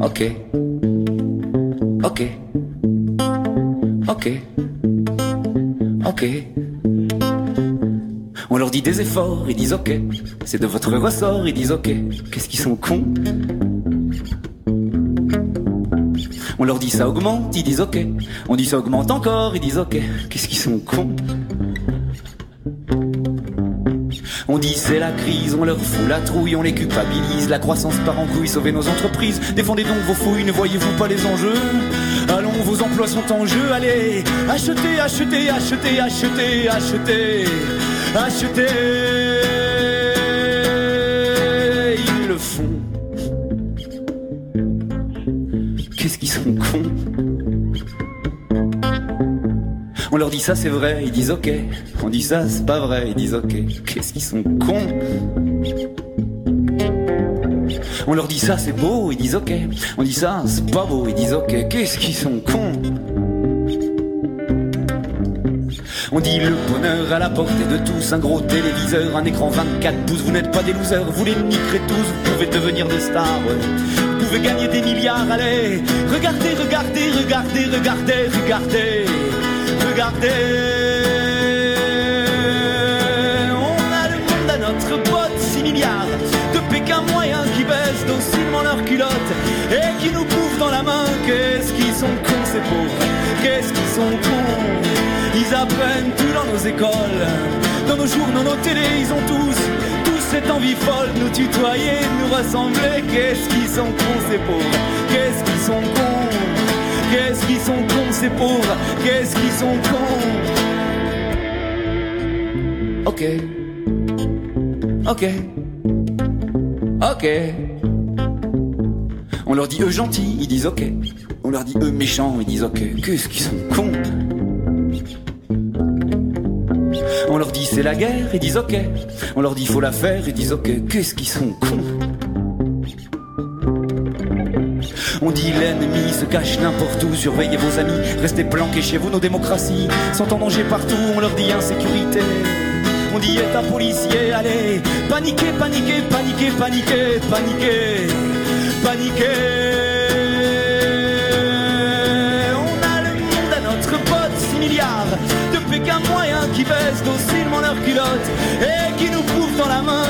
Ok. Ok. Ok. Ok. On leur dit des efforts, ils disent ok. C'est de votre ressort, ils disent ok. Qu'est-ce qu'ils sont cons? On leur dit ça augmente, ils disent ok. On dit ça augmente encore, ils disent ok. Qu'est-ce qu'ils sont cons? La crise, on leur fout la trouille, on les culpabilise, la croissance part en couille, sauvez nos entreprises, défendez donc vos fouilles, ne voyez-vous pas les enjeux? Allons, vos emplois sont en jeu, allez, achetez, achetez, achetez, achetez, achetez, achetez. Ça c'est vrai, ils disent ok. On dit ça c'est pas vrai, ils disent ok. Qu'est-ce qu'ils sont cons. On leur dit ça c'est beau, ils disent ok. On dit ça c'est pas beau, ils disent ok. Qu'est-ce qu'ils sont cons. On dit le bonheur à la portée de tous, un gros téléviseur, un écran 24 pouces, vous n'êtes pas des losers, vous les niquerez tous, vous pouvez devenir des stars, vous pouvez gagner des milliards, allez, regardez, regardez, regardez, regardez, regardez On a le monde à notre pote, 6 milliards de Pékin moyens qui baissent docilement leurs culottes et qui nous bouffent dans la main. Qu'est-ce qu'ils sont cons ces pauvres? Qu'est-ce qu'ils sont cons? Ils apprennent tout dans nos écoles, dans nos journaux, nos télés, ils ont tous cette envie folle nous tutoyer, nous ressembler. Qu'est-ce qu'ils sont cons ces pauvres? Qu'est-ce qu'ils sont cons? Qu'est-ce qu'ils sont cons ces pauvres? Qu'est-ce qu'ils sont cons? Ok. Ok. Ok. On leur dit eux gentils, ils disent ok. On leur dit eux méchants, ils disent ok. Qu'est-ce qu'ils sont cons? On leur dit c'est la guerre, ils disent ok. On leur dit faut la faire, ils disent ok. Qu'est-ce qu'ils sont cons? On dit l'ennemi se cache n'importe où, surveillez vos amis, restez planqués chez vous, nos démocraties sont en danger partout, on leur dit insécurité. On dit état policier, allez, paniquez, paniquez, paniquez, paniquez, paniquez, paniquez. On a le monde à notre pote, 6 milliards de Pékin moyens qui baissent docilement leurs culottes et qui nous bouffent dans la main.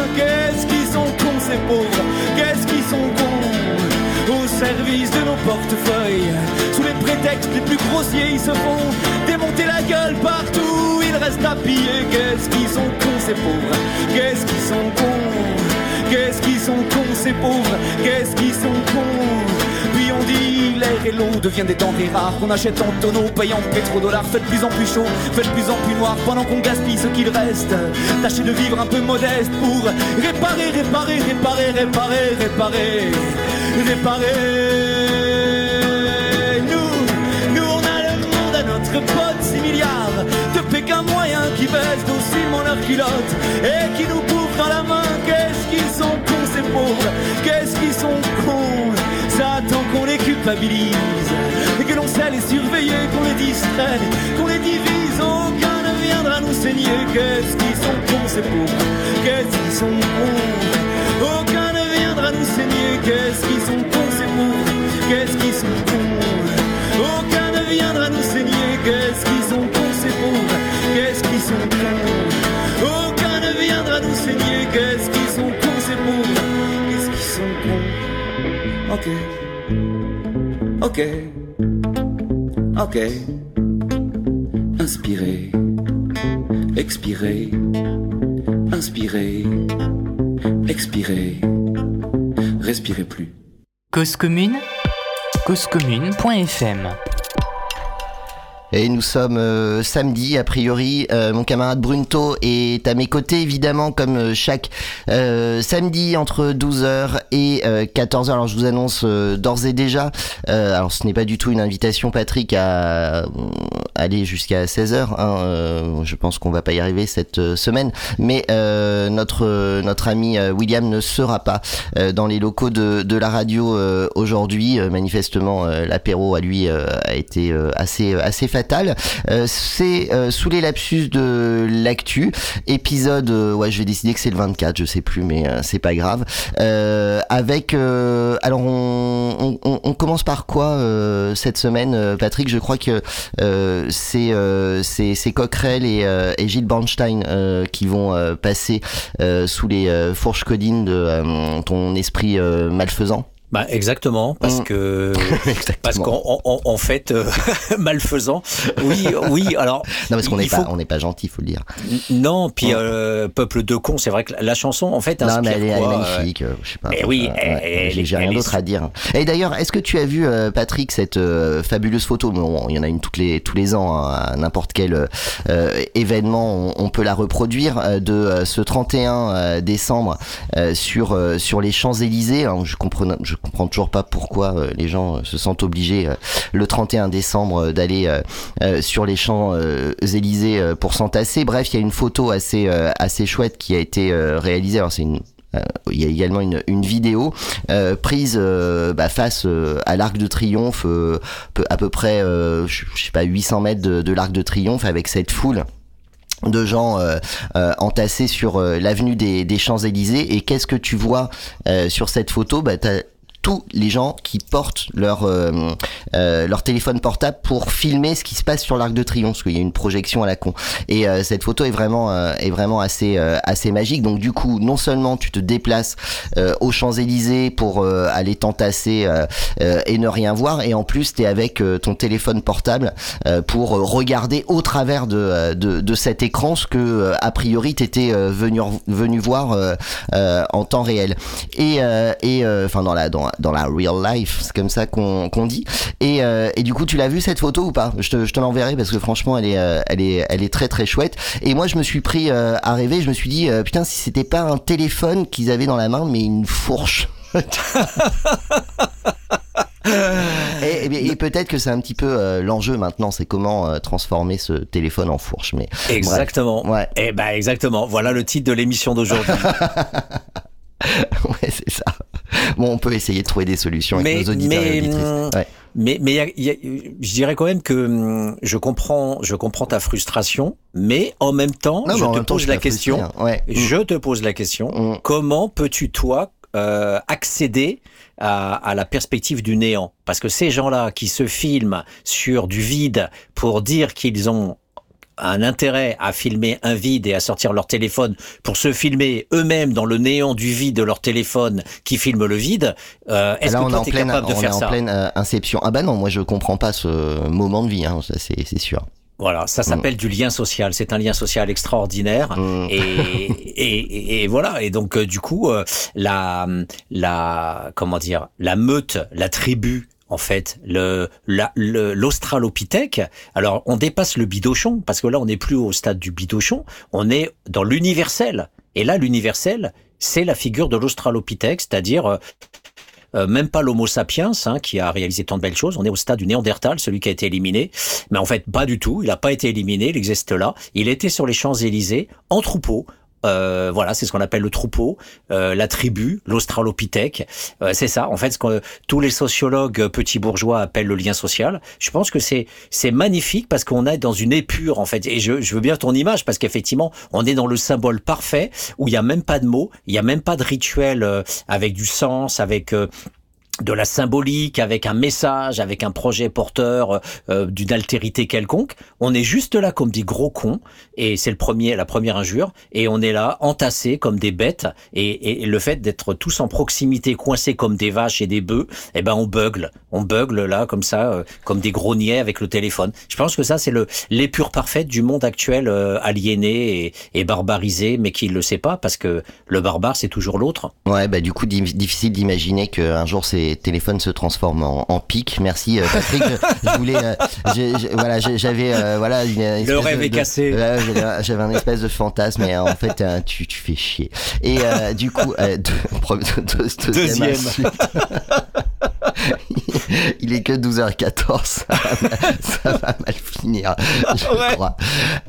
Les plus grossiers, ils se font démonter la gueule partout. Ils restent à piller. Qu'est-ce qu'ils sont cons ces pauvres? Qu'est-ce qu'ils sont cons? Qu'est-ce qu'ils sont cons ces pauvres? Qu'est-ce qu'ils sont cons? Puis on dit l'air et l'eau deviennent des denrées rares qu'on achète en tonneaux, payant pétrodollars. Faites plus en plus chaud, faites plus en plus noir pendant qu'on gaspille ce qu'il reste. Tâchez de vivre un peu modeste pour réparer, réparer, réparer, réparer, réparer réparer. Moyens qui baissent docilement leurs culottes et qui nous bouffent dans la main. Qu'est-ce qu'ils sont cons ces pauvres? Qu'est-ce qu'ils sont cons? Ça attend qu'on les culpabilise et que l'on sait les surveiller, qu'on les distrait, qu'on les divise. Aucun ne viendra nous saigner. Qu'est-ce qu'ils sont cons ces pauvres? Qu'est-ce qu'ils sont cons? Aucun ne viendra nous saigner. Qu'est-ce qu'ils sont cons ces pauvres? Qu'est-ce qu'ils sont cons? Aucun ne viendra nous saigner. Qu'est-ce qu'ils Aucun ne viendra nous saigner. Qu'est-ce qu'ils sont cons ces pauvres Qu'est-ce qu'ils sont cons Ok. Ok. Ok. Inspirez. Expirez. Inspirez. Expirez. Respirez plus. Cause commune causecommune.fm Et nous sommes euh, samedi, a priori. Euh, mon camarade Brunto est à mes côtés, évidemment, comme euh, chaque euh, samedi entre 12h et 14h. Alors, je vous annonce d'ores et déjà, alors ce n'est pas du tout une invitation, Patrick, à aller jusqu'à 16h. Hein, je pense qu'on va pas y arriver cette semaine. Mais notre, notre ami William ne sera pas dans les locaux de, de la radio aujourd'hui. manifestement, l'apéro à lui a été assez, assez fatigué fatale. c'est sous les lapsus de l'actu, épisode, ouais, je vais décider que c'est le 24, je sais plus, mais c'est pas grave. avec, alors on, on, on, commence par quoi cette semaine, Patrick? Je crois que c'est c'est Coquerel et, et Gilles Bornstein qui vont passer sous les fourches codines de ton esprit malfaisant. Bah exactement parce mm. que parce qu'en en, fait euh, malfaisant. Oui oui alors non parce qu'on n'est pas on n'est pas gentil faut le dire. Non puis mm. euh, peuple de cons c'est vrai que la chanson en fait non mais elle est, magnifique euh, je sais pas mais oui j'ai rien d'autre à dire. Et d'ailleurs est-ce que tu as vu Patrick cette fabuleuse photo? Bon, il y en a une toutes les tous les ans hein, à n'importe quel événement on, peut la reproduire de ce 31 décembre sur sur les Champs Élysées je comprends je comprends toujours pas pourquoi euh, les gens euh, se sentent obligés euh, le 31 décembre d'aller sur les champs Élysées pour s'entasser. Bref, il y a une photo assez assez chouette qui a été réalisée. Alors c'est une il y a également une, une vidéo prise bah, face à l'Arc de Triomphe, à peu près, je, sais pas, 800 mètres de, de l'Arc de Triomphe, avec cette foule de gens entassés sur l'avenue des, des Champs-Élysées et qu'est-ce que tu vois sur cette photo? Bah, tous les gens qui portent leur euh, euh, leur téléphone portable pour filmer ce qui se passe sur l'Arc de Triomphe, parce qu'il y a une projection à la con. Et euh, cette photo est vraiment est vraiment assez assez magique. Donc du coup, non seulement tu te déplaces aux Champs Élysées pour aller t'entasser et ne rien voir, et en plus tu es avec ton téléphone portable pour regarder au travers de, de, de cet écran ce que a priori t'étais venu venu voir en temps réel. Et et enfin dans la dans dans la real life, c'est comme ça qu'on dit. Et, euh, et, du coup, tu l'as vu cette photo ou pas? Je te, je te l'enverrai parce que franchement, elle est, euh, elle est, elle est très très chouette. Et moi, je me suis pris euh, à rêver. Je me suis dit, putain, si c'était pas un téléphone qu'ils avaient dans la main, mais une fourche. et, et, peut-être que c'est un petit peu l'enjeu maintenant, c'est comment transformer ce téléphone en fourche. Mais exactement. Ouais. Et eh ben exactement. Voilà le titre de l'émission d'aujourd'hui. ouais, c'est ça. Bon, on peut essayer de trouver des solutions avec mais, nos auditeurs mais, et auditrices. Mais, mais je dirais quand même que hum, je comprends, je comprends ta frustration, mais en même temps, je, te pose la question, je te pose la question, comment peux-tu toi euh, accéder à, à, la perspective du néant? Parce que ces gens-là qui se filment sur du vide pour dire qu'ils ont un intérêt à filmer un vide et à sortir leur téléphone pour se filmer eux-mêmes dans le néant du vide de leur téléphone qui filme le vide, euh, est-ce que tu es capable de faire ça On est en pleine euh, inception. Ah bah non, moi je comprends pas ce moment de vie, hein, c'est sûr. Voilà, ça s'appelle mm. du lien social. C'est un lien social extraordinaire. Mm. Et, et, et, voilà. Et donc, euh, du coup, la, la, comment dire, la meute, la tribu en fait, l'australopithèque. Alors, on dépasse le bidochon parce que là, on n'est plus au stade du bidochon, on est dans l'universel. Et là, l'universel, c'est la figure de l'australopithèque, c'est-à-dire euh, euh, même pas l'Homo sapiens hein, qui a réalisé tant de belles choses. On est au stade du Néandertal, celui qui a été éliminé. Mais en fait, pas du tout. Il n'a pas été éliminé. Il existe là. Il était sur les Champs Élysées en troupeau euh, voilà, c'est ce qu'on appelle le troupeau, euh, la tribu, l'australopithèque. Euh, c'est ça, en fait, ce que tous les sociologues petits bourgeois appellent le lien social. Je pense que c'est c'est magnifique parce qu'on est dans une épure, en fait. Et je, je veux bien ton image parce qu'effectivement, on est dans le symbole parfait où il y a même pas de mots, il y a même pas de rituel avec du sens, avec de la symbolique, avec un message, avec un projet porteur euh, d'une altérité quelconque. On est juste là comme des gros cons, et c'est le premier, la première injure, et on est là entassés comme des bêtes, et, et le fait d'être tous en proximité, coincés comme des vaches et des bœufs, eh ben on bugle, on bugle là comme ça, euh, comme des gros niais avec le téléphone. Je pense que ça c'est le l'épure parfaite du monde actuel euh, aliéné et, et, barbarisé, mais qui le sait pas parce que le barbare c'est toujours l'autre. Ouais, bah du coup difficile d'imaginer qu'un jour c'est téléphones se transforment en, en pic. Merci euh, Patrick. je, voulais, euh, voilà, j'avais euh, voilà le rêve est cassé. j'avais un espèce de fantasme, et en fait tu, tu fais chier. Et du coup, deuxième. deuxième. Il est que 12h14, ça va, mal finir, je crois.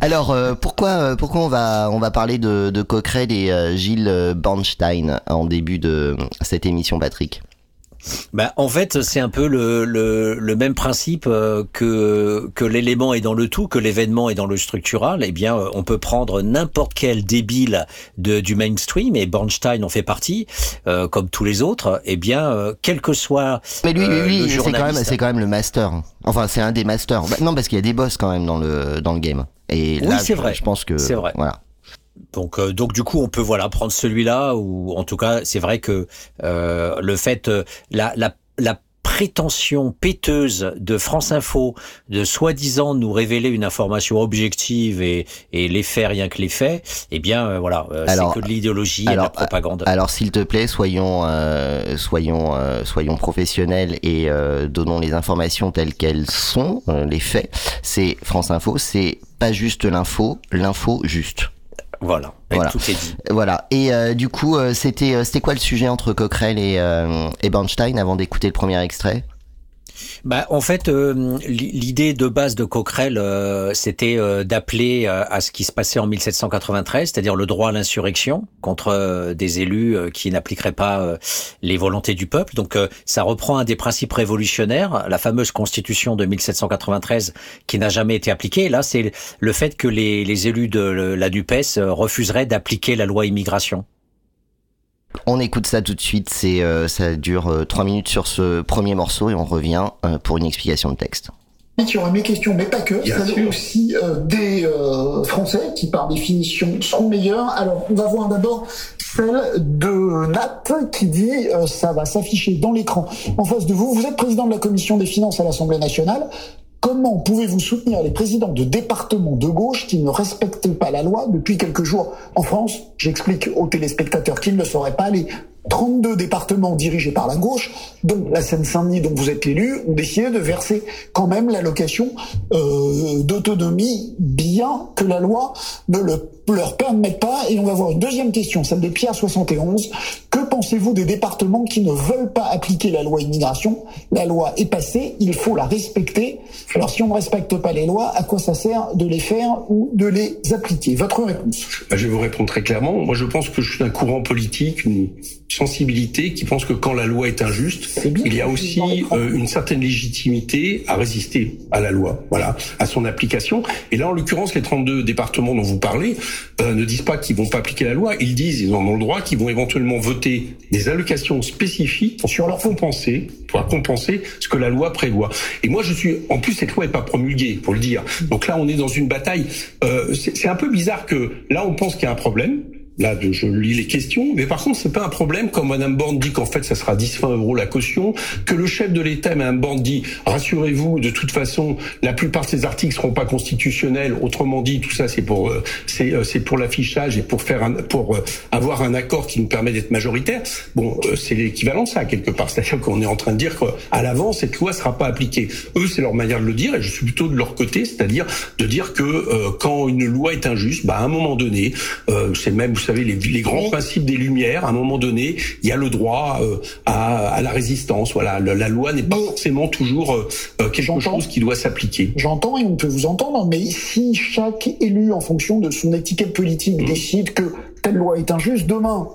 Alors pourquoi pourquoi on va on va parler de, de Coquerel et Gilles Bornstein en début de cette émission, Patrick? Bah, en fait, c'est un peu le, le, le même principe euh, que, que l'élément est dans le tout, que l'événement est dans le structural. Eh bien, euh, on peut prendre n'importe quel débile de, du mainstream, et Bornstein en fait partie, euh, comme tous les autres. Eh bien, euh, quel que soit. Mais lui, euh, lui, le c'est quand même, quand même le master. Enfin, c'est un des masters. Bah, non, parce qu'il y a des boss quand même dans le dans le game. Et Oui, c'est vrai. Je pense que C'est vrai. Voilà. Donc, euh, donc du coup, on peut voilà prendre celui-là ou en tout cas, c'est vrai que euh, le fait, euh, la, la, la prétention péteuse de France Info de soi-disant nous révéler une information objective et, et les faits rien que les faits, eh bien euh, voilà, euh, c'est que de l'idéologie et de la propagande. Alors, s'il te plaît, soyons euh, soyons euh, soyons professionnels et euh, donnons les informations telles qu'elles sont, euh, les faits. C'est France Info, c'est pas juste l'info, l'info juste. Voilà, Et Voilà. tout est dit. Voilà. Et euh, du coup, euh, c'était euh, c'était quoi le sujet entre Coquerel et euh, et Bernstein avant d'écouter le premier extrait? Bah, en fait, euh, l'i- l'idée de base de Coquerel, euh, c'était euh, d'appeler à ce qui se passait en 1793, c'est-à-dire le droit à l'insurrection contre des élus qui n'appliqueraient pas les volontés du peuple. Donc, ça reprend un des principes révolutionnaires, la fameuse Constitution de 1793, qui n'a jamais été appliquée. Là, c'est le fait que les, les élus de la Dupes refuseraient d'appliquer la loi immigration. On écoute ça tout de suite. C'est euh, ça dure euh, trois minutes sur ce premier morceau et on revient euh, pour une explication de texte. Il y aura mes questions, mais pas que. Bien sûr. aussi euh, des euh, Français qui, par définition, seront meilleurs. Alors, on va voir d'abord celle de Nat qui dit euh, ça va s'afficher dans l'écran en face de vous. Vous êtes président de la commission des finances à l'Assemblée nationale. Comment pouvez-vous soutenir les présidents de départements de gauche qui ne respectent pas la loi depuis quelques jours? En France J'explique aux téléspectateurs qui ne sauraient pas. Les 32 départements dirigés par la gauche, dont la Seine-Saint-Denis dont vous êtes l'élu, ont décidé de verser quand même l'allocation euh, d'autonomie, bien que la loi ne le, leur permette pas. Et on va voir une deuxième question, celle de Pierre 71. Que pensez-vous des départements qui ne veulent pas appliquer la loi immigration? La loi est passée, il faut la respecter. Alors si on ne respecte pas les lois, à quoi ça sert de les faire ou de les appliquer? Votre réponse je vais vous répondre très clairement. Moi, je pense que je suis un courant politique, sensibilité qui pense que quand la loi est injuste, il y a aussi euh, une certaine légitimité à résister à la loi, voilà, à son application. Et là, en l'occurrence, les 32 départements dont vous parlez euh, ne disent pas qu'ils vont pas appliquer la loi. Ils disent, ils en ont le droit, qu'ils vont éventuellement voter des allocations spécifiques Sur leur pour compenser, pour compenser ce que la loi prévoit. Et moi, je suis, en plus, cette loi est pas promulguée, pour le dire. Donc là, on est dans une bataille. Euh, c'est un peu bizarre que là, on pense qu'il y a un problème. Là, je lis les questions, mais par contre, c'est pas un problème quand Madame Borne dit qu'en fait, ça sera 10-20 euros la caution, que le chef de l'État, Madame Borne, dit rassurez-vous, de toute façon, la plupart de ces articles seront pas constitutionnels. Autrement dit, tout ça, c'est pour euh, c'est euh, c'est pour l'affichage et pour faire un, pour euh, avoir un accord qui nous permet d'être majoritaire. Bon, c'est l'équivalent ça quelque part, c'est-à-dire qu'on est en train de dire qu'à l'avance, cette loi sera pas appliquée. Eux, c'est leur manière de le dire, et je suis plutôt de leur côté, c'est-à-dire de dire que quand une loi est injuste, bah à un moment donné, c'est même savez les, les grands principes des Lumières. À un moment donné, il y a le droit euh, à, à la résistance. Voilà, Le- la loi n'est pas Mais- forcément toujours euh, euh, quelque chose qui doit s'appliquer. J'entends et on peut vous entendre, mais si chaque élu, en fonction de son étiquette politique, Mmh. décide que telle loi est injuste, demain,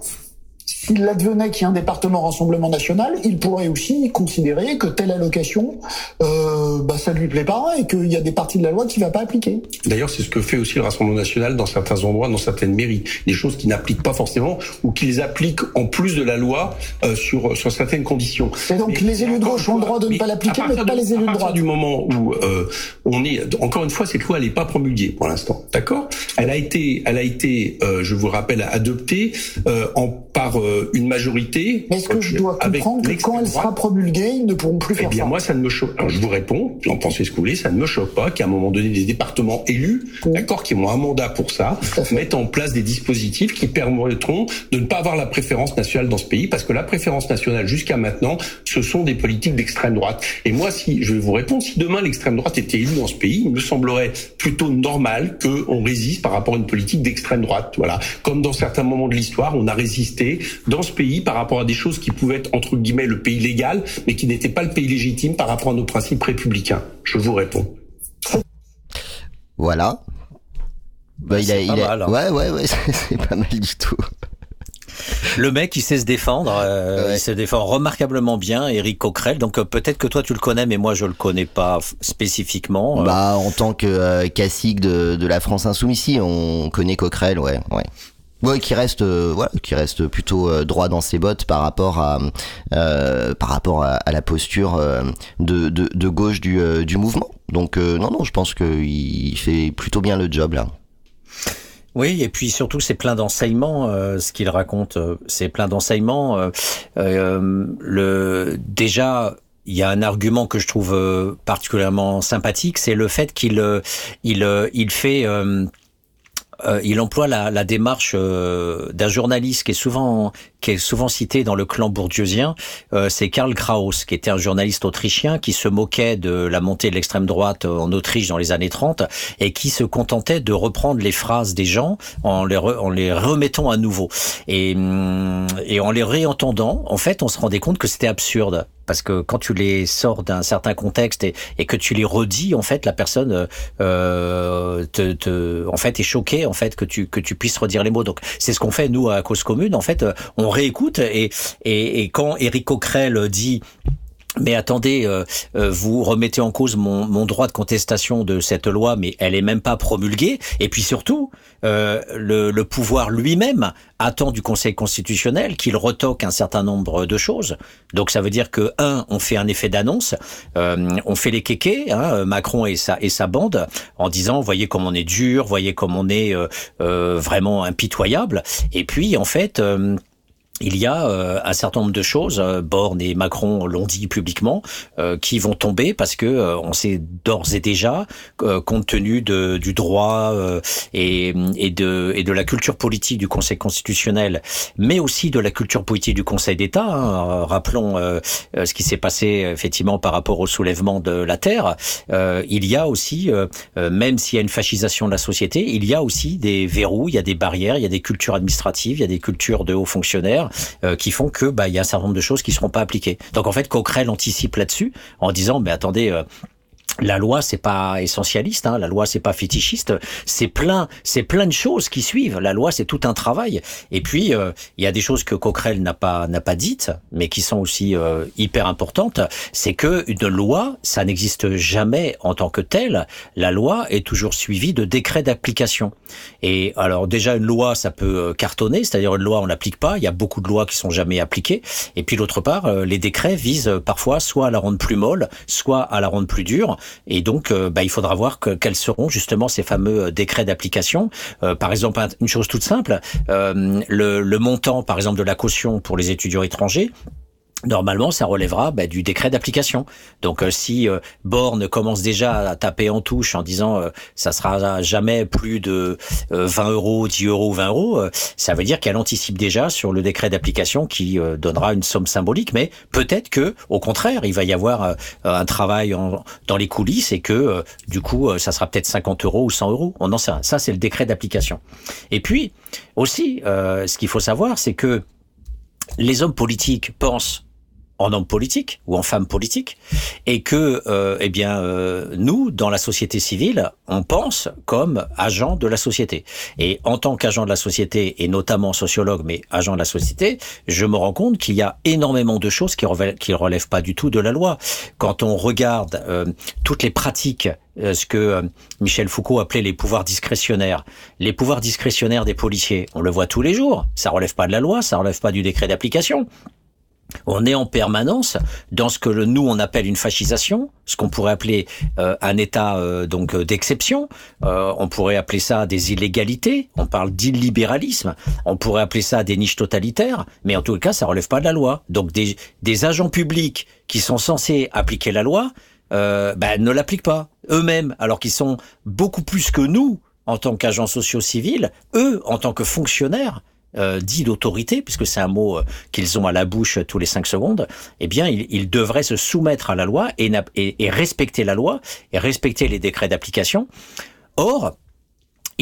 s'il advenait qu'il y a un département Rassemblement National, il pourrait aussi considérer que telle allocation, euh, bah, ça lui plaît pas et qu'il y a des parties de la loi qu'il va pas appliquer. D'ailleurs, c'est ce que fait aussi le Rassemblement national dans certains endroits, dans certaines mairies, des choses qu'ils n'appliquent pas forcément ou qu'ils appliquent en plus de la loi euh, sur sur certaines conditions. Et donc, les élus de gauche ont le droit de ne pas l'appliquer, à mais partir pas les élus à de partir droite. du moment où euh, on est, encore une fois, cette loi elle n'est pas promulguée pour l'instant, d'accord? Elle a été, elle a été, euh, je vous rappelle, adoptée euh, en par euh, une majorité. Mais est-ce que je dois comprendre que quand elle sera promulguée, ils ne pourront plus Eh faire bien, ça? moi, ça ne me choque. Alors, je vous réponds, puis en pensez ce que vous voulez, ça ne me choque pas qu'à un moment donné, des départements élus, d'accord, qui ont un mandat pour ça, mettent en place des dispositifs qui permettront de ne pas avoir la préférence nationale dans ce pays, parce que la préférence nationale, jusqu'à maintenant, ce sont des politiques d'extrême droite. Et moi, si, je vais vous répondre, si demain l'extrême droite était élue dans ce pays, il me semblerait plutôt normal qu'on résiste par rapport à une politique d'extrême droite. Voilà. Comme dans certains moments de l'histoire, on a résisté dans ce pays par rapport à des choses qui pouvaient être, entre guillemets, le pays légal, mais qui n'étaient pas le pays légitime par rapport à nos principes républicains. Je vous réponds. Voilà. Bah, il a, c'est pas il a- mal, hein. Ouais, ouais, ouais, c'est pas mal du tout. le mec, il sait se défendre. Euh, il se défend remarquablement bien, Eric Coquerel. Donc euh, peut-être que toi tu le connais, mais moi je le connais pas spécifiquement. Bah en tant que cacique de, de la France insoumise, on connaît Coquerel, ouais, ouais. Ouais, qui reste, voilà, qui reste plutôt droit dans ses bottes par rapport à, par rapport à, la posture de, de, gauche du, du mouvement. Donc non, non, je pense qu'il fait plutôt bien le job là. Oui, et puis surtout c'est plein d'enseignements. Euh, ce qu'il raconte, euh, c'est plein d'enseignements. Euh, le déjà, il y a un argument que je trouve particulièrement sympathique, c'est le fait qu'il il, il fait euh, il emploie la, la démarche euh, d'un journaliste qui est souvent qui est souvent cité dans le clan bourdieusien, euh, c'est Karl Kraus, qui était un journaliste autrichien qui se moquait de la montée de l'extrême droite en Autriche dans les années 30 et qui se contentait de reprendre les phrases des gens en les, en les remettant à nouveau. Et, hum, et en les réentendant, en fait, on se rendait compte que c'était absurde parce que quand tu les sors d'un certain contexte et, et, que tu les redis, en fait, la personne euh, te, te, en fait, est choquée en fait que tu que tu puisses redire les mots. Donc c'est ce qu'on fait nous à cause commune. En fait, on réécoute et et, quand Éric Coquerel dit mais attendez, euh, euh, vous remettez en cause mon, mon, droit de contestation de cette loi, mais elle est même pas promulguée. Et puis surtout, euh, le, le, pouvoir lui-même attend du Conseil constitutionnel qu'il retoque un certain nombre de choses. Donc ça veut dire que un, on fait un effet d'annonce, on fait les kékés, hein, Macron et sa et sa bande, en disant voyez comme on est dur, voyez comme on est vraiment impitoyable. Et puis en fait il y a euh, un certain nombre de choses, euh, Borne et Macron l'ont dit publiquement, euh, qui vont tomber parce que on sait d'ores et déjà, compte tenu de, du droit et, et, de, et de la culture politique du Conseil constitutionnel, mais aussi de la culture politique du Conseil d'État. Hein, rappelons ce qui s'est passé effectivement par rapport au soulèvement de la terre. il y a aussi, même s'il y a une fascisation de la société, il y a aussi des verrous, il y a des barrières, il y a des cultures administratives, il y a des cultures de hauts fonctionnaires euh, qui font que bah il y a un certain nombre de choses qui seront pas appliquées. Donc en fait, Coquerel anticipe là-dessus en disant mais attendez euh, la loi c'est pas essentialiste, hein, la loi c'est pas fétichiste, c'est plein, c'est plein de choses qui suivent. La loi c'est tout un travail. Et puis euh, il y a des choses que Coquerel n'a pas n'a pas dites, mais qui sont aussi euh, hyper importantes. C'est que une loi, ça n'existe jamais en tant que telle. La loi est toujours suivie de décrets d'application. Et alors déjà une loi ça peut euh, cartonner, c'est-à-dire une loi on n'applique pas. Il y a beaucoup de lois qui sont jamais appliquées. Et puis d'autre part, les décrets visent parfois soit à la rendre plus molle, soit à la rendre plus dure. Et donc, euh, bah, il faudra voir que, quels seront justement ces fameux euh, décrets d'application. Euh, par exemple, une chose toute simple, le, le montant, par exemple, de la caution pour les étudiants étrangers, Normalement, ça relèvera bah, du décret d'application. Donc, euh, si euh, Borne commence déjà à taper en touche en disant euh, ça sera jamais plus de 20 euros, 10 euros, 20 euros, ça veut dire qu'elle anticipe déjà sur le décret d'application qui donnera une somme symbolique. Mais peut-être que, au contraire, il va y avoir un travail dans les coulisses et que du coup, ça sera peut-être 50 euros ou 100 euros. On en sait rien. Ça, c'est le décret d'application. Et puis aussi, ce qu'il faut savoir, c'est que les hommes politiques pensent en homme politique ou en femme politique, et que, euh, eh bien, euh, nous, dans la société civile, on pense comme agent de la société. Et en tant qu'agent de la société, et notamment sociologue, mais agent de la société, je me rends compte qu'il y a énormément de choses qui relèvent, qui relèvent pas du tout de la loi. Quand on regarde euh, toutes les pratiques ce que Michel Foucault appelait les pouvoirs discrétionnaires. Les pouvoirs discrétionnaires des policiers, on le voit tous les jours. Ça relève pas de la loi, ça relève pas du décret d'application. On est en permanence dans ce que nous on appelle une fascisation, ce qu'on pourrait appeler euh, un état euh, donc euh, d'exception. on pourrait appeler ça des illégalités. On parle d'illibéralisme. On pourrait appeler ça des niches totalitaires. Mais en tout cas, ça relève pas de la loi. Donc des, des agents publics qui sont censés appliquer la loi, ben, ne l'appliquent pas eux-mêmes, alors qu'ils sont beaucoup plus que nous en tant qu'agents sociaux civils, eux en tant que fonctionnaires euh, dit d'autorité, puisque c'est un mot euh, qu'ils ont à la bouche tous les cinq secondes, eh bien, ils, devraient se soumettre à la loi et, et, respecter la loi et respecter les décrets d'application. Or,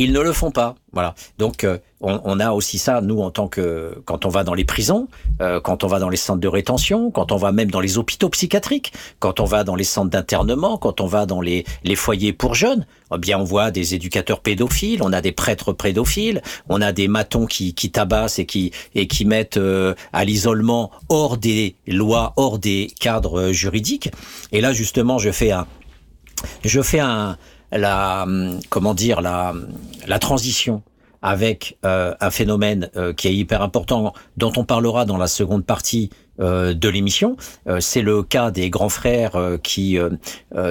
Ils ne le font pas. Voilà. Donc euh, on, a aussi ça nous en tant que quand on va dans les prisons, euh, quand on va dans les centres de rétention, quand on va même dans les hôpitaux psychiatriques, quand on va dans les centres d'internement, quand on va dans les, les foyers pour jeunes, eh bien on voit des éducateurs pédophiles, on a des prêtres pédophiles, on a des matons qui, qui tabassent et qui et qui mettent euh, à l'isolement hors des lois, hors des cadres juridiques. Et là justement je fais un je fais un la comment dire la la transition avec euh, un phénomène euh, qui est hyper important, dont on parlera dans la seconde partie euh, de l'émission. Euh, c'est le cas des grands frères euh, qui,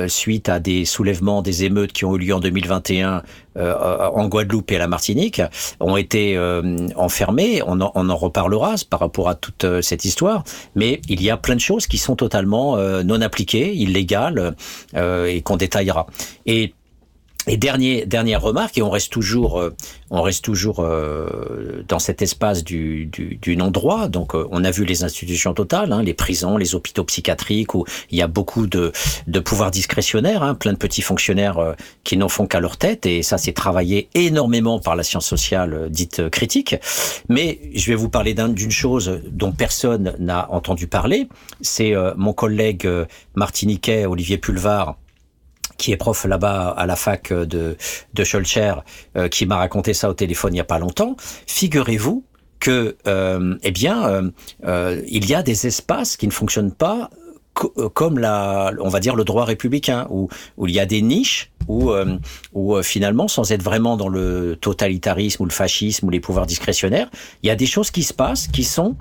suite à des soulèvements, des émeutes qui ont eu lieu en 2021 en Guadeloupe et à la Martinique, ont été enfermés. On en, on en, reparlera par rapport à toute cette histoire. Mais il y a plein de choses qui sont totalement non appliquées, illégales, et qu'on détaillera. Et et dernier, dernière remarque, et on reste toujours, euh, on reste toujours euh, dans cet espace du, du, du non-droit. Donc, euh, on a vu les institutions totales, hein, les prisons, les hôpitaux psychiatriques, où il y a beaucoup de, de pouvoirs discrétionnaires, hein, plein de petits fonctionnaires qui n'en font qu'à leur tête, et ça, c'est travaillé énormément par la science sociale dite critique. Mais je vais vous parler d'une chose dont personne n'a entendu parler. C'est mon collègue martiniquais Olivier Pulvar qui est prof là-bas à la fac de, de Schulcher, euh, qui m'a raconté ça au téléphone il y a pas longtemps. Figurez-vous que, euh, eh bien, euh, euh, il y a des espaces qui ne fonctionnent pas euh, comme la, on va dire le droit républicain, où, où il y a des niches où, où finalement, sans être vraiment dans le totalitarisme ou le fascisme ou les pouvoirs discrétionnaires, il y a des choses qui se passent qui sont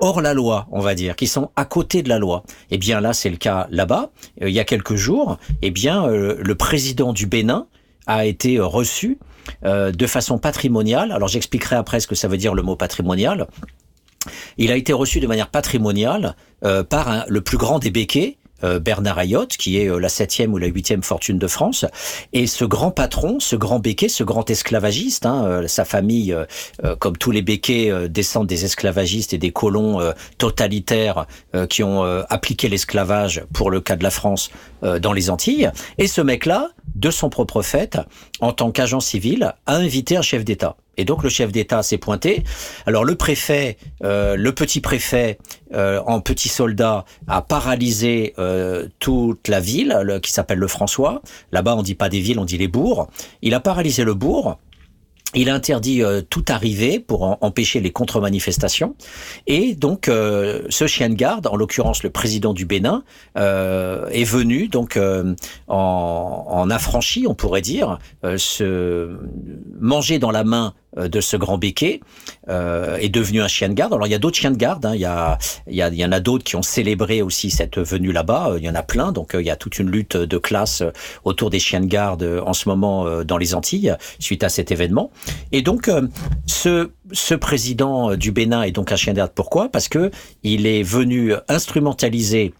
hors la loi, on va dire, qui sont à côté de la loi. Eh bien là, c'est le cas là-bas. Euh, il y a quelques jours, eh bien euh, le président du Bénin a été euh, reçu de façon patrimoniale. Alors j'expliquerai après ce que ça veut dire le mot patrimonial. Il a été reçu de manière patrimoniale par le plus grand des béquets, Bernard Ayotte, qui est euh, la septième ou la huitième fortune de France. Et ce grand patron, ce grand béquet, ce grand esclavagiste, hein, euh, sa famille, comme tous les béquets, descendent des esclavagistes et des colons totalitaires qui ont appliqué l'esclavage, pour le cas de la France, dans les Antilles. Et ce mec-là, de son propre fait, en tant qu'agent civil, a invité un chef d'État. Et donc le chef d'État s'est pointé. Alors le préfet, euh, le petit préfet euh, en petit soldat a paralysé euh, toute la ville, le, qui s'appelle le François. Là-bas on dit pas des villes, on dit les bourgs. Il a paralysé le bourg. Il interdit euh, tout arrivée pour empêcher les contre-manifestations. Et donc, euh, ce chien de garde, en l'occurrence le président du Bénin, euh, est venu donc euh, en, affranchi, on pourrait dire, se manger dans la main de ce grand béquet euh, est devenu un chien de garde. Alors il y a d'autres chiens de garde, hein. il, y a, il, y a, il y en a d'autres qui ont célébré aussi cette venue là-bas, il y en a plein, donc il y a toute une lutte de classe autour des chiens de garde en ce moment dans les Antilles suite à cet événement. Et donc, euh, ce, ce président du Bénin est donc un chien d'air. Pourquoi? Parce que il est venu instrumentaliser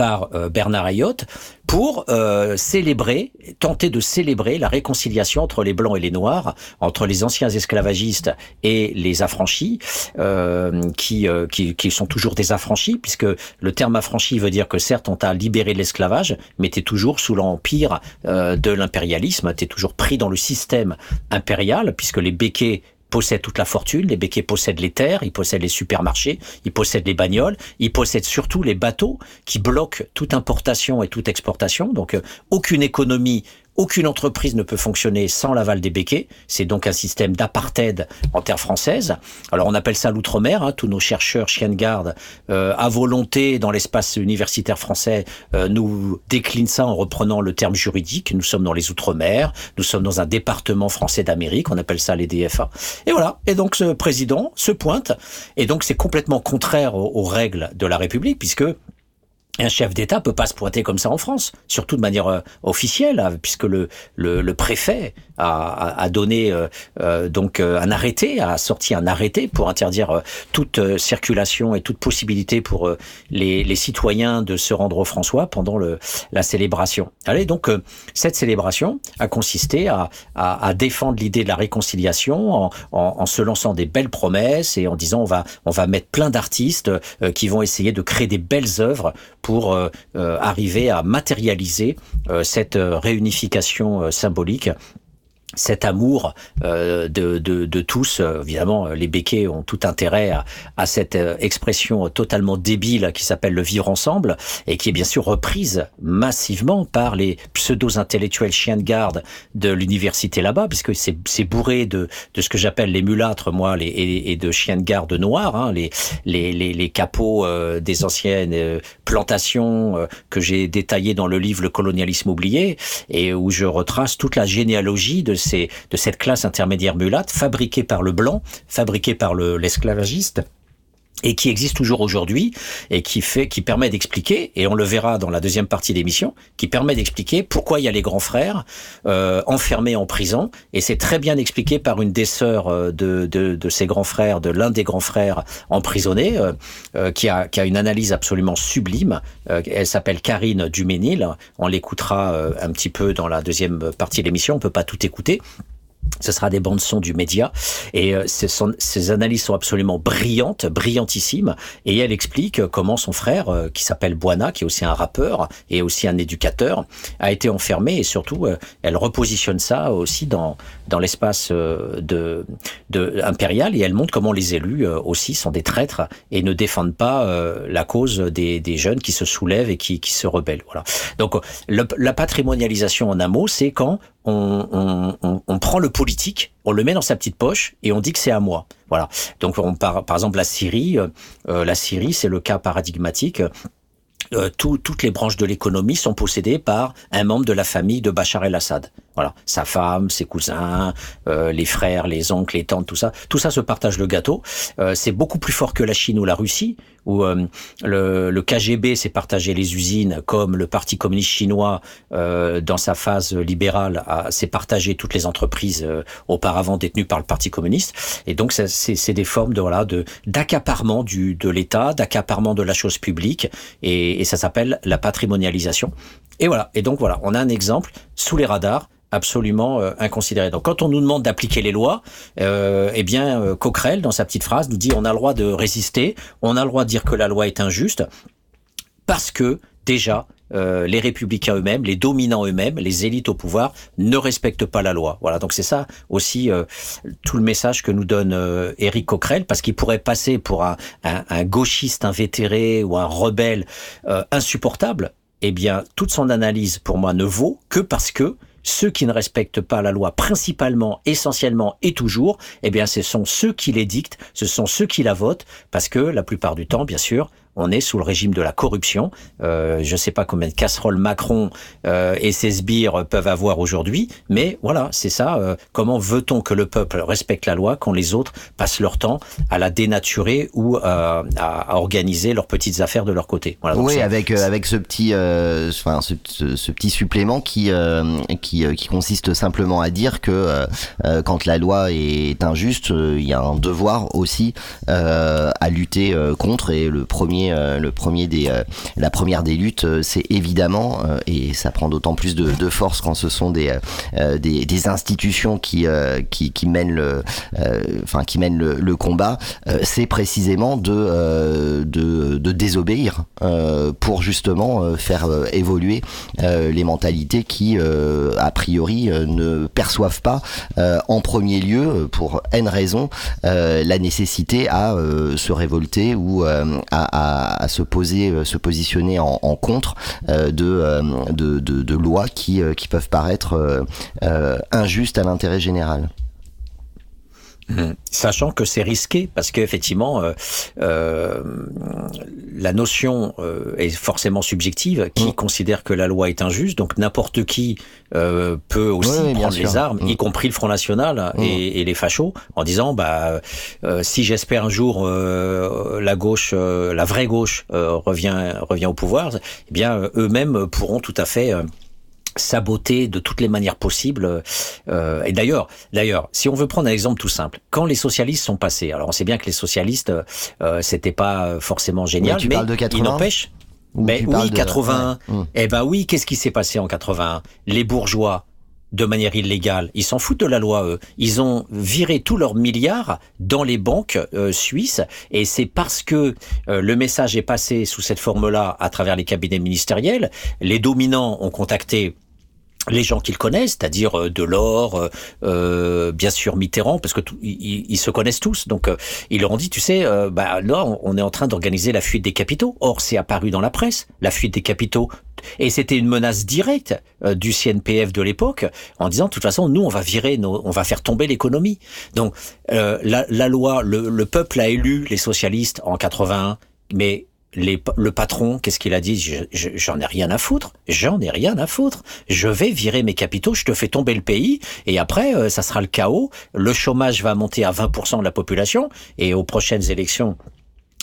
par euh, Bernard Ayotte pour euh, célébrer, tenter de célébrer la réconciliation entre les blancs et les noirs, entre les anciens esclavagistes et les affranchis, euh, qui, euh, qui, qui sont toujours des affranchis, puisque le terme affranchi veut dire que certes on t'a libéré de l'esclavage, mais t'es toujours sous l'empire euh, de l'impérialisme, t'es toujours pris dans le système impérial, puisque les béquets possèdent toute la fortune, les béquets possèdent les terres, ils possèdent les supermarchés, ils possèdent les bagnoles, ils possèdent surtout les bateaux qui bloquent toute importation et toute exportation. Donc euh, aucune économie aucune entreprise ne peut fonctionner sans l'aval des béquets. C'est donc un système d'apartheid en terre française. Alors on appelle ça l'outre-mer. Hein. Tous nos chercheurs chiens de garde euh, à volonté dans l'espace universitaire français euh, nous déclinent ça en reprenant le terme juridique. Nous sommes dans les outre-mer. Nous sommes dans un département français d'Amérique. On appelle ça les DFA. Et voilà. Et donc ce président se pointe. Et donc c'est complètement contraire aux, aux règles de la République puisque un chef d'État peut pas se pointer comme ça en France, surtout de manière euh, officielle, hein, puisque le, le, le préfet a, a donné euh, euh, donc euh, un arrêté, a sorti un arrêté pour interdire euh, toute euh, circulation et toute possibilité pour les, les, citoyens de se rendre au François pendant le, la célébration. Allez, donc cette célébration a consisté à, à, à défendre l'idée de la réconciliation en, en, se lançant des belles promesses et en disant on va on va mettre plein d'artistes qui vont essayer de créer des belles œuvres pour arriver à matérialiser cette réunification symbolique cet amour euh, de, de, de, tous. Euh, évidemment, les béquets ont tout intérêt à, à cette euh, expression totalement débile qui s'appelle le vivre ensemble et qui est bien sûr reprise massivement par les pseudo-intellectuels chiens de garde de l'université là-bas, puisque c'est bourré de, de ce que j'appelle les mulâtres, moi, les, et, de chiens de garde noirs, hein, les, les, les, les, capots des anciennes plantations que j'ai détaillées dans le livre Le colonialisme oublié, et où je retrace toute la généalogie de de cette classe intermédiaire mulâtre fabriquée par le blanc, fabriquée par l'esclavagiste et qui existe toujours aujourd'hui et qui fait, qui permet d'expliquer, et on le verra dans la deuxième partie d'émission, qui permet d'expliquer pourquoi il y a les grands frères euh, enfermés en prison, et c'est très bien expliqué par une des sœurs euh, de, de, de ces grands frères, de l'un des grands frères emprisonnés, euh, euh, qui, a, qui a une analyse absolument sublime. Euh, elle s'appelle Karine Duménil. On l'écoutera un petit peu dans la deuxième partie de l'émission. On peut pas tout écouter. Ce sera des bandes son du média et euh, ces, analyses sont absolument brillantes, brillantissimes. Et elle explique comment son frère, euh, qui s'appelle Buana, qui est aussi un rappeur et aussi un éducateur, a été enfermé et surtout euh, elle repositionne ça aussi dans dans l'espace de, de impérial et elle montre comment les élus aussi sont des traîtres et ne défendent pas la cause des, des jeunes qui se soulèvent et qui, qui se rebellent. Voilà. Donc la patrimonialisation en un mot, c'est quand on, on, on, prend le politique, on le met dans sa petite poche et on dit que c'est à moi. Voilà. Donc on par, par exemple la Syrie, euh, euh, la Syrie c'est le cas paradigmatique. Euh, toutes les branches de l'économie sont possédées par un membre de la famille de Bachar el-Assad. Voilà, sa femme, ses cousins, euh, les frères, les oncles, les tantes, tout ça, tout ça se partage le gâteau. Euh, c'est beaucoup plus fort que la Chine ou la Russie, où euh, le, le, KGB s'est partagé les usines, comme le Parti communiste chinois, dans sa phase libérale, s'est partagé toutes les entreprises auparavant détenues par le Parti communiste. Et donc, c'est des formes de voilà de d'accaparement du de l'État, d'accaparement de la chose publique, et, et ça s'appelle la patrimonialisation. Et voilà. Et donc voilà, on a un exemple sous les radars absolument euh, inconsidéré. Donc quand on nous demande d'appliquer les lois, euh, eh bien euh, Coquerel dans sa petite phrase nous dit on a le droit de résister, on a le droit de dire que la loi est injuste parce que déjà euh, les républicains eux-mêmes, les dominants eux-mêmes, les élites au pouvoir ne respectent pas la loi. Voilà, donc c'est ça aussi euh, tout le message que nous donne euh, Éric Coquerel, parce qu'il pourrait passer pour un, un, un, gauchiste invétéré ou un rebelle insupportable. Eh bien, toute son analyse pour moi ne vaut que parce que ceux qui ne respectent pas la loi principalement, essentiellement et toujours, eh bien ce sont ceux qui les dictent, ce sont ceux qui la votent, parce que la plupart du temps, bien sûr, on est sous le régime de la corruption. Euh, je ne sais pas combien de casseroles Macron euh, et ses sbires peuvent avoir aujourd'hui, mais voilà, c'est ça. Euh, comment veut-on que le peuple respecte la loi quand les autres passent leur temps à la dénaturer ou à, organiser leurs petites affaires de leur côté? Voilà, Oui, avec avec ce petit, enfin ce, ce, petit supplément qui qui, qui consiste simplement à dire que quand la loi est injuste, il y a un devoir aussi à lutter contre et le premier euh, le premier des, euh, la première des luttes, euh, c'est évidemment, et ça prend d'autant plus de, force quand ce sont des, des, institutions qui, qui, qui mènent le, enfin qui mènent le, combat, c'est précisément de, de, de désobéir pour justement faire évoluer les mentalités qui, a priori, ne perçoivent pas en premier lieu, pour N raisons, la nécessité à se révolter ou à à, se poser, euh, se positionner en, contre euh, euh, de, de, de, lois qui, qui peuvent paraître injustes à l'intérêt général. Mmh. Sachant que c'est risqué parce qu'effectivement, euh, euh, la notion euh, est forcément subjective. Qui mmh. considère que la loi est injuste, donc n'importe qui euh, peut aussi prendre les armes, mmh. y compris le Front National et, et, les fachos, en disant bah euh, si j'espère un jour la gauche, la vraie gauche revient revient au pouvoir, eh bien eux-mêmes pourront tout à fait saboter de toutes les manières possibles. Euh, et d'ailleurs, d'ailleurs, si on veut prendre un exemple tout simple, quand les socialistes sont passés, alors on sait bien que les socialistes, euh, c'était pas forcément génial, mais, il n'empêche. Mais oui, 80. Hum. Eh ben oui, qu'est-ce qui s'est passé en 81 Les bourgeois, de manière illégale. Ils s'en foutent de la loi, eux. Ils ont viré tous leurs milliards dans les banques euh, suisses et c'est parce que euh, le message est passé sous cette forme-là à travers les cabinets ministériels. Les dominants ont contacté les gens qu'ils connaissent, c'est-à-dire euh, Delors, euh, euh, bien sûr Mitterrand, parce que ils, se connaissent tous. Donc euh, ils leur ont dit, tu sais, bah là on est en train d'organiser la fuite des capitaux. Or c'est apparu dans la presse, la fuite des capitaux, et c'était une menace directe du CNPF de l'époque, en disant, de toute façon, nous on va virer, nos, on va faire tomber l'économie. Donc la, la, loi, le, le peuple a élu les socialistes en 81, mais le patron, qu'est-ce qu'il a dit? J'en ai rien à foutre. J'en ai rien à foutre. Je vais virer mes capitaux, je te fais tomber le pays, et après, euh, ça sera le chaos. Le chômage va monter à 20% de la population, et aux prochaines élections,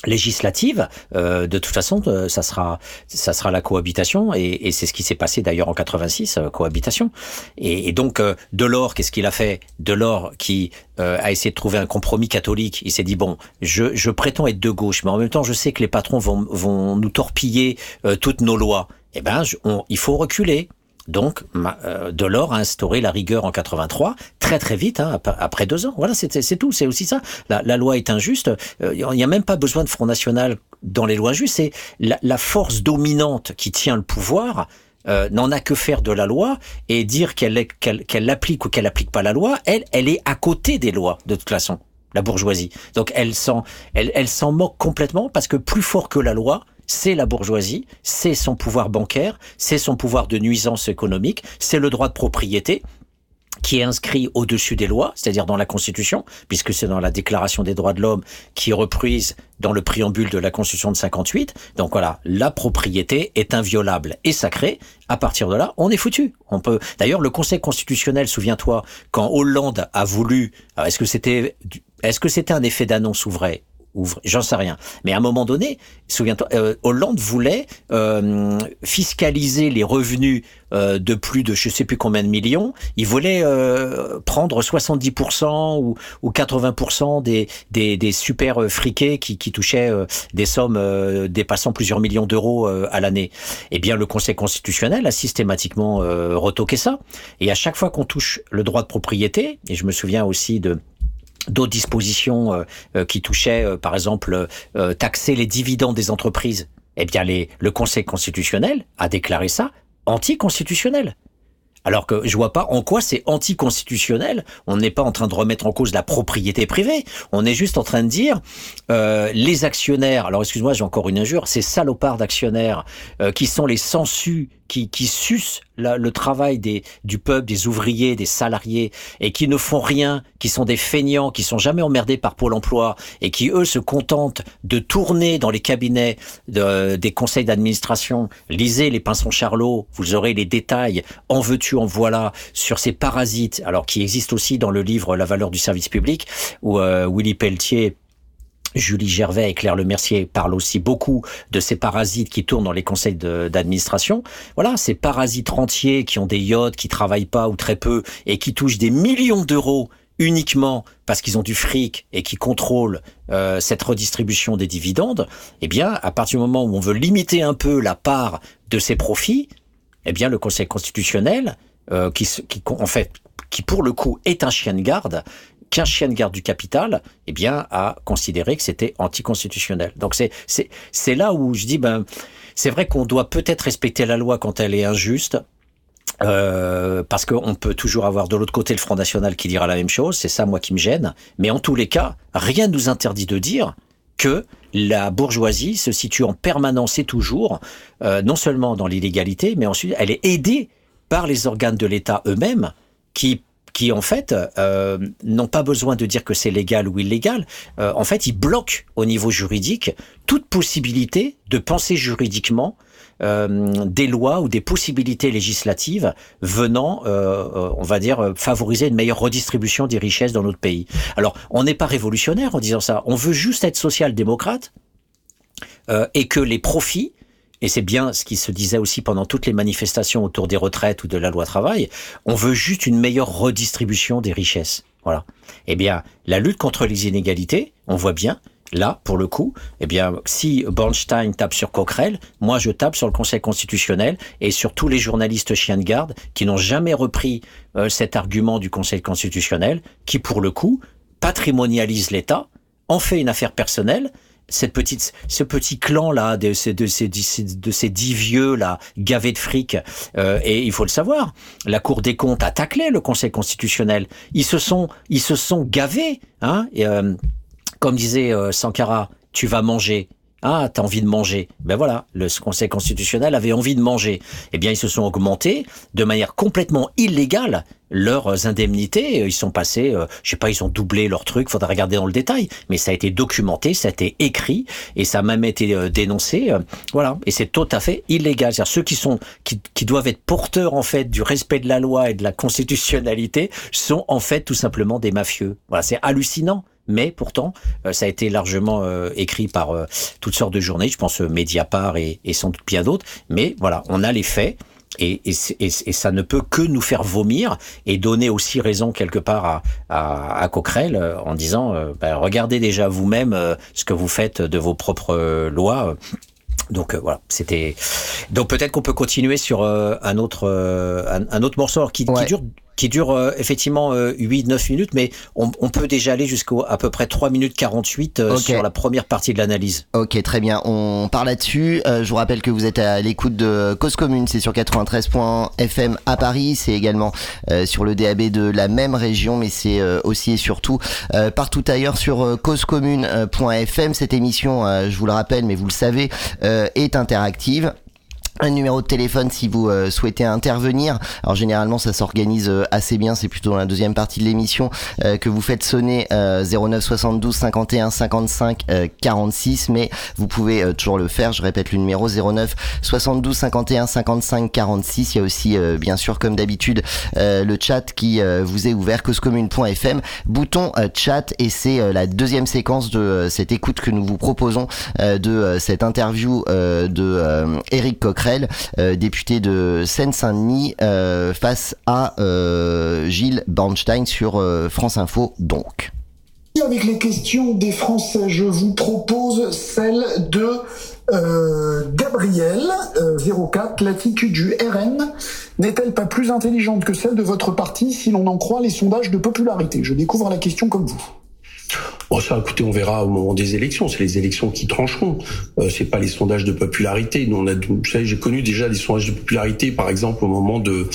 législative, euh, de toute façon, euh, ça sera ça sera la cohabitation et, et c'est ce qui s'est passé d'ailleurs en 86, euh, cohabitation. Et, et donc euh, Delors, qu'est-ce qu'il a fait? Delors qui a essayé de trouver un compromis catholique. Il s'est dit bon, je, je prétends être de gauche, mais en même temps, je sais que les patrons vont vont nous torpiller toutes nos lois. Eh ben, il faut reculer. Donc, euh, Delors a instauré la rigueur en 83, très très vite, hein, après deux ans. Voilà, c'est tout, c'est aussi ça. La, loi est injuste. Euh, il n'y a même pas besoin de Front National dans les lois justes. C'est la, force dominante qui tient le pouvoir. Euh, n'en a que faire de la loi et dire qu'elle qu'elle applique ou qu'elle applique pas la loi, elle, est à côté des lois de toute façon, la bourgeoisie. Donc elle s'en moque complètement parce que plus fort que la loi, c'est la bourgeoisie, c'est son pouvoir bancaire, c'est son pouvoir de nuisance économique, c'est le droit de propriété qui est inscrit au-dessus des lois, c'est-à-dire dans la Constitution, puisque c'est dans la Déclaration des droits de l'homme qui est reprise dans le préambule de la Constitution de 58. Donc voilà, la propriété est inviolable et sacrée. À partir de là, on est foutu. On peut. D'ailleurs, le Conseil constitutionnel, souviens-toi, quand Hollande a voulu, est-ce que c'était, est-ce que c'était un effet d'annonce ou vrai? J'en sais rien. Mais à un moment donné, souviens-toi, euh, Hollande voulait euh, fiscaliser les revenus euh, de plus de je sais plus combien de millions. Il voulait prendre 70% ou, ou 80% des, des, des super friqués qui, qui touchaient des sommes dépassant plusieurs millions d'euros à l'année. Eh bien, le Conseil constitutionnel a systématiquement retoqué ça. Et à chaque fois qu'on touche le droit de propriété, et je me souviens aussi de d'autres dispositions euh, euh, qui touchaient, euh, par exemple, taxer les dividendes des entreprises, eh bien, le Conseil constitutionnel a déclaré ça anticonstitutionnel. Alors que je vois pas en quoi c'est anticonstitutionnel. On n'est pas en train de remettre en cause la propriété privée. On est juste en train de dire les actionnaires. Alors excuse-moi, j'ai encore une injure. Ces salopards d'actionnaires qui sont les sensus qui, qui sucent le travail des, du peuple, des ouvriers, des salariés, et qui ne font rien, qui sont des feignants, qui sont jamais emmerdés par Pôle Emploi, et qui eux se contentent de tourner dans les cabinets de, des conseils d'administration. Lisez les Pinsons Charlot, vous aurez les détails. En veux-tu, en voilà sur ces parasites, alors qui existent aussi dans le livre La valeur du service public, où euh, Willy Pelletier Julie Gervais et Claire Lemercier parlent aussi beaucoup de ces parasites qui tournent dans les conseils d'administration. Voilà, ces parasites rentiers qui ont des yachts, qui travaillent pas ou très peu et qui touchent des millions d'euros uniquement parce qu'ils ont du fric et qui contrôlent euh, cette redistribution des dividendes, eh bien, à partir du moment où on veut limiter un peu la part de ces profits, eh bien, le Conseil constitutionnel, euh, qui, qui, en fait, qui pour le coup est un chien de garde, qu'un chien de garde du capital, eh bien, a considéré que c'était anticonstitutionnel. Donc c'est c'est c'est là où je dis ben c'est vrai qu'on doit peut-être respecter la loi quand elle est injuste. Euh, parce qu'on peut toujours avoir de l'autre côté le Front National qui dira la même chose, c'est ça moi qui me gêne. Mais en tous les cas, rien ne nous interdit de dire que la bourgeoisie se situe en permanence et toujours, euh, non seulement dans l'illégalité, mais ensuite elle est aidée par les organes de l'État eux-mêmes qui qui en fait euh, n'ont pas besoin de dire que c'est légal ou illégal. Euh, en fait, ils bloquent au niveau juridique toute possibilité de penser juridiquement euh, des lois ou des possibilités législatives venant, euh, on va dire, favoriser une meilleure redistribution des richesses dans notre pays. Alors, on n'est pas révolutionnaire en disant ça. On veut juste être social-démocrate euh, et que les profits et c'est bien ce qui se disait aussi pendant toutes les manifestations autour des retraites ou de la loi travail, on veut juste une meilleure redistribution des richesses. Voilà. Eh bien, la lutte contre les inégalités, on voit bien, là, pour le coup, eh bien, si Bornstein tape sur Coquerel, moi je tape sur le Conseil constitutionnel et sur tous les journalistes chiens de garde qui n'ont jamais repris euh, cet argument du Conseil constitutionnel, qui pour le coup patrimonialise l'État, en fait une affaire personnelle cette petite, ce petit clan là, de, ces, de, ces, de ces dix vieux là, gavés de fric. Euh, et il faut le savoir, la Cour des comptes a taclé le Conseil constitutionnel. Ils se sont, ils se sont gavés. Hein euh, comme disait euh, Sankara, tu vas manger. Ah, t'as envie de manger. Ben voilà, le Conseil constitutionnel avait envie de manger. Eh bien, ils se sont augmentés de manière complètement illégale leurs indemnités. Ils sont passés, euh, je sais pas, ils ont doublé leur truc. Faudra regarder dans le détail. Mais ça a été documenté, ça a été écrit et ça a même été euh, dénoncé. Euh, voilà, et c'est tout à fait illégal. C'est-à-dire ceux qui sont, qui, qui doivent être porteurs en fait du respect de la loi et de la constitutionnalité sont en fait tout simplement des mafieux. Voilà, c'est hallucinant mais pourtant, euh, ça a été largement euh, écrit par euh, toutes sortes de journalistes, je pense Mediapart et, et sans doute bien d'autres, mais voilà, on a les faits. Et, et, et, ça ne peut que nous faire vomir et donner aussi raison quelque part à, à, à Coquerel en disant ben, regardez déjà vous-même ce que vous faites de vos propres lois. Donc voilà, c'était. Donc peut-être qu'on peut continuer sur un autre un, un, autre morceau qui, Ouais. qui dure qui dure euh, effectivement euh, 8-9 minutes, mais on, on peut déjà aller jusqu'à à peu près 3 minutes 48 euh, sur la première partie de l'analyse. Ok, très bien. On part là-dessus. Euh, je vous rappelle que vous êtes à l'écoute de Cause Commune. C'est sur 93.fm à Paris. C'est également euh, sur le DAB de la même région, mais c'est euh, aussi et surtout euh, partout ailleurs sur euh, causecommune.fm. Cette émission, euh, je vous le rappelle, mais vous le savez, euh, est interactive. Un numéro de téléphone si vous euh, souhaitez intervenir. Alors généralement ça s'organise euh, assez bien, c'est plutôt dans la deuxième partie de l'émission euh, que vous faites sonner euh, 09 72 51 55 euh, 46, mais vous pouvez toujours le faire. Je répète le numéro 09 72 51 55 46. Il y a aussi bien sûr comme d'habitude le chat qui vous est ouvert causecommune.fm, bouton chat et c'est la deuxième séquence de cette écoute que nous vous proposons de cette interview de euh, Éric Euh, député de Seine-Saint-Denis, euh, face à euh, Gilles Bornstein sur France Info donc. Avec les questions des Français, je vous propose celle de Gabriel, euh, 04, l'attitude du RN n'est-elle pas plus intelligente que celle de votre parti si l'on en croit les sondages de popularité? Je découvre la question comme vous. Bon, ça, écoutez, on verra au moment des élections. C'est les élections qui trancheront. Euh, c'est pas les sondages de popularité. Nous, on a, vous savez, j'ai connu déjà des sondages de popularité, par exemple, au moment de,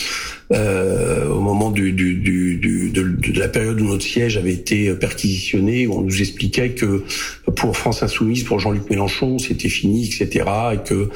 euh, au moment du, du, du, du- de, la période où notre siège avait été perquisitionné, où on nous expliquait que pour France Insoumise, pour Jean-Luc Mélenchon, c'était fini, etc., et que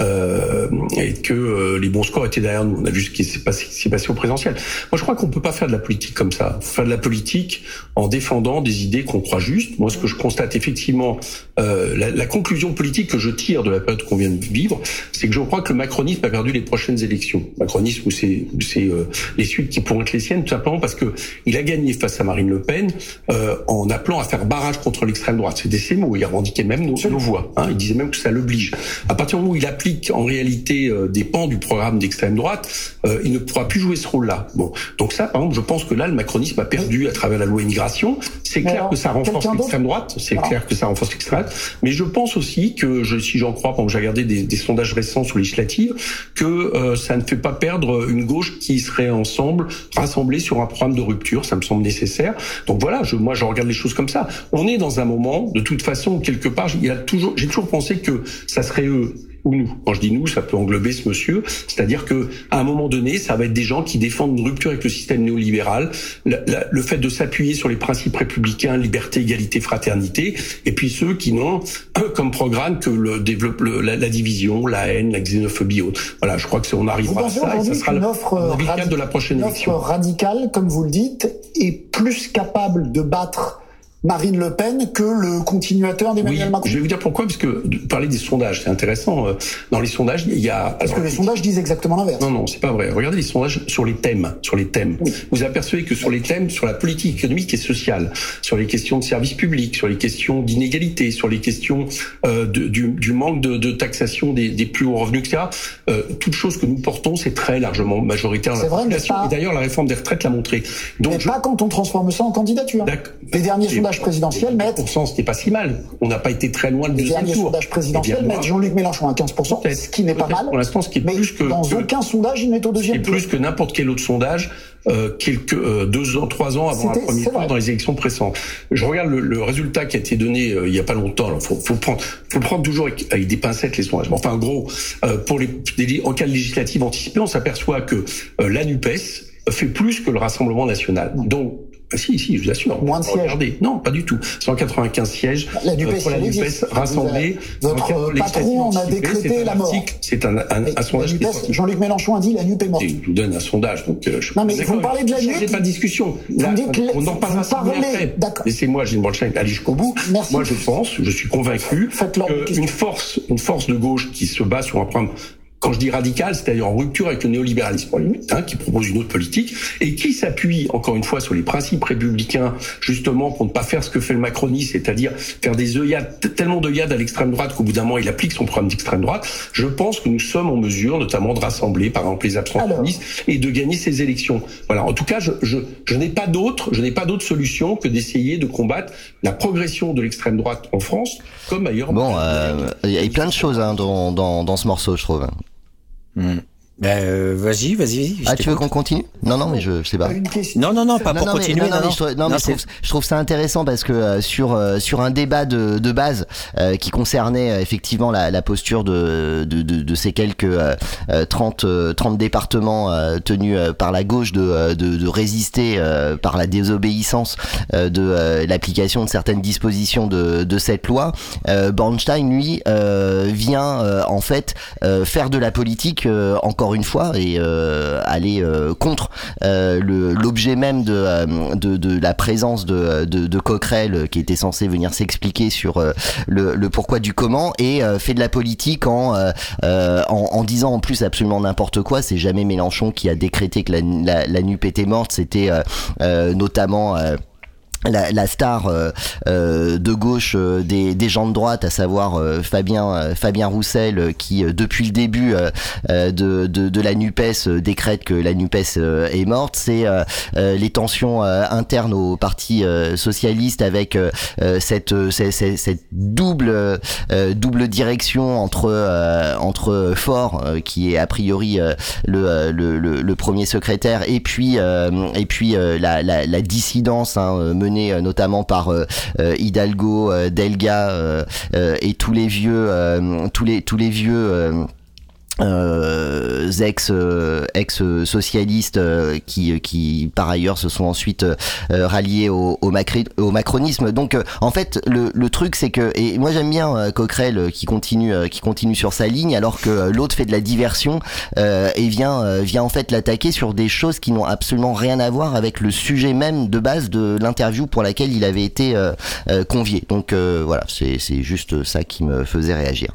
euh, et que euh, les bons scores étaient derrière nous. On a vu ce qui s'est passé, passé au présidentiel. Moi, je crois qu'on peut pas faire de la politique comme ça. Faut faire de la politique en défendant des idées qu'on croit justes. Moi, ce que je constate effectivement, euh, la, la conclusion politique que je tire de la période qu'on vient de vivre, c'est que je crois que le macronisme a perdu les prochaines élections. Macronisme c'est c'est euh, les suites qui pourront être les siennes, tout simplement parce que il a gagné face à Marine Le Pen euh, en appelant à faire barrage contre l'extrême droite. C'était ses mots. Il revendiquait même nos, nos voix. Hein. Il disait même que ça l'oblige. À partir du moment où il applique en réalité euh, des pans du programme d'extrême droite, euh, il ne pourra plus jouer ce rôle-là. Bon, donc ça, par exemple, je pense que là, le macronisme a perdu à travers la loi immigration. C'est clair alors, que ça renforce l'extrême droite. C'est Ah. clair que ça renforce l'extrême droite. Mais je pense aussi que, je, si j'en crois, quand j'ai regardé des, des sondages récents sur législatives, que euh, ça ne fait pas perdre une gauche qui serait ensemble rassemblée sur un programme de rupture. Ça me semble nécessaire. Donc voilà, je, moi, je regarde les choses comme ça. On est dans un moment, de toute façon, quelque part, il y a toujours, j'ai toujours pensé que ça serait eux ou nous. Quand je dis nous, ça peut englober ce monsieur. C'est-à-dire que à un moment donné, ça va être des gens qui défendent une rupture avec le système néolibéral, la- la- le fait de s'appuyer sur les principes républicains, liberté, égalité, fraternité, et puis ceux qui n'ont comme programme que le développe le- la, la division, la haine, la xénophobie. autre. Voilà, je crois que c'est- on arrivera à ça et ça sera qu'une le offre, euh, de la prochaine une offre élection. radicale, comme vous le dites, est plus capable de battre Marine Le Pen que le continuateur Oui, d'Emmanuel Macron je vais vous dire pourquoi, parce que de parler des sondages, c'est intéressant. Euh, Dans les sondages, il y a Parce que les sondages disent exactement l'inverse. Non, non, c'est pas vrai. Regardez les sondages sur les thèmes, sur les thèmes. Oui. Vous apercevez que sur les thèmes, sur la politique économique et sociale, sur les questions de services publics, sur les questions d'inégalité, sur les questions euh, de- du, du manque de, de taxation des, des plus hauts revenus, etc. Euh, toutes choses que nous portons, c'est très largement majoritaire C'est vrai, mais pas- Et d'ailleurs, la réforme des retraites l'a montré. Donc, Mais je- pas quand on transforme ça en candidature. Les derniers sondages sondages présidentiels mettent. c'était pas si mal. On n'a pas été très loin de deuxième tour. Les sondages présidentiels mettent Jean-Luc Mélenchon à 15%, ce qui n'est pas mal. Pour l'instant, ce qui est plus que. Dans aucun sondage, il n'est au deuxième tour. plus que n'importe quel autre sondage euh, quelques euh, deux ans, trois ans avant un premier tour dans les élections précentes. Je regarde le, le résultat qui a été donné euh, il y a pas longtemps. Il faut, faut prendre, faut prendre toujours avec, des pincettes les sondages. Enfin, en gros, euh, pour les, en cas de législative anticipée, on s'aperçoit que la Nupes fait plus que le Rassemblement national. Donc ah, si, si, je vous assure. Moins de sièges. Non, pas du tout. 195 sièges la NUPES, pour la NUPES rassemblés. Votre patron en a décrété la mort. C'est un, un, un, sondage. Jean-Luc Mélenchon a dit la NUPES est morte. Je vous donne un sondage. Donc, euh, je non, mais vous parlez de la NUPES. pas de discussion. Là, on en parlera après. Laissez-moi, Gilles Bolchin, aller jusqu'au bout. Merci. Moi, je pense, je suis convaincu qu'une force, une force de gauche qui se bat sur un programme quand je dis radical, c'est-à-dire en rupture avec le néolibéralisme, hein, qui propose une autre politique, et qui s'appuie, encore une fois, sur les principes républicains, justement, pour ne pas faire ce que fait le macronisme, c'est-à-dire faire des œillades, tellement d'œillades à l'extrême droite qu'au bout d'un moment, il applique son programme d'extrême droite. Je pense que nous sommes en mesure, notamment, de rassembler, par exemple, les abstentionnistes et de gagner ces élections. Voilà. En tout cas, je, je, je n'ai pas d'autre, je n'ai pas d'autre solution que d'essayer de combattre la progression de l'extrême droite en France, comme ailleurs. Bon, euh, il y a plein de choses hein, dans, dans, dans ce morceau, je trouve. Mm. Ben, euh, vas-y, vas-y. Ah, tu veux qu'on continue? Non, non, mais je, je sais pas. Non, non, non, pas pour continuer. non, non, je, non, mais je, trouve, ça intéressant parce que euh, sur euh, sur un débat de, de base qui concernait effectivement la, la posture de, de, de, de ces quelques 30 30 départements tenus par la gauche de, de, de résister par la désobéissance de l'application de certaines dispositions de, de cette loi, Bornstein lui vient en fait faire de la politique encore une fois et euh, aller euh, contre euh, l'objet même de, la présence de, Coquerel qui était censé venir s'expliquer sur le, pourquoi du comment et fait de la politique en, en, en, disant en plus absolument n'importe quoi. C'est jamais Mélenchon qui a décrété que la, la, la NUP était morte, c'était notamment la, la, star euh, euh, de gauche euh, des, des, gens de droite, à savoir Fabien Fabien Roussel, qui depuis le début de, de, de, la Nupes décrète que la Nupes est morte. C'est les tensions internes au Parti socialiste avec cette, cette, cette, double double direction entre entre Fort, qui est a priori le, le, le, premier secrétaire, et puis et puis la, la, la dissidence hein, euh, notamment par euh, euh, Hidalgo, Delga et tous les vieux, tous les tous les vieux euh, ex euh, ex socialistes euh, qui qui par ailleurs se sont ensuite ralliés au, au, au, macronisme. Donc en fait le, le truc c'est que et moi j'aime bien Coquerel qui continue qui continue sur sa ligne alors que l'autre fait de la diversion et vient vient en fait l'attaquer sur des choses qui n'ont absolument rien à voir avec le sujet même de base de l'interview pour laquelle il avait été convié. Donc voilà c'est c'est juste ça qui me faisait réagir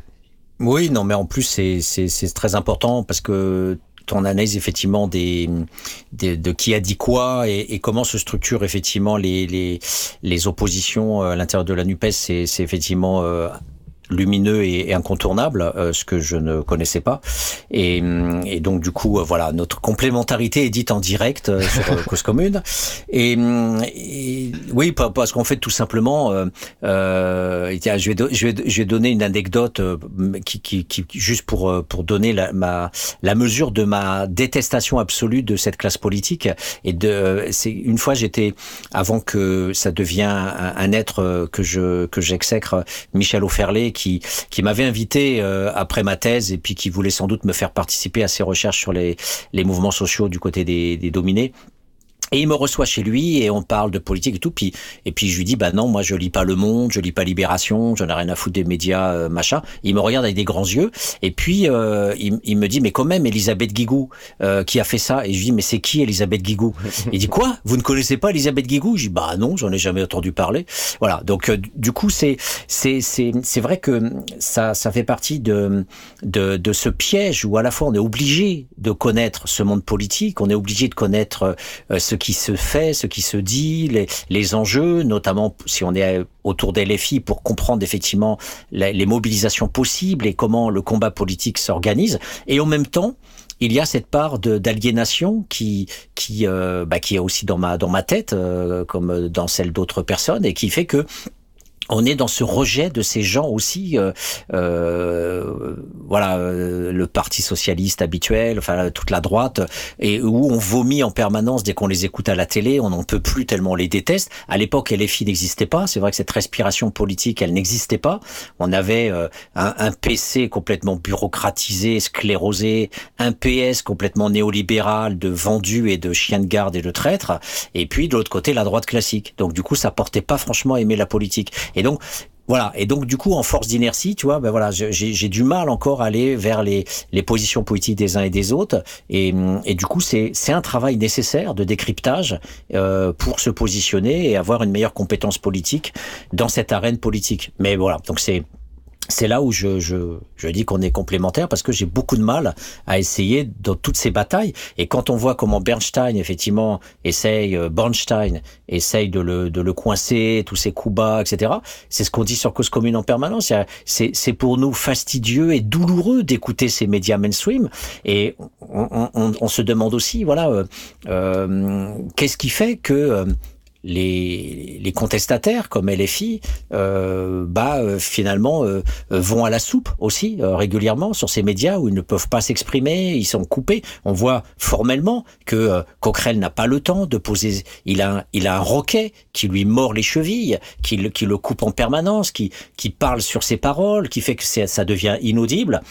oui, non, mais en plus c'est très important parce que ton analyse effectivement des, de qui a dit quoi et, comment se structurent effectivement les les, les oppositions à l'intérieur de la Nupes, c'est effectivement euh, lumineux et, incontournable, euh, ce que je ne connaissais pas. Et, et donc du coup, euh, voilà, notre complémentarité est dite en direct euh, sur Cause Commune. Et, oui, parce qu'en fait, tout simplement, euh, je, vais je, vais, je vais donner une anecdote qui, qui, qui, juste pour pour donner la, ma la mesure de ma détestation absolue de cette classe politique. Et de, c'est une fois j'étais avant que ça devienne un, être que je que j'exècre, Michel Auferlet qui, m'avait invité euh, après ma thèse et puis qui voulait sans doute me faire participer à ses recherches sur les, mouvements sociaux du côté des dominés. Et il me reçoit chez lui et on parle de politique et tout. Puis, et puis je lui dis, bah non, moi je lis pas Le Monde, je lis pas Libération, j'en ai rien à foutre des médias, euh, machin. Il me regarde avec des grands yeux. Et puis euh, il, il, me dit, mais quand même, Elisabeth Guigou euh, qui a fait ça. Et je lui dis, mais c'est qui Elisabeth Guigou? Il dit quoi? Vous ne connaissez pas Elisabeth Guigou? Je dis, bah non, j'en ai jamais entendu parler. Voilà. Donc euh, du coup, c'est c'est c'est c'est vrai que ça ça fait partie de, de de ce piège où à la fois on est obligé de connaître ce monde politique, on est obligé de connaître euh, ce qui se fait, ce qui se dit, les, les enjeux, notamment si on est autour des LFI pour comprendre effectivement les, les mobilisations possibles et comment le combat politique s'organise. Et en même temps, il y a cette part d'aliénation qui qui euh, bah, qui est aussi dans ma dans ma tête euh, comme dans celle d'autres personnes et qui fait que on est dans ce rejet de ces gens aussi, euh, euh, voilà, euh, le parti socialiste habituel, enfin toute la droite, et où on vomit en permanence dès qu'on les écoute à la télé, on n'en peut plus tellement on les déteste. À l'époque, LFI n'existait pas, c'est vrai que cette respiration politique, elle n'existait pas. On avait un, un, PC complètement bureaucratisé, sclérosé, un PS complètement néolibéral, de vendus et de chiens de garde et de traîtres, et puis de l'autre côté la droite classique. Donc du coup, ça portait pas franchement à aimer la politique. Et donc, voilà. Et donc, du coup, en force d'inertie, tu vois, ben voilà, j'ai du mal encore à aller vers les, les positions politiques des uns et des autres. Et, et du coup, c'est un travail nécessaire de décryptage euh, pour se positionner et avoir une meilleure compétence politique dans cette arène politique. Mais voilà. Donc, c'est c'est là où je, je, je dis qu'on est complémentaires parce que j'ai beaucoup de mal à essayer dans toutes ces batailles. Et quand on voit comment Bernstein, effectivement, essaye, euh, Bernstein essaye de le, de le coincer, tous ses coups bas, etc., c'est ce qu'on dit sur Cause Commune en permanence. C'est pour nous fastidieux et douloureux d'écouter ces médias mainstream. Et on, on, on se demande aussi, voilà, euh, euh qu'est-ce qui fait que euh, les, les contestataires comme LFI, euh, bah euh, finalement euh, vont à la soupe aussi régulièrement sur ces médias où ils ne peuvent pas s'exprimer, ils sont coupés. On voit formellement que Coquerel n'a pas le temps de poser. Il a il a un roquet qui lui mord les chevilles, qui, qui le coupe en permanence, qui qui parle sur ses paroles, qui fait que ça devient inaudible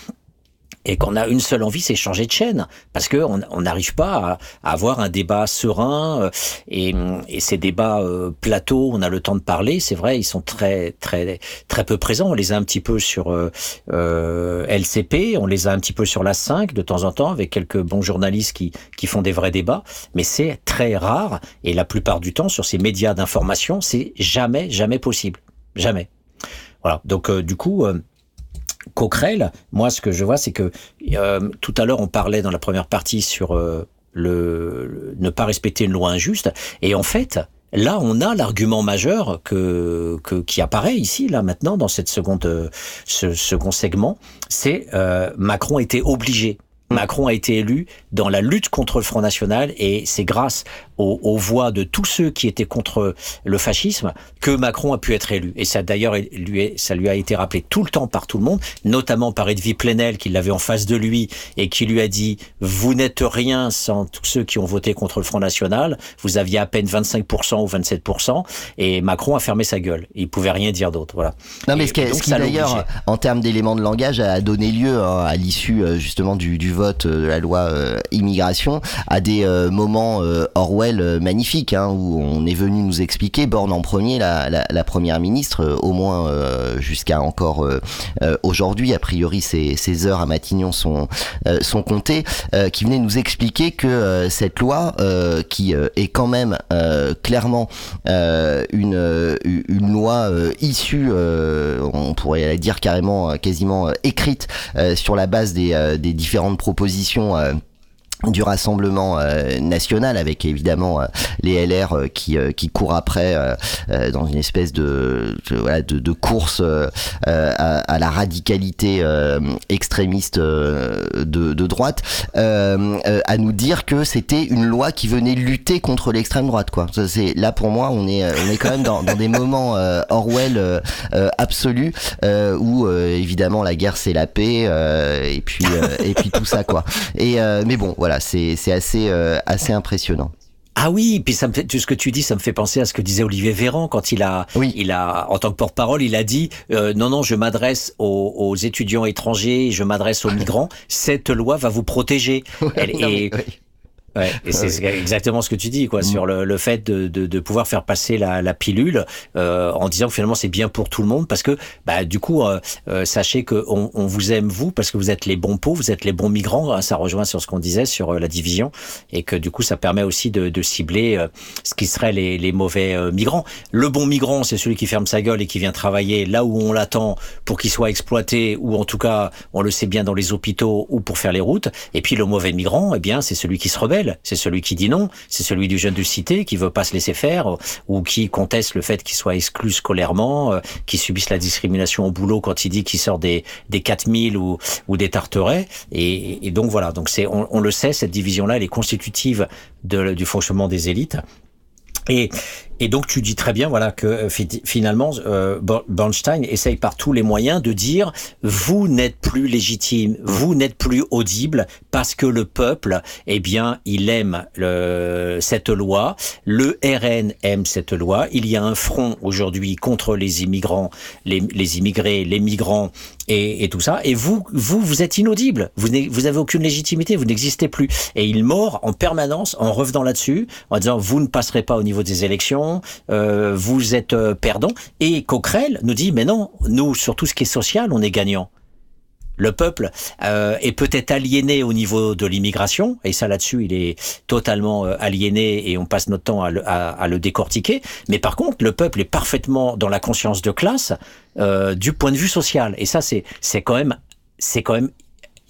et qu'on a une seule envie, c'est changer de chaîne, parce que on n'arrive pas à, avoir un débat serein euh, et, et ces débats euh, plateaux, on a le temps de parler, c'est vrai, ils sont très très très peu présents. On les a un petit peu sur euh, euh LCP, on les a un petit peu sur la 5 de temps en temps avec quelques bons journalistes qui qui font des vrais débats, mais c'est très rare et la plupart du temps sur ces médias d'information, c'est jamais jamais possible, jamais. Voilà. Donc du coup Coquerel, moi ce que je vois c'est que euh, tout à l'heure on parlait dans la première partie sur euh, le, ne pas respecter une loi injuste. Et en fait là on a l'argument majeur que, qui apparaît ici là maintenant dans cette seconde ce second segment. C'est euh, Macron était obligé. Macron a été élu dans la lutte contre le Front National et c'est grâce aux, voix de tous ceux qui étaient contre le fascisme que Macron a pu être élu. Et ça d'ailleurs, lui, ça lui a été rappelé tout le temps par tout le monde, notamment par Edwy Plenel qui l'avait en face de lui et qui lui a dit vous n'êtes rien sans tous ceux qui ont voté contre le Front National. Vous aviez à peine 25% ou 27% et Macron a fermé sa gueule. Il pouvait rien dire d'autre. Voilà. Non mais ce qui, d'ailleurs, en termes d'éléments de langage, a donné lieu hein, à l'issue euh, justement du, du, vote de la loi euh, immigration à des euh, moments Orwell euh, magnifique hein, où on est venu nous expliquer, Borne en premier, la, la, la première ministre, euh, au moins euh, jusqu'à encore aujourd'hui, a priori ces, ces, heures à Matignon sont, sont comptées, qui venait nous expliquer que cette loi, qui est quand même clairement une, une loi issue, on pourrait dire carrément quasiment écrite sur la base des, des différentes propositions du Rassemblement euh, national avec évidemment euh, les LR euh, qui, qui courent après dans une espèce de, de, de, course à, la radicalité extrémiste de, de droite à nous dire que c'était une loi qui venait lutter contre l'extrême droite quoi. C'est là pour moi on est on est quand même dans, dans des moments Orwell absolus où évidemment la guerre c'est la paix et puis et puis tout ça quoi. Et mais bon voilà c'est assez, euh, assez impressionnant. Ah oui, puis ça me fait, tout ce que tu dis, ça me fait penser à ce que disait Olivier Véran quand il a, il a, en tant que porte-parole, il a dit euh, non non, je m'adresse aux, étudiants étrangers, je m'adresse aux migrants. Cette loi va vous protéger. et, Ouais, et c'est exactement ce que tu dis, quoi, mm. sur le, le fait de, de, de, pouvoir faire passer la, la pilule euh, en disant que finalement c'est bien pour tout le monde, parce que bah du coup, euh, euh sachez que on, on, vous aime vous parce que vous êtes les bons pots, vous êtes les bons migrants. Hein, ça rejoint sur ce qu'on disait sur euh, la division, et que du coup ça permet aussi de, de cibler euh, ce qui serait les, les mauvais migrants. Le bon migrant, c'est celui qui ferme sa gueule et qui vient travailler là où on l'attend pour qu'il soit exploité, ou en tout cas on le sait bien dans les hôpitaux ou pour faire les routes. Et puis le mauvais migrant, eh bien c'est celui qui se rebelle c'est celui qui dit non, c'est celui du jeune de cité qui veut pas se laisser faire ou qui conteste le fait qu'il soit exclu scolairement, qui subisse la discrimination au boulot quand il dit qu'il sort des des 4000 ou ou des tarterets. Et, donc voilà, donc c'est on, le sait cette division là elle est constitutive du fonctionnement des élites. Et, et donc tu dis très bien voilà que euh, finalement euh, Bernstein essaye par tous les moyens de dire vous n'êtes plus légitime, vous n'êtes plus audible parce que le peuple eh bien il aime le, cette loi, le RN aime cette loi, il y a un front aujourd'hui contre les immigrants, les, les immigrés, les migrants et, et, tout ça. Et vous vous vous êtes inaudible, vous vous avez aucune légitimité, vous n'existez plus. Et il mord en permanence en revenant là-dessus en disant vous ne passerez pas au niveau des élections euh, vous êtes euh, perdant. Et Coquerel nous dit, mais non, nous, sur tout ce qui est social, on est gagnant. Le peuple euh, est peut-être aliéné au niveau de l'immigration, et ça là-dessus, il est totalement aliéné et on passe notre temps à le, décortiquer. Mais par contre, le peuple est parfaitement dans la conscience de classe du point de vue social, et ça, c'est quand même c'est quand même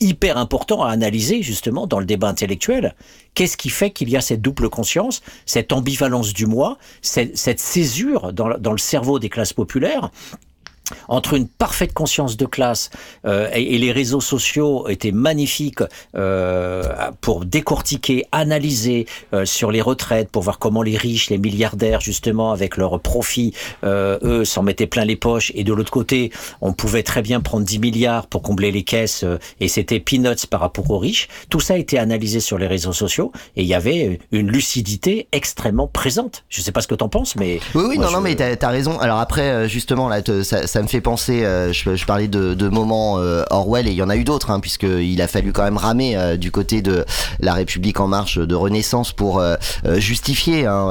hyper important à analyser justement dans le débat intellectuel. Qu'est-ce qui fait qu'il y a cette double conscience, cette ambivalence du moi, cette, césure dans le cerveau des classes populaires entre une parfaite conscience de classe euh, et, les réseaux sociaux étaient magnifiques euh, pour décortiquer, analyser euh, sur les retraites, pour voir comment les riches, les milliardaires justement avec leurs profits, euh, eux s'en mettaient plein les poches et de l'autre côté on pouvait très bien prendre 10 milliards pour combler les caisses euh, et c'était peanuts par rapport aux riches. Tout ça a été analysé sur les réseaux sociaux et il y avait une lucidité extrêmement présente. Je sais pas ce que tu en penses, mais oui oui non non mais t'as as raison. Alors après justement là ça ça me fait penser, euh, je, parlais de, moments euh, Orwell et il y en a eu d'autres, hein, puisqu'il a fallu quand même ramer euh, du côté de la République en marche de Renaissance pour justifier, hein,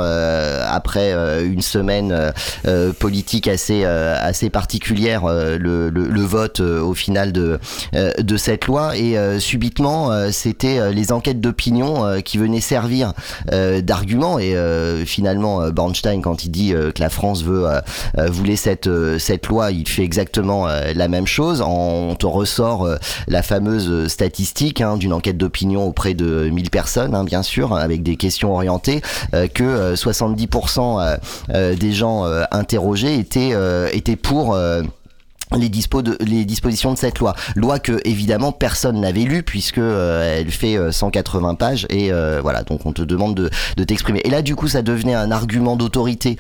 après une semaine politique assez assez particulière, le, vote au final de de cette loi. Et subitement c'était les enquêtes d'opinion qui venaient servir d'argument. Et finalement Bornstein quand il dit que la France veut voulait cette cette loi il fait exactement euh, la même chose. On te ressort euh, la fameuse statistique hein, d'une enquête d'opinion auprès de 1000 personnes, hein, bien sûr, avec des questions orientées, euh, que 70% des gens interrogés étaient, étaient pour les, dispo de, les dispositions de cette loi. Loi que évidemment personne n'avait lue puisque euh, elle fait 180 euh, pages et euh, voilà donc on te demande de, de t'exprimer. Et là du coup ça devenait un argument d'autorité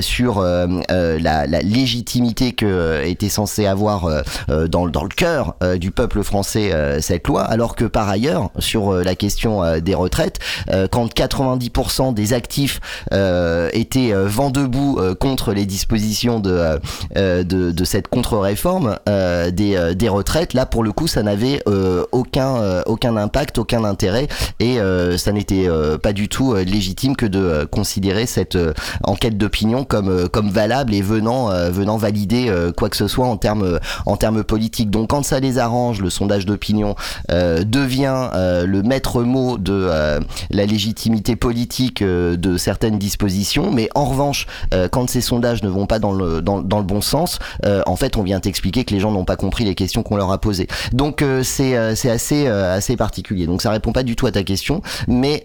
sur la, la, légitimité que était censé avoir dans, dans le cœur du peuple français cette loi, alors que par ailleurs sur la question des retraites, quand 90% des actifs étaient vent debout contre les dispositions de, de, de cette contre réforme euh, des, euh, des retraites, là pour le coup, ça n'avait euh, aucun aucun impact, aucun intérêt et ça n'était pas du tout légitime que de considérer cette enquête d'opinion comme comme valable et venant venant valider quoi que ce soit en termes en termes politiques. Donc quand ça les arrange, le sondage d'opinion devient le maître mot de la légitimité politique de certaines dispositions, mais en revanche, quand ces sondages ne vont pas dans le dans, dans le bon sens, en fait on vient t'expliquer que les gens n'ont pas compris les questions qu'on leur a posées. Donc euh, c'est euh, c'est assez euh, assez particulier. Donc ça répond pas du tout à ta question, mais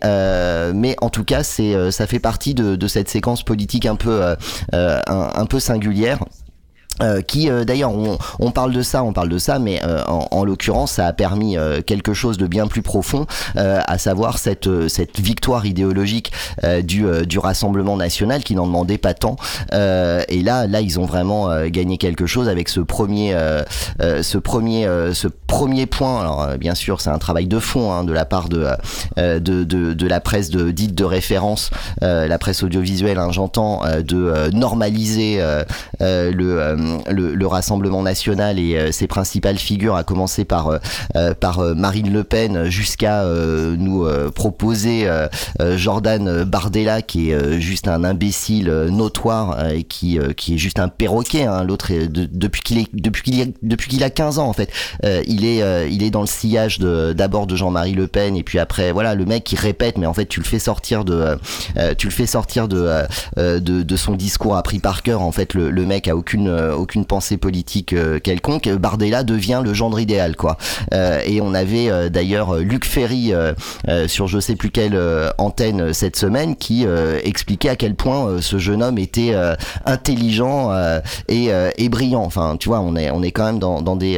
mais en tout cas c'est ça fait partie de, de cette séquence politique un peu un peu singulière. Euh, qui euh, d'ailleurs on, on, parle de ça, on parle de ça, mais euh, en, en l'occurrence ça a permis quelque chose de bien plus profond, à savoir cette cette victoire idéologique du du Rassemblement national qui n'en demandait pas tant. et là là ils ont vraiment gagné quelque chose avec ce premier ce premier ce premier point. Alors bien sûr c'est un travail de fond hein, de la part de, de, de de la presse de dite de référence, la presse audiovisuelle, hein, j'entends, de normaliser le le, le, Rassemblement national et euh, ses principales figures, à commencer par euh, euh, par Marine Le Pen, jusqu'à nous proposer Jordan Bardella, qui est juste un imbécile notoire et qui qui est juste un perroquet. Hein. L'autre, depuis qu'il depuis qu'il a depuis qu'il a 15 ans en fait, il est il est dans le sillage de d'abord de Jean-Marie Le Pen et puis après voilà le mec qui répète, mais en fait tu le fais sortir de tu le fais sortir de de, de son discours appris par cœur. En fait, le, le mec a aucune aucune pensée politique quelconque, Bardella devient le gendre idéal, quoi. et on avait d'ailleurs Luc Ferry sur je sais plus quelle antenne cette semaine qui expliquait à quel point ce jeune homme était intelligent et, et, brillant. Enfin, tu vois, on est on est quand même dans, dans des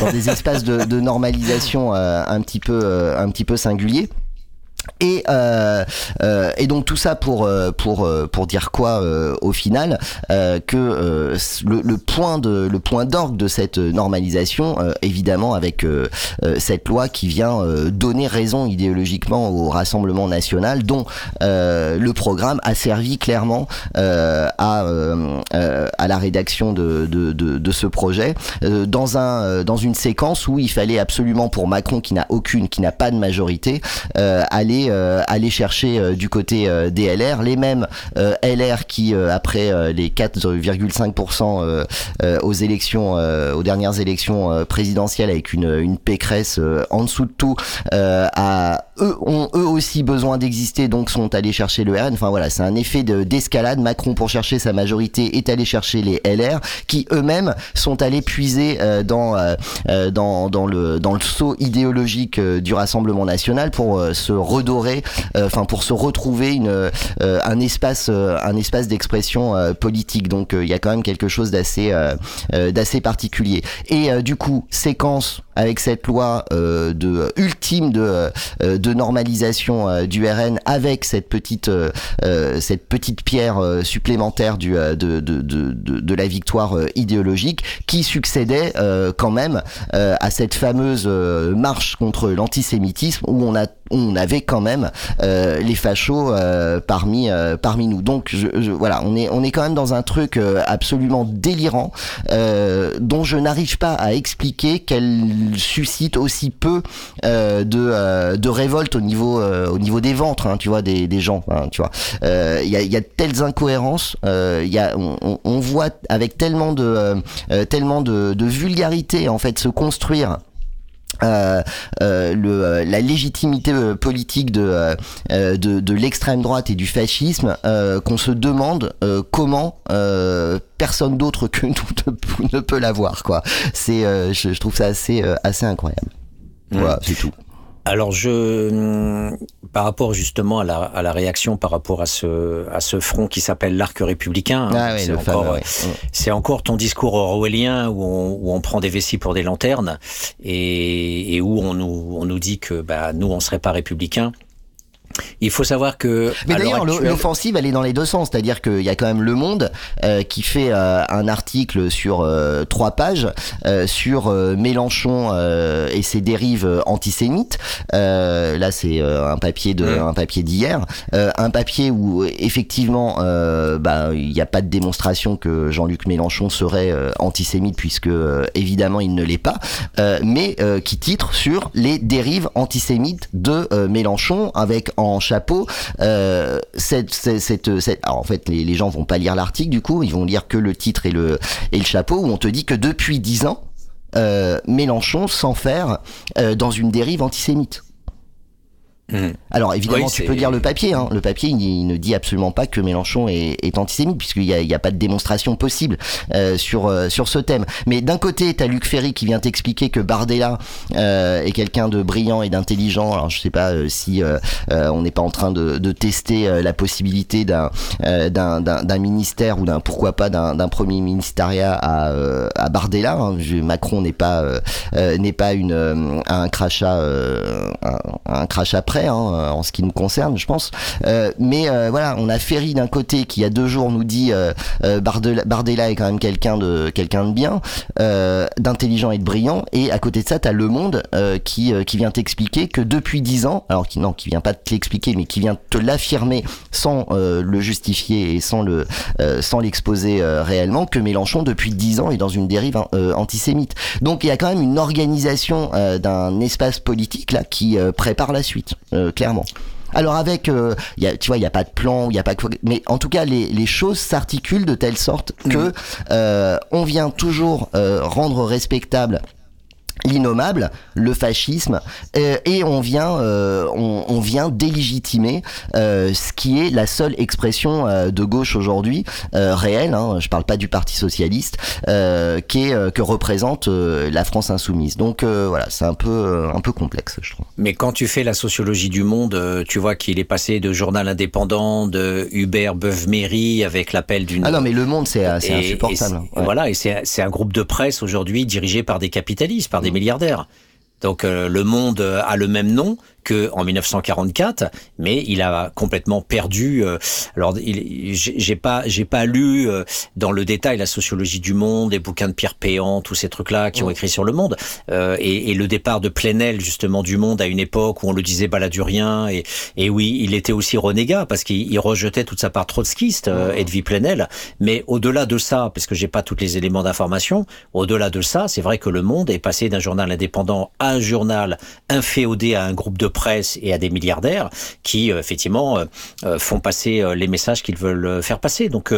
dans des espaces de, de normalisation un petit peu un petit peu singuliers. Et, euh, euh, et donc tout ça pour euh, pour euh, pour dire quoi au final que le, le, point de le point d'orgue de cette normalisation évidemment avec cette loi qui vient donner raison idéologiquement au Rassemblement national dont le programme a servi clairement à à la rédaction de, de, de, de ce projet dans un dans une séquence où il fallait absolument pour Macron qui n'a aucune qui n'a pas de majorité aller euh, aller, chercher euh, du côté euh, des LR, les mêmes LR qui après les 4,5% aux élections, aux dernières élections présidentielles avec une, une Pécresse en dessous de tout, à, eux ont eux aussi besoin d'exister donc sont allés chercher le RN. Enfin voilà, c'est un effet d'escalade. Macron pour chercher sa majorité est allé chercher les LR qui eux-mêmes sont allés puiser dans dans dans le dans le saut idéologique du Rassemblement national pour se redorer euh, enfin pour se retrouver une, euh, un espace, euh, un espace d'expression politique. Donc il y a quand même quelque chose d'assez, d'assez particulier. Et du coup, séquence avec cette loi de ultime de, de normalisation du RN, avec cette petite, cette petite pierre supplémentaire du, de, de, de, de, la victoire idéologique, qui succédait quand même à cette fameuse marche contre l'antisémitisme où on a on avait quand même euh, les fachos euh, parmi euh, parmi nous. Donc je, voilà, on est on est quand même dans un truc absolument délirant dont je n'arrive pas à expliquer qu'elle suscite aussi peu de de révolte au niveau au niveau des ventres, hein, tu vois, des, des gens, hein, tu vois. Il y a, y, a, telles incohérences, il y a on, on, voit avec tellement de tellement de, de vulgarité en fait se construire euh, euh, le, euh, la légitimité politique de, de, de l'extrême droite et du fascisme qu'on se demande comment personne d'autre que nous ne, peut l'avoir quoi. C'est je, je, trouve ça assez assez incroyable. Voilà c'est tout alors je, hum, par rapport justement à la, à la, réaction par rapport à ce, à ce front qui s'appelle l'arc républicain, hein, ah c'est encore, c'est encore ton discours orwellien où on, où on, prend des vessies pour des lanternes et, et où on nous, on nous dit que bah, nous on serait pas républicains. Il faut savoir que. Mais d'ailleurs, l'offensive, elle est dans les deux sens. C'est-à-dire qu'il y a quand même Le Monde euh, qui fait euh, un article sur euh, trois pages sur Mélenchon et ses dérives antisémites. là, c'est un papier de, un papier d'hier, un papier où effectivement, bah, il n'y a pas de démonstration que Jean-Luc Mélenchon serait antisémite puisque évidemment il ne l'est pas, mais qui titre sur les dérives antisémites de Mélenchon avec en chapeau. Euh, en fait, les, les, gens vont pas lire l'article du coup, ils vont lire que le titre et le, et le chapeau où on te dit que depuis dix ans, euh, Mélenchon s'enferme euh, dans une dérive antisémite. Mmh. Alors évidemment, tu peux lire le papier. Hein. Le papier, il, ne dit absolument pas que Mélenchon est, est antisémite, puisqu'il n'y a, a, pas de démonstration possible euh, sur euh, sur ce thème. Mais d'un côté, tu as Luc Ferry qui vient t'expliquer que Bardella euh, est quelqu'un de brillant et d'intelligent. Alors je sais pas si on n'est pas en train de, de tester la possibilité d'un d'un ministère ou d'un pourquoi pas d'un premier ministériat à, à Bardella. Hein. Macron n'est pas n'est pas une un crachat un, un crachat Hein, en ce qui nous concerne, je pense. Euh, mais euh, voilà, on a Ferry d'un côté qui il y a deux jours nous dit euh, Bardella, est quand même quelqu'un de quelqu'un de bien, d'intelligent et de brillant. Et à côté de ça, t'as Le Monde qui qui vient t'expliquer que depuis dix ans, alors qui non, qui vient pas te l'expliquer, mais qui vient te l'affirmer sans le justifier et sans le sans l'exposer réellement, que Mélenchon depuis dix ans est dans une dérive antisémite. Donc il y a quand même une organisation d'un espace politique là qui prépare la suite. Euh, clairement. Alors avec, euh, y a, tu vois, il n'y a pas de plan, il y a pas, mais en tout cas les, les choses s'articulent de telle sorte que euh, on vient toujours rendre respectable l'innommable, le fascisme, euh, et on vient, euh, on, on, vient délégitimer euh, ce qui est la seule expression de gauche aujourd'hui réelle. Hein, je parle pas du Parti socialiste, qui est que représente la France insoumise. Donc voilà, c'est un peu un peu complexe, je trouve. Mais quand tu fais la sociologie du monde, tu vois qu'il est passé de journal indépendant, de Hubert Beuve-Méry avec l'appel d'une. Ah non, mais le monde, c'est insupportable. Et ouais. Voilà, et c'est un groupe de presse aujourd'hui dirigé par des capitalistes, par des milliardaires. Donc euh, le monde a le même nom, que en 1944, mais il a complètement perdu. Euh, alors, j'ai pas, j'ai pas lu euh, dans le détail la sociologie du monde, les bouquins de Pierre Péan, tous ces trucs-là qui ont écrit sur le monde, euh, et, et, le départ de Plenel justement du monde à une époque où on le disait baladurien, et, et oui, il était aussi renégat parce qu'il rejetait toute sa part trotskiste, euh, Edwy Plenel. Mais au-delà de ça, parce que j'ai pas tous les éléments d'information, au-delà de ça, c'est vrai que le monde est passé d'un journal indépendant à un journal inféodé à un groupe de presse et à des milliardaires qui euh, effectivement euh, euh, font passer les messages qu'ils veulent faire passer. Donc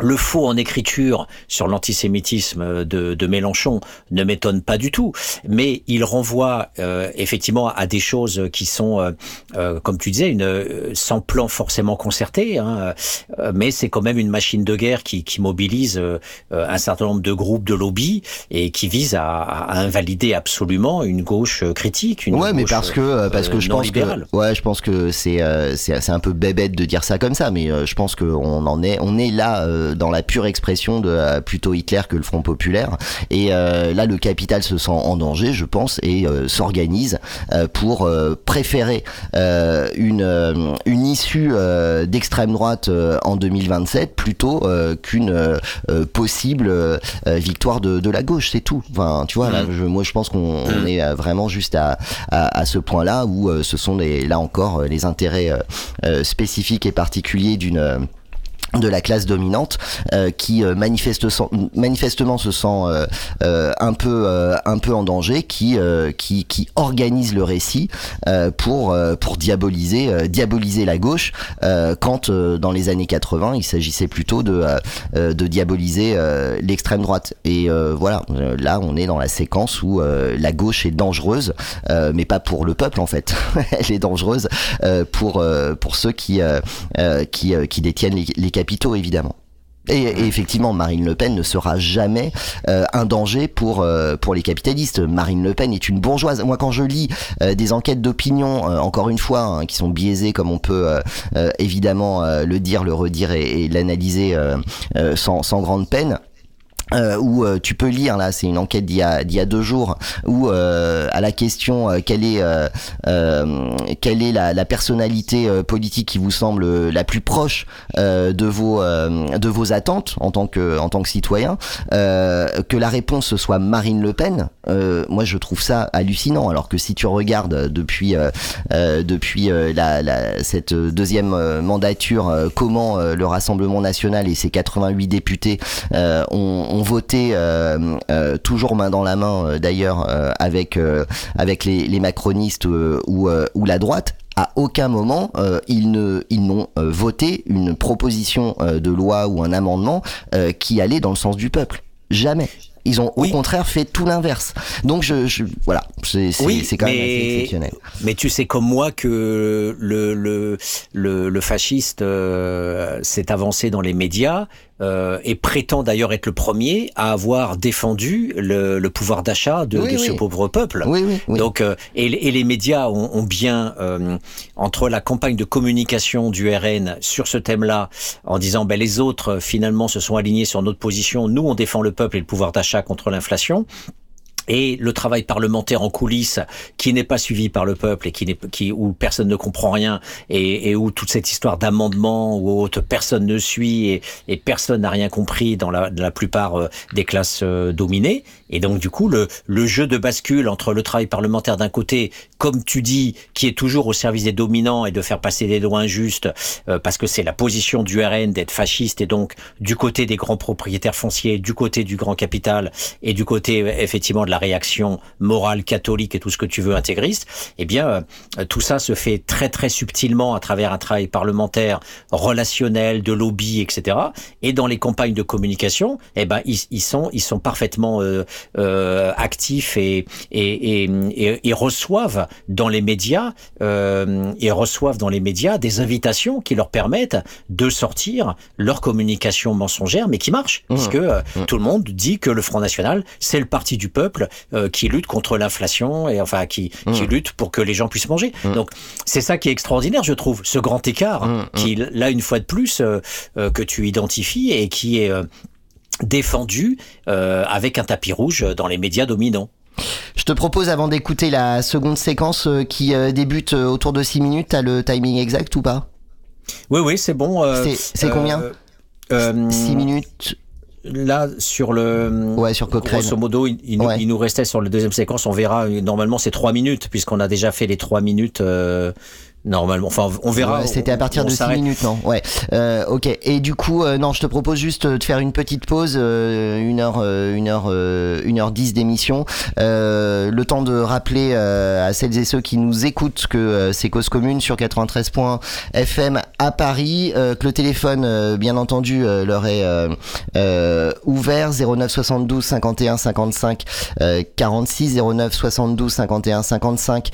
le faux en écriture sur l'antisémitisme de, de, Mélenchon ne m'étonne pas du tout, mais il renvoie euh, effectivement à des choses qui sont, euh, euh, comme tu disais, une, sans plan forcément concerté, hein, mais c'est quand même une machine de guerre qui, qui mobilise un certain nombre de groupes de lobby et qui vise à, à invalider absolument une gauche critique. Une ouais, mais parce que parce que je pense que ouais, je pense que c'est c'est un peu bébête de dire ça comme ça, mais je pense qu'on en est on est là dans la pure expression de euh, plutôt Hitler que le Front populaire. Et euh, là, le capital se sent en danger, je pense, et euh, s'organise pour préférer une une issue d'extrême droite en 2027 plutôt qu'une possible victoire de, de la gauche. C'est tout. Enfin, tu vois, là, mmh. je, moi, je pense qu'on mmh. est vraiment juste à, à, à ce point-là où ce sont les, là encore les intérêts spécifiques et particuliers d'une de la classe dominante euh, qui euh, manifeste, manifestement se sent euh, euh un peu euh, un peu en danger qui qui, qui organise le récit pour pour diaboliser diaboliser la gauche quand dans les années 80 il s'agissait plutôt de de diaboliser l'extrême droite. Et voilà là on est dans la séquence où la gauche est dangereuse mais pas pour le peuple en fait. Elle est dangereuse pour pour ceux qui qui qui détiennent les, les capitaux, évidemment. Et, et, effectivement, Marine Le Pen ne sera jamais euh, un danger pour euh, pour les capitalistes. Marine Le Pen est une bourgeoise. Moi, quand je lis euh, des enquêtes d'opinion, encore une fois, hein, qui sont biaisées, comme on peut évidemment le dire, le redire et, et l'analyser sans, sans grande peine, euh, où euh, tu peux lire là, c'est une enquête d'il y a d'il y a deux jours, où euh, à la question euh, quelle est euh, quelle est la, la personnalité politique qui vous semble la plus proche de vos de vos attentes en tant que en tant que citoyen, que la réponse soit Marine Le Pen, moi je trouve ça hallucinant. Alors que si tu regardes depuis depuis la, la, cette deuxième mandature, comment le Rassemblement national et ses 88 députés ont, ont voté euh, euh, toujours main dans la main euh, d'ailleurs avec avec les, les macronistes ou, ou la droite à aucun moment euh, ils ne ils n'ont euh, voté une proposition euh, de loi ou un amendement qui allait dans le sens du peuple. Jamais. Ils ont oui. au contraire fait tout l'inverse. Donc je, je voilà, c'est oui, quand même assez exceptionnel. Mais tu sais comme moi que le le le, le fasciste s'est avancé dans les médias euh, et prétend d'ailleurs être le premier à avoir défendu le, le pouvoir d'achat de, oui, de oui. ce pauvre peuple. Oui, Donc euh, et, et, les médias ont, ont bien euh, entre la campagne de communication du RN sur ce thème-là, en disant ben les autres finalement se sont alignés sur notre position, nous on défend le peuple et le pouvoir d'achat contre l'inflation et le travail parlementaire en coulisses qui n'est pas suivi par le peuple et qui n'est qui où personne ne comprend rien et, et où toute cette histoire d'amendement ou autre personne ne suit et, et personne n'a rien compris dans la, dans la plupart euh, des classes euh, dominées et donc du coup le le jeu de bascule entre le travail parlementaire d'un côté comme tu dis qui est toujours au service des dominants et de faire passer des lois injustes euh, parce que c'est la position du RN d'être fasciste et donc du côté des grands propriétaires fonciers du côté du grand capital et du côté effectivement de la réaction morale catholique et tout ce que tu veux intégriste, eh bien euh, tout ça se fait très très subtilement à travers un travail parlementaire, relationnel, de lobby, etc. Et dans les campagnes de communication, eh ben ils, ils sont ils sont parfaitement euh, euh, actifs et et, et, et, reçoivent dans les médias euh, et reçoivent dans les médias des invitations qui leur permettent de sortir leur communication mensongère, mais qui marche, mmh. puisque euh, mmh. tout le monde dit que le Front National c'est le parti du peuple euh, qui lutte contre l'inflation et enfin qui qui mmh. lutte pour que les gens puissent manger. Donc c'est ça qui est extraordinaire, je trouve, ce grand écart qui là une fois de plus que tu identifies et qui est défendu euh, avec un tapis rouge dans les médias dominants. Je te propose, avant d'écouter la seconde séquence euh, qui euh, débute autour de 6 minutes, t'as le timing exact ou pas? Oui, oui, c'est bon. c'est combien? 6 minutes Là, sur le. Ouais, sur Cochrane. Grosso modo, il, il, nous restait sur la deuxième séquence, on verra. Normalement, c'est 3 minutes, puisqu'on a déjà fait les 3 minutes Normalement, enfin, on verra. C'était à partir de 6 minutes, non Ouais. Euh, ok. Et du coup, euh, non, je te propose juste de faire une petite pause, euh, une heure, euh, une heure, une heure dix d'émission. le temps de rappeler à celles et ceux qui nous écoutent que c'est cause commune sur 93.fm à Paris, que le téléphone, bien entendu, leur est ouvert 09 72 51 55 46 09 72 51 55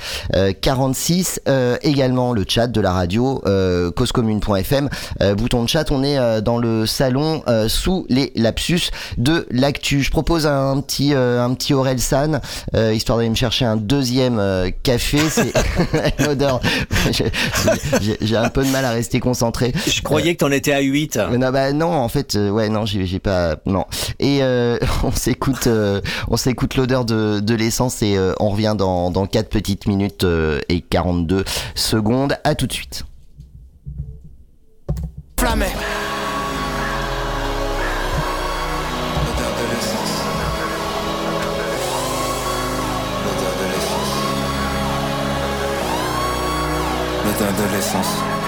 46 également le chat de la radio euh, causecommune.fm. Euh, bouton de chat, on est euh, dans le salon euh, sous les lapsus de l'actu. Je propose un petit un petit Aurel San, histoire d'aller me chercher un deuxième café. C'est l'odeur. J'ai un peu de mal à rester concentré. Je croyais que t'en étais à 8. Non, bah non, en fait, ouais, non, j'ai pas, non. Et on s'écoute, on s'écoute l'odeur de, de l'essence et on revient dans dans 4 petites minutes et 42 secondes secondes. À tout de suite. Flammé. L'odeur de l'essence.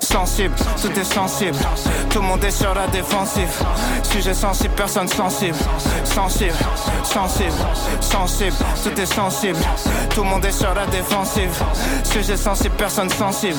sensible, tout est sensible. Tout le monde est sur la défensive. Sujet sensible, personne sensible. Sensible, sensible, sensible. Tout est sensible. Tout le monde est sur la défensive. Sujet sensible, personne sensible.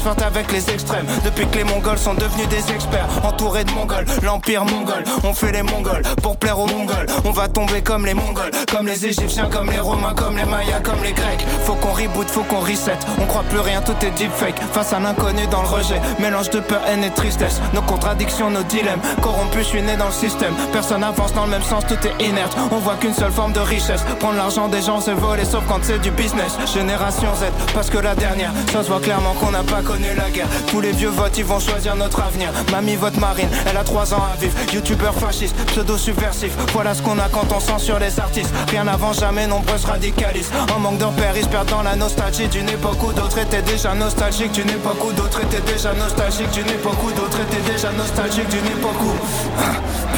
avec les extrêmes. Depuis que les Mongols sont devenus des experts, entourés de Mongols, l'empire mongol. On fait les Mongols pour plaire aux Mongols. On va tomber comme les Mongols, comme les Égyptiens, comme les Romains, comme les Mayas, comme les Grecs. Faut qu'on reboot, faut qu'on reset. On croit plus rien, tout est deepfake. Face à l'inconnu dans le rejet, mélange de peur, haine et tristesse. Nos contradictions, nos dilemmes, corrompus, je suis né dans le système. Personne avance dans le même sens, tout est inerte. On voit qu'une seule forme de richesse. Prendre l'argent des gens, c'est voler, sauf quand c'est du business. Génération Z, parce que la dernière, ça se voit clairement qu'on n'a pas Tous les vieux votes, ils vont choisir notre avenir. Mamie vote marine, elle a 3 ans à vivre. Youtubeur fasciste, pseudo subversif. Voilà ce qu'on a quand on censure les artistes. Rien n'avance jamais, nombreuses radicalistes. En manque de ils se perdent dans la nostalgie d'une époque où d'autres étaient déjà nostalgiques. D'une époque où d'autres étaient déjà nostalgiques. D'une époque où d'autres étaient déjà nostalgiques. D'une époque où.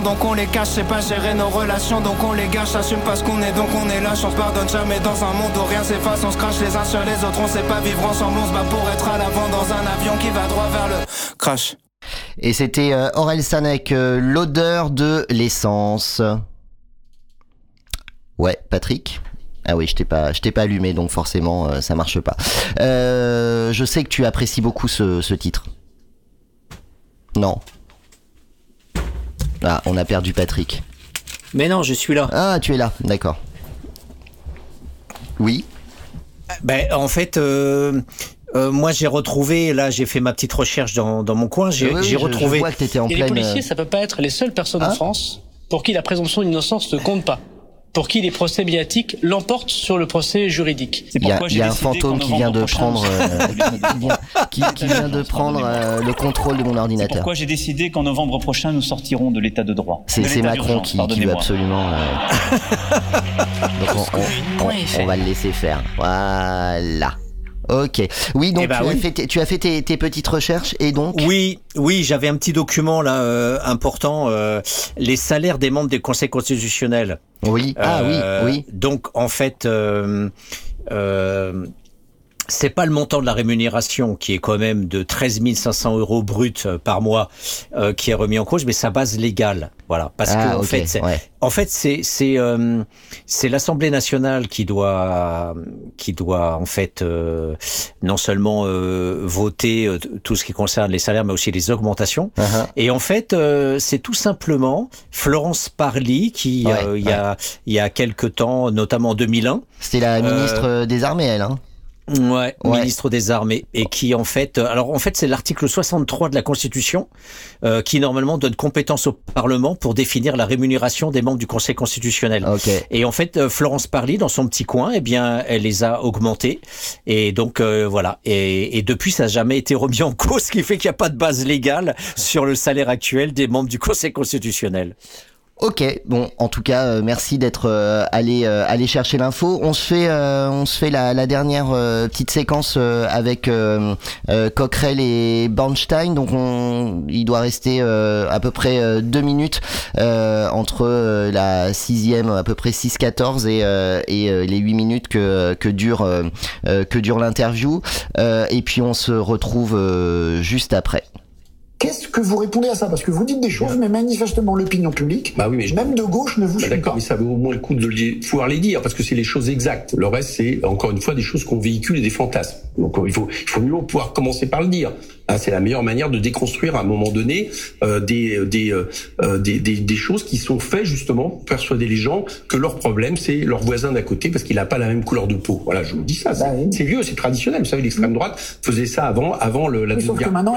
donc on les cache. C'est pas gérer nos relations donc on les gâche. Assume pas ce qu'on est donc on est lâche. On se pardonne jamais dans un monde où rien s'efface. On se crache les uns sur les autres. On sait pas vivre ensemble. On se bat pour être à l'avant dans un avion qui va droit vers le crash. Et c'était euh, Aurel Sanek, euh, l'odeur de l'essence. Ouais, Patrick? Ah oui, je t'ai pas, je t'ai pas allumé, donc forcément, euh, ça marche pas. Je sais que tu apprécies beaucoup ce titre. Non. Ah, on a perdu Patrick. Mais non, je suis là. Ah, tu es là, d'accord. Oui. Ben, en fait, euh, euh, moi j'ai retrouvé, là j'ai fait ma petite recherche dans, dans mon coin, j'ai Oui, oui, j'ai je- retrouvé. Je vois que t'étais en Et les pleine. policiers, euh, ça peut pas être les seules personnes Hein en France pour qui la présomption d'innocence ne compte pas. Pour qui les procès médiatiques l'emportent sur le procès juridique. Il y a, il y a un fantôme qui vient de prendre, euh, qui, vient, qui- qui vient de prendre euh, le contrôle de mon C'est ordinateur. pourquoi j'ai décidé qu'en novembre prochain, nous sortirons de l'état de droit. C'est Macron qui, qui veut absolument. euh, Donc on, on- on- on va le laisser faire. Voilà. Ok. Oui, donc Eh ben tu, As fait tes, tu as fait tes, tes petites recherches et donc. Oui, oui, j'avais un petit document là euh, important, euh, les salaires des membres des conseils constitutionnels. Oui. Ah oui, oui. Donc en fait, euh, euh, c'est pas le montant de la rémunération qui est quand même de 13 500 euros brut euh, par mois euh, qui est remis en cause, mais sa base légale. Voilà, parce ah, que en fait, c'est- ouais. en fait, c'est c'est euh, c'est l'Assemblée nationale qui doit qui doit en fait euh, non seulement euh, voter euh, tout ce qui concerne les salaires, mais aussi les augmentations. Uh-huh. Et en fait, euh, c'est tout simplement Florence Parly qui, Ouais, euh, il y a il y a quelque temps, notamment en 2001, C'était la ministre des armées, elle. Hein. Ouais, Ouais. ministre des Armées, et qui en fait, euh, alors en fait, c'est l'article 63 de la Constitution euh, qui normalement donne compétence au Parlement pour définir la rémunération des membres du Conseil constitutionnel. Ok. Et en fait, euh, Florence Parly, dans son petit coin, eh bien, elle les a augmentés. Et donc, euh, voilà. Et, et depuis, ça n'a jamais été remis en cause, ce qui fait qu'il n'y a pas de base légale sur le salaire actuel des membres du Conseil constitutionnel. Ok, bon, en tout cas, euh, merci d'être euh, allé euh, chercher l'info. On se fait, euh, on se fait la, dernière petite séquence avec Coquerel et Bornstein. Donc, on, il doit rester à peu près deux minutes entre la sixième, à peu près 6-14 et, et les huit minutes que que dure que dure l'interview. Et puis, on se retrouve juste après. Qu'est-ce que vous répondez à ça? Parce que vous dites des choses, mais manifestement l'opinion publique, Bah oui, mais je- même de gauche, ne vous Bah D'accord, pas. mais ça vaut au moins le coup de pouvoir les dire, parce que c'est les choses exactes. Le reste, c'est encore une fois des choses qu'on véhicule et des fantasmes. Donc euh, il faut, il faut mieux pouvoir commencer par le dire. Hein, c'est la meilleure manière de déconstruire à un moment donné euh, des, des, euh, des, des, des choses qui sont faites justement pour persuader les gens que leur problème, c'est leur voisin d'à côté parce qu'il n'a pas la même couleur de peau. Voilà, je vous dis ça. C'est Bah oui. c'est vieux, c'est traditionnel. Vous savez, l'extrême droite faisait ça avant, avant le, la Oui, sauf Deuxième que Guerre maintenant,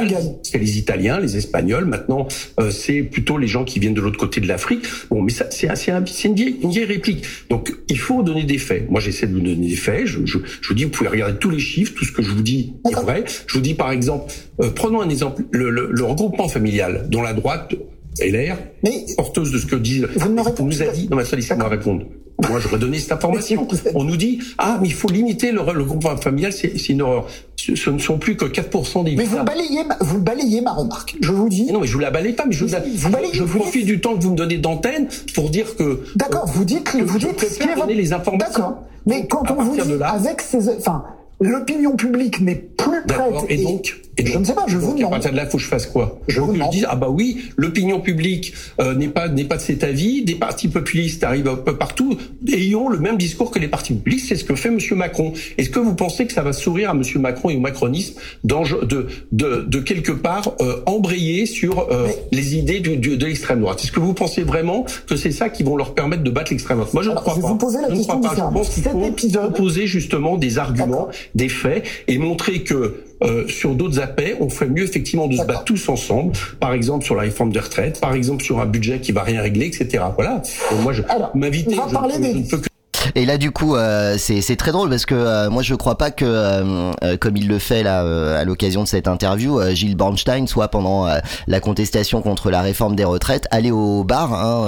elle les Italiens, les Espagnols. Maintenant, euh, c'est plutôt les gens qui viennent de l'autre côté de l'Afrique. Bon, mais ça, c'est un- c'est un- c'est une vieille, une vieille réplique. Donc, il faut donner des faits. Moi, j'essaie de vous donner des faits. Je, je, je vous dis, vous pouvez regarder tous les chiffres, tout ce que je vous dis est vrai. Je vous dis, par exemple, euh, prenons un exemple, le, le, le regroupement familial, dont la droite, LR, Mais porteuse de ce que dit, Vous ne on nous a dit, non mais ça laissez-moi répondre. Moi, j'aurais donné cette information. On nous dit, ah, mais il faut limiter le, le groupement familial, c'est une horreur. Ce, ce ne sont plus que 4% des mais vous balayez, ma, vous balayez ma remarque. Je vous dis. Mais non, mais je vous la balaye pas, mais je vous, Vous balayez, je vous profite du temps que vous me donnez d'antenne pour dire que. D'accord, vous dites, que vous je dites préfère donner les informations. D'accord. Mais quand on vous dit là- avec ces, enfin, l'opinion publique n'est plus prête. D'accord. Et donc, et je ne sais pas, je vous À demande. partir de là, il faut que je fasse quoi Je Faut vous que demande. je dise, ah bah oui, l'opinion publique euh, n'est pas n'est pas de cet avis. Des partis populistes arrivent un peu partout. Ayons le même discours que les partis populistes. C'est ce que fait Monsieur Macron. Est-ce que vous pensez que ça va sourire à Monsieur Macron et au macronisme d'enje- de de, de quelque part euh, embrayer sur euh, Mais- les idées du, du- de l'extrême droite? Est-ce que vous pensez vraiment que c'est ça qui vont leur permettre de battre l'extrême droite? Moi, je Alors, ne crois je vais pas. vous poser la je ne question crois pas. Je pense qu'il faut épisode- proposer justement des arguments, des faits et montrer que euh, sur d'autres aspects, on ferait mieux effectivement de se battre tous ensemble. Par exemple sur la réforme des retraites, par exemple sur un budget qui va rien régler, etc. Voilà. Donc moi, je m'inviter. on va je, parler je des- ne peux que Et là, du coup, euh, c'est très drôle parce que euh, moi, je crois pas que, euh, comme il le fait là à l'occasion de cette interview, Gilles Bornstein soit pendant la contestation contre la réforme des retraites aller au bar, hein,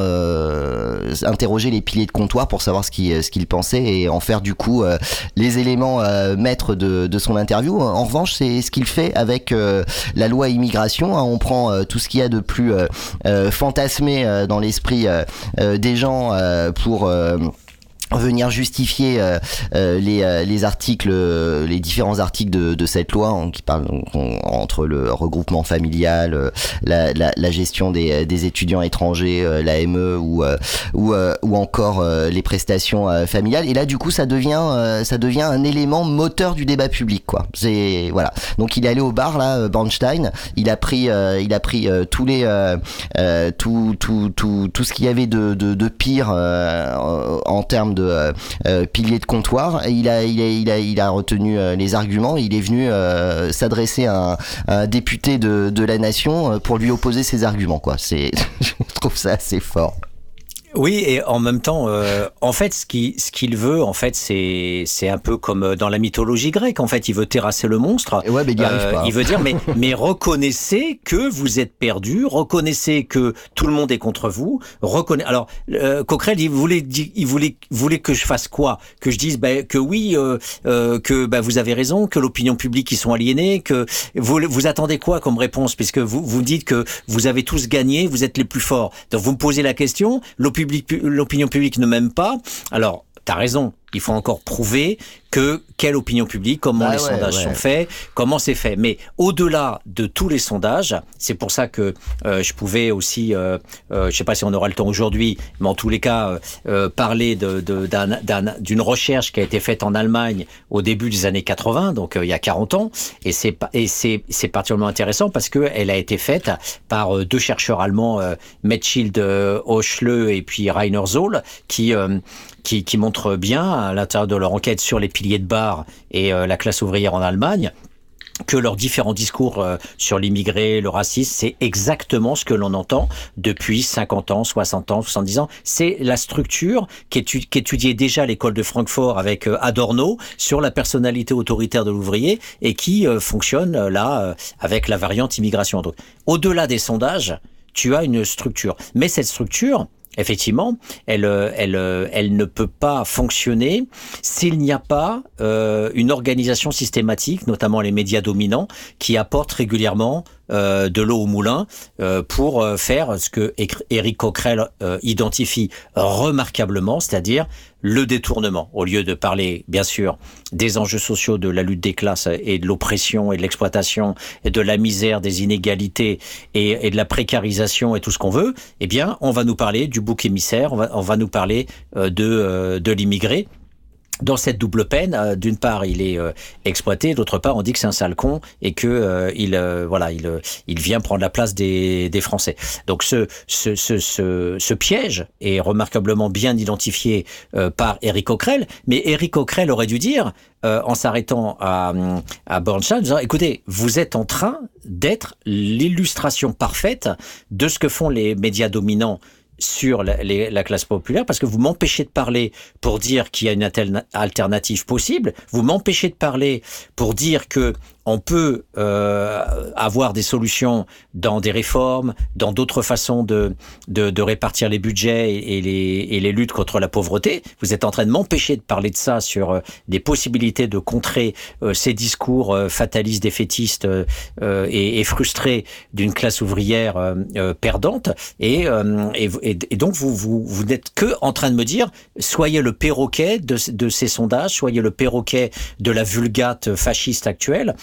interroger les piliers de comptoir pour savoir ce qu'il ce qu'il pensait et en faire du coup les éléments maîtres de, de, son interview. En revanche, c'est ce qu'il fait avec la loi immigration. Hein. on prend tout ce qu'il y a de plus fantasmé dans l'esprit des gens pour venir justifier euh, euh, les, euh, les, articles, les différents articles de, de cette loi qui parlent entre le regroupement familial, la, la, la gestion des, des, étudiants étrangers, l'AME ou, ou, ou encore les prestations familiales. Et là, du coup, ça devient, ça devient un élément moteur du débat public, quoi. C'est voilà. Donc, il est allé au bar là, Bornstein. Il a pris, il a pris tous les, tout, tout, tout, tout ce qu'il y avait de, de, de pire en termes de euh, euh, pilier de comptoir. il a, il a, il a, retenu euh, les arguments. Il est venu s'adresser à, un député de, de la nation pour lui opposer ses arguments. Quoi. C'est, je trouve ça assez fort. Oui, et en même temps, euh, en fait, ce qu'il ce qu'il veut, en fait, c'est c'est un peu comme euh, dans la mythologie grecque. En fait, il veut terrasser le monstre. Ouais, mais il, arrive pas. Euh, il veut dire, mais mais reconnaissez que vous êtes perdu, reconnaissez que tout le monde est contre vous. Reconnaissez. Alors, euh, Coquerel, il voulait il voulait voulait que je fasse quoi? Que je dise bah, que oui, euh, que bah, vous avez raison, que l'opinion publique ils sont aliénés, que vous vous attendez quoi comme réponse? Puisque vous vous dites que vous avez tous gagné, vous êtes les plus forts. Donc vous me posez la question, l'opinion l'opinion publique ne m'aime pas. Alors, t'as raison, il faut encore prouver que quelle opinion publique, comment bah les sondages sont faits, comment c'est fait. Mais au-delà de tous les sondages, c'est pour ça que euh, je pouvais aussi, euh, euh, je sais pas si on aura le temps aujourd'hui, mais en tous les cas, euh, parler d'une de, d'une recherche qui a été faite en Allemagne au début des années 80, donc il y a 40 ans, et c'est et c'est c'est particulièrement intéressant parce que elle a été faite par deux chercheurs allemands, Metschild Hoschle et puis Rainer Zoll, qui qui, qui montrent bien à l'intérieur de leur enquête sur les piliers de bar et euh, la classe ouvrière en Allemagne que leurs différents discours euh, sur l'immigré, le racisme, c'est exactement ce que l'on entend depuis 50 ans, 60 ans, 70 ans. C'est la structure qu'étudiait déjà l'école de Francfort avec euh, Adorno sur la personnalité autoritaire de l'ouvrier et qui fonctionne là avec la variante immigration. Au-delà des sondages, tu as une structure. Mais cette structure, effectivement, elle, euh, euh, elle ne peut pas fonctionner s'il n'y a pas euh, une organisation systématique, notamment les médias dominants, qui apportent régulièrement euh, de l'eau au moulin euh, pour euh, faire ce que Eric Coquerel identifie remarquablement, c'est-à-dire le détournement. Au lieu de parler, bien sûr, des enjeux sociaux de la lutte des classes et de l'oppression et de l'exploitation et de la misère, des inégalités et, de la précarisation et tout ce qu'on veut, eh bien, on va nous parler du bouc émissaire, on va, on va nous parler de, de l'immigré dans cette double peine, euh, d'une part, il est euh, exploité, d'autre part, on dit que c'est un sale con et que euh, il voilà, il il vient prendre la place des, Français. Donc ce ce, ce ce, ce piège est remarquablement bien identifié par Eric Coquerel, mais Eric Coquerel aurait dû dire en s'arrêtant à, à Bornstein, disant, écoutez, vous êtes en train d'être l'illustration parfaite de ce que font les médias dominants sur la, la, classe populaire parce que vous m'empêchez de parler pour dire qu'il y a une alternative possible, vous m'empêchez de parler pour dire que on peut euh, avoir des solutions dans des réformes, dans d'autres façons de, de, de, répartir les budgets et, les, et les luttes contre la pauvreté. Vous êtes en train de m'empêcher de parler de ça sur euh, des possibilités de contrer euh, ces discours euh, fatalistes, défaitistes et, et, frustrés d'une classe ouvrière perdante. Et, et, et, donc vous, vous, vous n'êtes que en train de me dire soyez le perroquet de, de ces sondages, soyez le perroquet de la vulgate fasciste actuelle.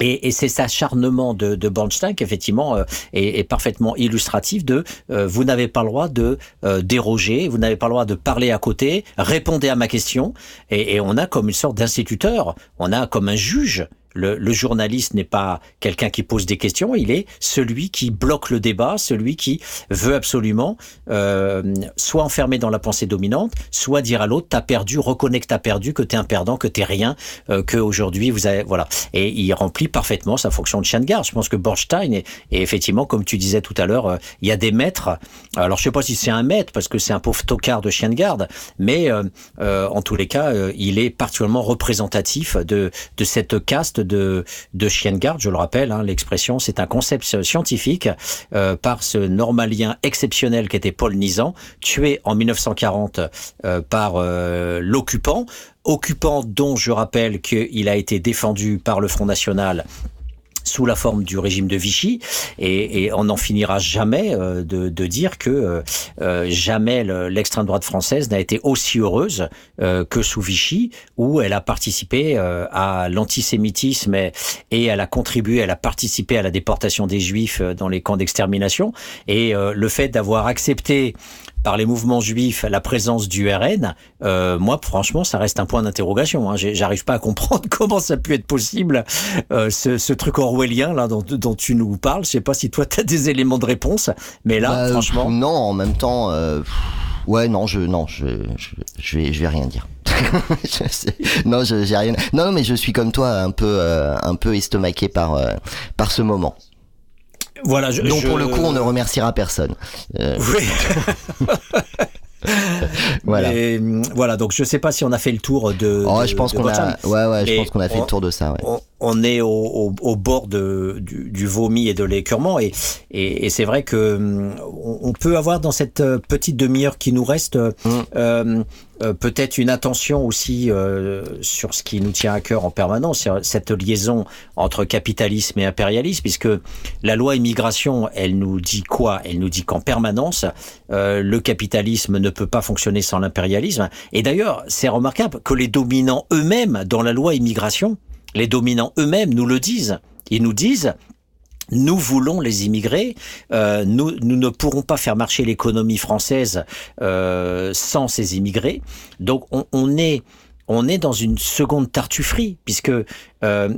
Et, et c'est cet acharnement de, de Bornstein qui effectivement euh, est, est, parfaitement illustratif de euh, vous n'avez pas le droit de euh, déroger, vous n'avez pas le droit de parler à côté, répondez à ma question. Et, et on a comme une sorte d'instituteur, on a comme un juge Le, le journaliste n'est pas quelqu'un qui pose des questions, il est celui qui bloque le débat, celui qui veut absolument euh, soit enfermer dans la pensée dominante, soit dire à l'autre t'as perdu, reconnais que t'as perdu, que t'es un perdant, que t'es rien, euh, que aujourd'hui vous avez voilà. Et il remplit parfaitement sa fonction de chien de garde. Je pense que Borstein est, et effectivement, comme tu disais tout à l'heure, euh, il y a des maîtres. Alors je sais pas si c'est un maître parce que c'est un pauvre tocard de chien de garde, mais euh, euh, en tous les cas, euh, il est particulièrement représentatif de de cette caste de chien de garde. Je le rappelle, hein, l'expression, c'est un concept scientifique euh, par ce normalien exceptionnel qu'était Paul Nizan, tué en 1940 euh, par euh, l'occupant occupant dont je rappelle qu'il a été défendu par le Front National sous la forme du régime de Vichy et, et on n'en finira jamais euh, de, de dire que euh, euh, jamais le- l'extrême droite française n'a été aussi heureuse euh, que sous Vichy où elle a participé euh, à l'antisémitisme et, et elle a contribué, elle a participé à la déportation des juifs euh, dans les camps d'extermination. Et le fait d'avoir accepté par les mouvements juifs la présence du RN, euh, moi franchement ça reste un point d'interrogation. Hein. J'arrive pas à comprendre comment ça a pu être possible euh, ce, ce truc orwellien là dont, dont tu nous parles. Je sais pas si toi tu as des éléments de réponse, mais là Bah, franchement. non, en même temps, euh, ouais, non, je, non, je, je, je vais, je vais rien dire. Je sais- non, je, j'ai rien. Non, non, mais je suis comme toi, un peu, euh, un peu estomaqué par, euh, par ce moment. Voilà, je, Donc je- pour le coup, on ne remerciera personne. Euh, Oui. Voilà. Mais, voilà, donc je sais pas si on a fait le tour de. oh, de- je pense qu'on a, ouais, ouais, je pense qu'on a fait on- le tour de ça. Ouais. on, on est au, au, au bord de, du, du vomi et de l'écœurement et, et, et c'est vrai que hum, on, peut avoir dans cette euh, petite demi-heure qui nous reste euh, Mm. euh, euh, peut-être une attention aussi euh, sur ce qui nous tient à cœur en permanence, cette liaison entre capitalisme et impérialisme, puisque la loi immigration, elle nous dit quoi? Elle nous dit qu'en permanence, euh, le capitalisme ne peut pas fonctionner sans l'impérialisme. Et d'ailleurs, c'est remarquable que les dominants eux-mêmes, dans la loi immigration, les dominants eux-mêmes nous le disent. Ils nous disent, nous voulons les immigrés, euh, nous, ne pourrons pas faire marcher l'économie française euh, sans ces immigrés. Donc on, on est on est dans une seconde tartufferie puisque euh,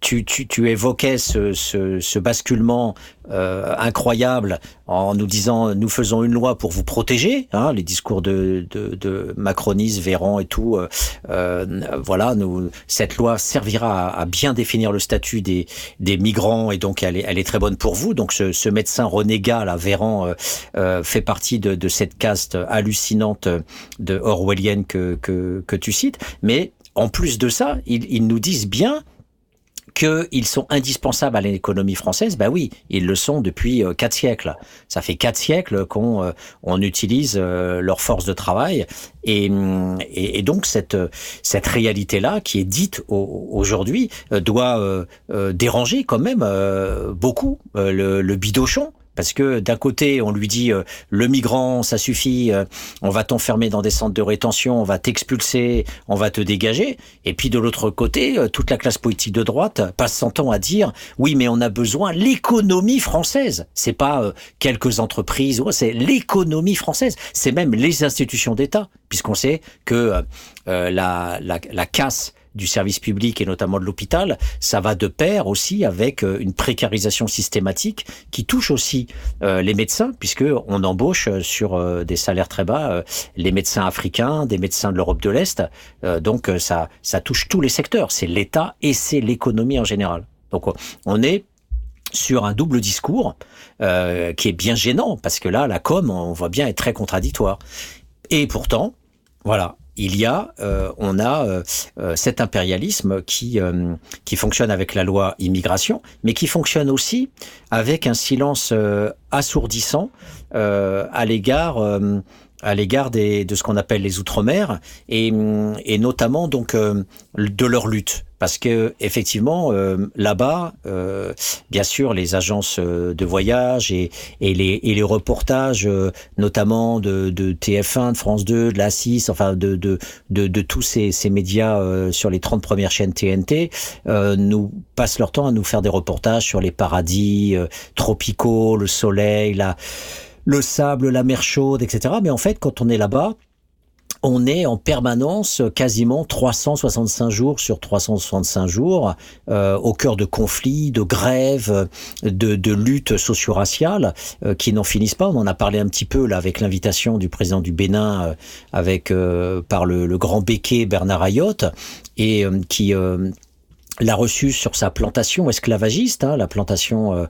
tu, tu, tu évoquais ce, ce, ce basculement euh, incroyable en nous disant nous faisons une loi pour vous protéger, hein, les discours de, de, de Macronis, Véran et tout. euh, euh, voilà, nous, cette loi servira à, à bien définir le statut des, des migrants et donc elle est, elle est très bonne pour vous. Donc ce, ce médecin renégat, là, Véran, euh, euh, fait partie de, de cette caste hallucinante de orwellienne que, que, que tu cites. Mais en plus de ça, ils, ils nous disent bien qu'ils sont indispensables à l'économie française, ben oui, ils le sont depuis euh, quatre siècles. Ça fait quatre siècles qu'on euh, on utilise euh, leur force de travail et, hum, et, et donc cette cette réalité là qui est dite au- aujourd'hui doit euh, euh, déranger quand même euh, beaucoup le, le bidochon. Parce que d'un côté, on lui dit euh, le migrant, ça suffit, euh, on va t'enfermer dans des centres de rétention, on va t'expulser, on va te dégager. Et puis de l'autre côté, euh, toute la classe politique de droite passe son temps à dire oui, mais on a besoin l'économie française. C'est pas euh, quelques entreprises, c'est l'économie française. C'est même les institutions d'État, puisqu'on sait que euh, la, la, la casse du service public et notamment de l'hôpital, ça va de pair aussi avec euh, une précarisation systématique qui touche aussi euh, les médecins, puisque on embauche euh, sur des salaires très bas les médecins africains, des médecins de l'Europe de l'Est. Donc ça, ça touche tous les secteurs. C'est l'État et c'est l'économie en général. Donc on est sur un double discours qui est bien gênant parce que là, la com, on voit bien, est très contradictoire. Et pourtant, voilà, il y a, euh, on a euh, euh, cet impérialisme qui qui fonctionne avec la loi immigration, mais qui fonctionne aussi avec un silence assourdissant à l'égard à l'égard de ce qu'on appelle les outre-mer et et notamment donc euh, de leur lutte. Parce que effectivement euh, là-bas euh, bien sûr les agences euh, de voyage et et les et les reportages euh, notamment de de TF1 de France 2 de la 6 enfin de de de, tous ces ces médias euh, sur les 30 premières chaînes TNT nous passent leur temps à nous faire des reportages sur les paradis tropicaux le soleil la le sable, la mer chaude, etc. Mais en fait, quand on est là-bas, on est en permanence quasiment 365 jours sur 365 jours euh, au cœur de conflits, de grèves, de, luttes socio-raciales euh, qui n'en finissent pas. On en a parlé un petit peu là avec l'invitation du président du Bénin euh, avec par le, le, grand béquet Bernard Ayotte et qui l'a reçu sur sa plantation esclavagiste, hein, la plantation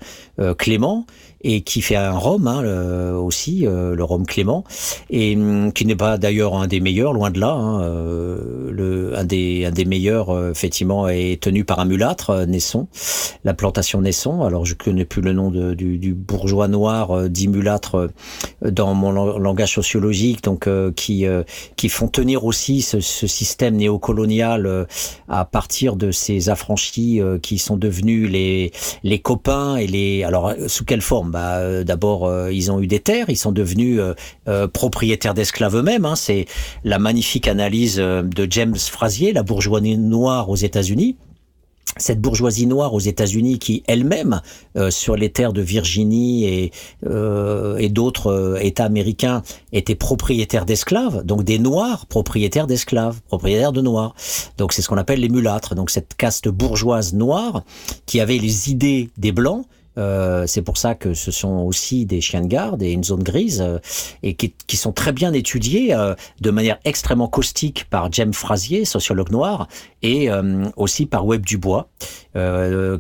Clément, et qui fait un rhum hein, aussi, euh, le rhum Clément, et hum, qui n'est pas d'ailleurs un des meilleurs, loin de là. Hein, euh, le, un, des, un des meilleurs, euh, effectivement, est tenu par un mulâtre, Naisson, la plantation Naisson. Alors je connais plus le nom de, du, du, bourgeois noir dit mulâtre dans mon langage sociologique, donc qui, qui font tenir aussi ce, ce système néocolonial à partir de ces affranchis qui sont devenus les, les copains et les... Alors sous quelle forme? Bah, euh, D'abord, euh, ils ont eu des terres, ils sont devenus euh, propriétaires d'esclaves eux-mêmes. Hein. C'est la magnifique analyse de James Frazier, la bourgeoisie noire aux États-Unis cette bourgeoisie noire aux États-Unis qui elle-même sur les terres de Virginie et, et d'autres États américains était propriétaire d'esclaves, donc des noirs propriétaires d'esclaves, propriétaires de noirs. Donc c'est ce qu'on appelle les mulâtres. Donc cette caste bourgeoise noire qui avait les idées des blancs euh, c'est pour ça que ce sont aussi des chiens de garde et une zone grise euh, et qui, qui, sont très bien étudiés euh, de manière extrêmement caustique par James Frazier, sociologue noir, et aussi par Webb Dubois,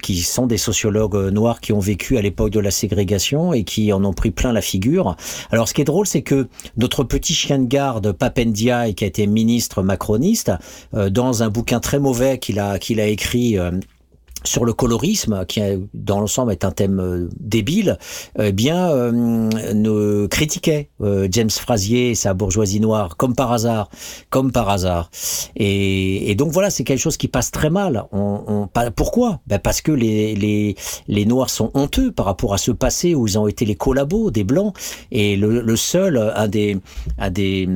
qui sont des sociologues noirs qui ont vécu à l'époque de la ségrégation et qui en ont pris plein la figure. Alors ce qui est drôle, c'est que notre petit chien de garde Papendia, qui a été ministre macroniste, dans un bouquin très mauvais qu'il a qu'il a écrit sur le colorisme, qui dans l'ensemble est un thème euh, débile, eh bien euh, ne critiquait euh, James Frazier et sa bourgeoisie noire comme par hasard, comme par hasard. Et, et donc voilà, c'est quelque chose qui passe très mal. On, on pourquoi? Ben Parce que les, les, les Noirs sont honteux par rapport à ce passé où ils ont été les collabos des Blancs. Et le, le seul, un des, un des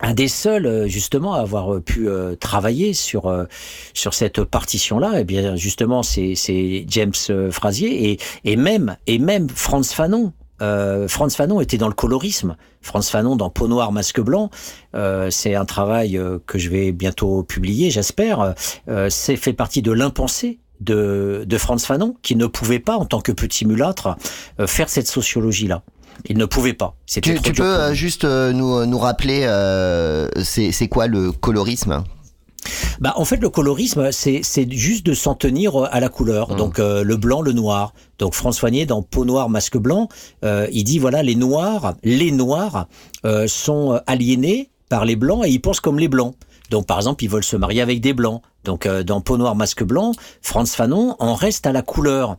un des seuls euh, justement à avoir euh, pu euh, travailler sur sur cette partition là et eh bien justement c'est c'est James Frazier et et même et même Franz Fanon euh, Franz Fanon était dans le colorisme. Franz Fanon dans Peau noire, masque blanc. Euh, c'est un travail que je vais bientôt publier, j'espère. Euh, c'est fait partie de l'impensé de, de Franz Fanon, qui ne pouvait pas, en tant que petit mulâtre, faire cette sociologie-là. Il ne pouvait pas. Tu, tu peux euh, juste euh, nous, nous rappeler, euh, c'est quoi le colorisme? Bah, en fait, le colorisme, c'est juste de s'en tenir à la couleur. Mmh. Donc, le blanc, le noir. Donc, François Nier, dans Peau noire, masque blanc, il dit voilà, les noirs, les noirs sont aliénés par les blancs et ils pensent comme les blancs. Donc, par exemple, ils veulent se marier avec des blancs. Donc euh, dans Peau noire, masque blanc, Franz Fanon en reste à la couleur.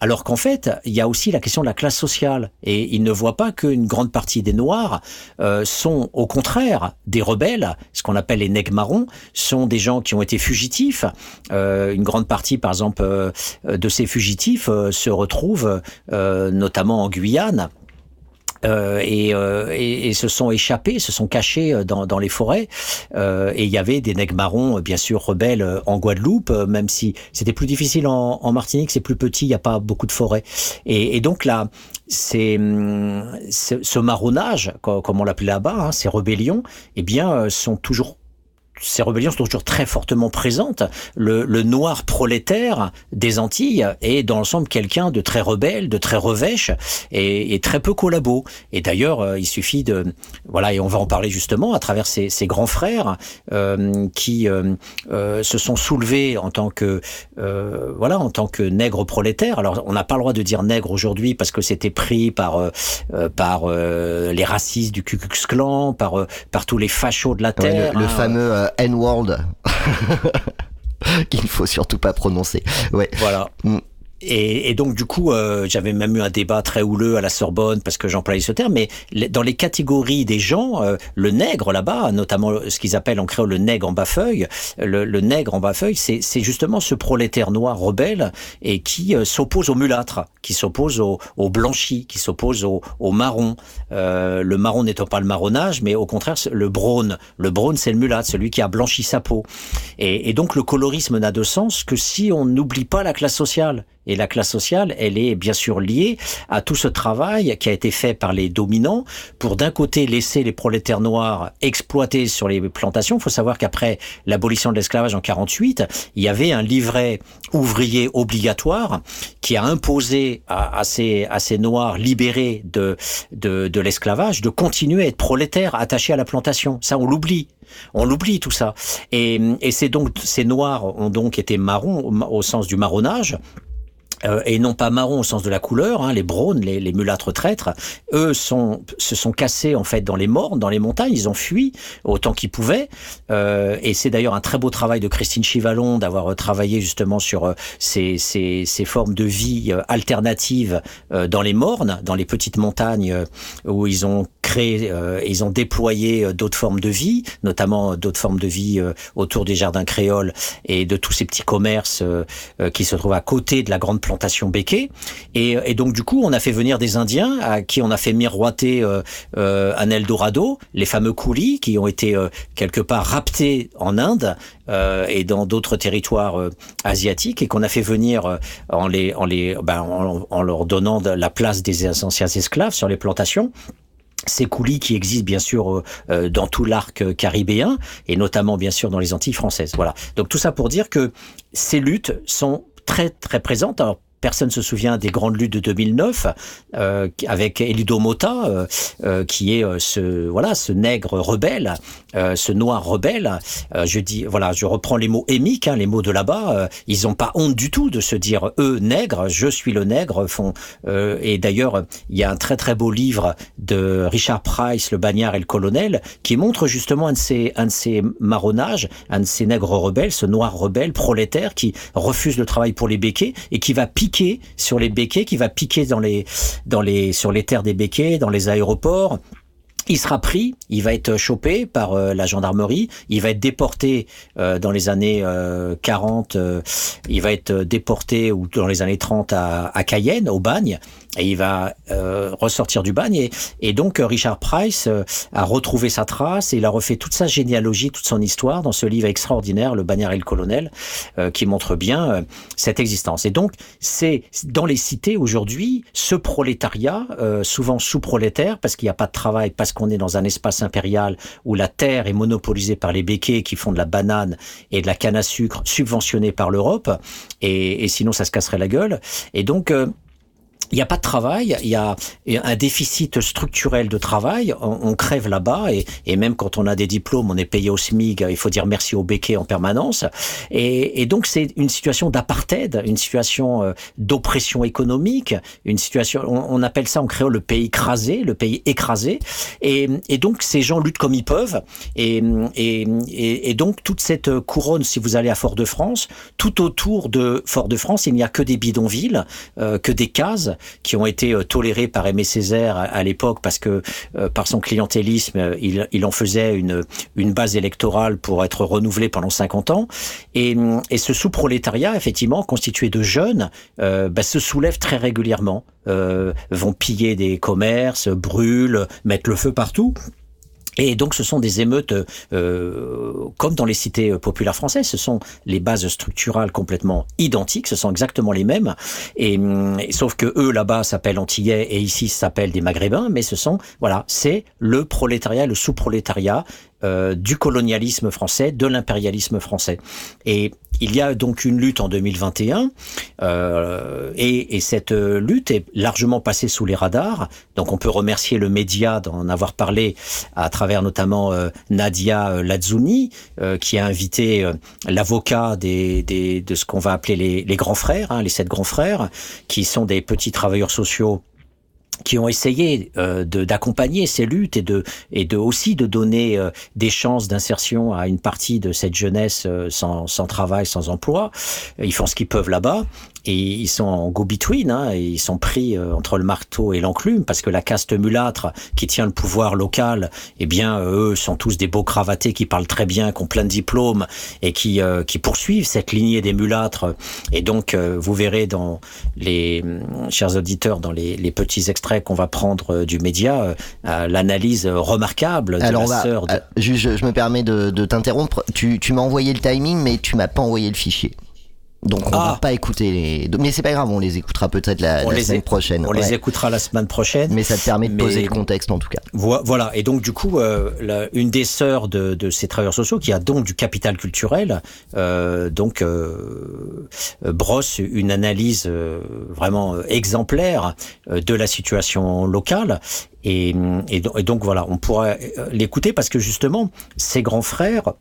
Alors qu'en fait, il y a aussi la question de la classe sociale. Et il ne voit pas qu'une grande partie des Noirs euh, sont au contraire des rebelles, ce qu'on appelle les nègres marrons, sont des gens qui ont été fugitifs. Euh, une grande partie, par exemple, de ces fugitifs se retrouvent notamment en Guyane et, euh, et, et, se sont échappés, se sont cachés euh, dans, dans les forêts. Euh, et il y avait des nègres marrons, bien sûr, rebelles en Guadeloupe, même si c'était plus difficile en, en Martinique, c'est plus petit, il n'y a pas beaucoup de forêts. Et, et donc là, c'est ce marronnage, comme on l'appelait là-bas, hein, ces rébellions, eh bien, sont toujours ces rébellions sont toujours très fortement présentes. Le, le, noir prolétaire des Antilles est dans l'ensemble quelqu'un de très rebelle, de très revêche et, et très peu collabo. Et d'ailleurs, euh, il suffit de voilà, et on va en parler justement à travers ces, ces grands frères euh, qui euh, euh se sont soulevés en tant que euh, voilà, en tant que nègres prolétaires. Alors, on n'a pas le droit de dire nègre aujourd'hui parce que c'était pris par par les racistes du Ku Klux Klan, par par tous les fachos de la terre. le, le hein. fameux N-World qu'il ne faut surtout pas prononcer. Ouais. Voilà. Et, et, donc du coup, euh, j'avais même eu un débat très houleux à la Sorbonne parce que j'employais ce terme. Mais dans les catégories des gens, euh, le nègre là-bas, notamment ce qu'ils appellent en créole le nègre en bas-feuille, le, le, nègre en bas-feuille, c'est justement ce prolétaire noir rebelle et qui euh, s'oppose aux mulâtres, qui s'oppose aux, aux, blanchis, qui s'oppose aux, aux marrons. le marron n'étant pas le marronnage, mais au contraire le braun. Le braun, c'est le mulâtre, celui qui a blanchi sa peau. Et, et donc le colorisme n'a de sens que si on n'oublie pas la classe sociale Et la classe sociale, elle est bien sûr liée à tout ce travail qui a été fait par les dominants pour d'un côté laisser les prolétaires noirs exploiter sur les plantations. Il faut savoir qu'après l'abolition de l'esclavage en 48, il y avait un livret ouvrier obligatoire qui a imposé à, ces, noirs libérés de l'esclavage de continuer à être prolétaires attachés à la plantation. Ça, on l'oublie. On l'oublie tout ça. Et, et c'est donc ces noirs ont donc été marrons au sens du marronnage euh, et non pas marron au sens de la couleur, hein, les browns, les, les, mulâtres traîtres, eux sont, se sont cassés en fait dans les mornes, dans les montagnes, ils ont fui autant qu'ils pouvaient. Euh, et c'est d'ailleurs un très beau travail de Christine Chivalon d'avoir euh, travaillé justement sur euh, ces, ces, ces, formes de vie alternatives dans les mornes, dans les petites montagnes où ils ont créé, ils ont déployé d'autres formes de vie, notamment d'autres formes de vie autour des jardins créoles et de tous ces petits commerces qui se trouvent à côté de la grande plantation béquée. Et, et, donc du coup, on a fait venir des Indiens à qui on a fait miroiter euh, euh, un Eldorado, les fameux coulis qui ont été euh, quelque part raptés en Inde euh, et dans d'autres territoires euh, asiatiques et qu'on a fait venir en les en les ben, en, leur donnant la place des anciens esclaves sur les plantations ces coulis qui existent bien sûr euh, dans tout l'arc caribéen et notamment bien sûr dans les Antilles françaises. Voilà. Donc tout ça pour dire que ces luttes sont très très présente. Alors, personne se souvient des grandes luttes de 2009 euh, avec Elido Mota, euh, euh, qui est euh, ce voilà ce nègre rebelle, euh, ce noir rebelle. Je dis voilà, je reprends les mots émiques, hein, les mots de là-bas. ils n'ont pas honte du tout de se dire eux nègres, je suis le nègre. Font et d'ailleurs il y a un très très beau livre de Richard Price, le bagnard et le colonel, qui montre justement un de ces un de ces marronnages, un de ces nègres rebelles, ce noir rebelle prolétaire qui refuse le travail pour les béquets et qui va piquer sur les béquets, qui va piquer dans les, dans les, sur les terres des béquets, dans les aéroports. Il sera pris, il va être chopé par euh, la gendarmerie, il va être déporté euh, dans les années 40, euh, il va être déporté ou dans les années 30 à, Cayenne, au bagne, et il va ressortir du bagne. Et, donc Richard Price a retrouvé sa trace et il a refait toute sa généalogie, toute son histoire dans ce livre extraordinaire, Le Bagnard et le Colonel, qui montre bien cette existence. Et donc c'est dans les cités aujourd'hui ce prolétariat, souvent sous-prolétaire, parce qu'il n'y a pas de travail, parce qu'on est dans un espace impérial où la terre est monopolisée par les béquets qui font de la banane et de la canne à sucre subventionnée par l'Europe, et, et, sinon ça se casserait la gueule. Et donc il n'y a pas de travail, il y a un déficit structurel de travail, on, crève là-bas et, même quand on a des diplômes, on est payé au SMIG, il faut dire merci au béquet en permanence. Et, donc c'est une situation d'apartheid, une situation euh, d'oppression économique, une situation, on, appelle ça en créole le pays écrasé, le pays écrasé. Et, donc ces gens luttent comme ils peuvent. Et, et, donc toute cette couronne, si vous allez à Fort-de-France, tout autour de Fort-de-France, il n'y a que des bidonvilles, euh, que des cases qui ont été euh, tolérés par Aimé Césaire à, l'époque parce que euh, par son clientélisme, euh, il, en faisait une, base électorale pour être renouvelé pendant 50 ans. Et, et ce sous-prolétariat, effectivement, constitué de jeunes, bah, se soulève très régulièrement, vont piller des commerces, brûlent, mettent le feu partout. Et donc ce sont des émeutes euh, comme dans les cités populaires françaises, ce sont les bases structurales complètement identiques, ce sont exactement les mêmes, et, et sauf que eux là-bas s'appellent antillais et ici s'appellent des maghrébins, mais ce sont voilà, c'est le prolétariat, le sous-prolétariat euh, du colonialisme français, de l'impérialisme français. Et il y a donc une lutte en 2021, euh, et, et, cette lutte est largement passée sous les radars. Donc on peut remercier le média d'en avoir parlé à travers notamment euh, Nadia euh, Lazzouni, euh, qui a invité euh, l'avocat des, des, de ce qu'on va appeler les, les grands frères, hein, les sept grands frères, qui sont des petits travailleurs sociaux qui ont essayé euh, d'accompagner ces luttes et de et de aussi de donner euh, des chances d'insertion à une partie de cette jeunesse euh, sans, sans travail, sans emploi. Ils font ce qu'ils peuvent là-bas et ils sont en go-between, hein, ils sont pris euh, entre le marteau et l'enclume parce que la caste mulâtre qui tient le pouvoir local, eh bien eux sont tous des beaux cravatés qui parlent très bien, qui ont plein de diplômes et qui euh, qui poursuivent cette lignée des mulâtres. Et donc euh, vous verrez dans les chers auditeurs dans les, les petits extraits qu'on va prendre du média l'analyse remarquable de Alors, la sœur. De... je, je, me permets de, de t'interrompre. Tu, tu m'as envoyé le timing, mais tu m'as pas envoyé le fichier. Donc on Ah. va pas écouter les. Mais c'est pas grave, on les écoutera peut-être la, semaine é- prochaine. On les écoutera la semaine prochaine. Mais ça te permet de Mais- poser le contexte en tout cas. Vo- Voilà, et donc du coup, euh, la- une des sœurs de, de ces travailleurs sociaux, qui a donc du capital culturel, euh, donc euh, brosse une analyse vraiment exemplaire de la situation locale. Et, et, do- et donc voilà, on pourra l'écouter parce que justement, ses grands frères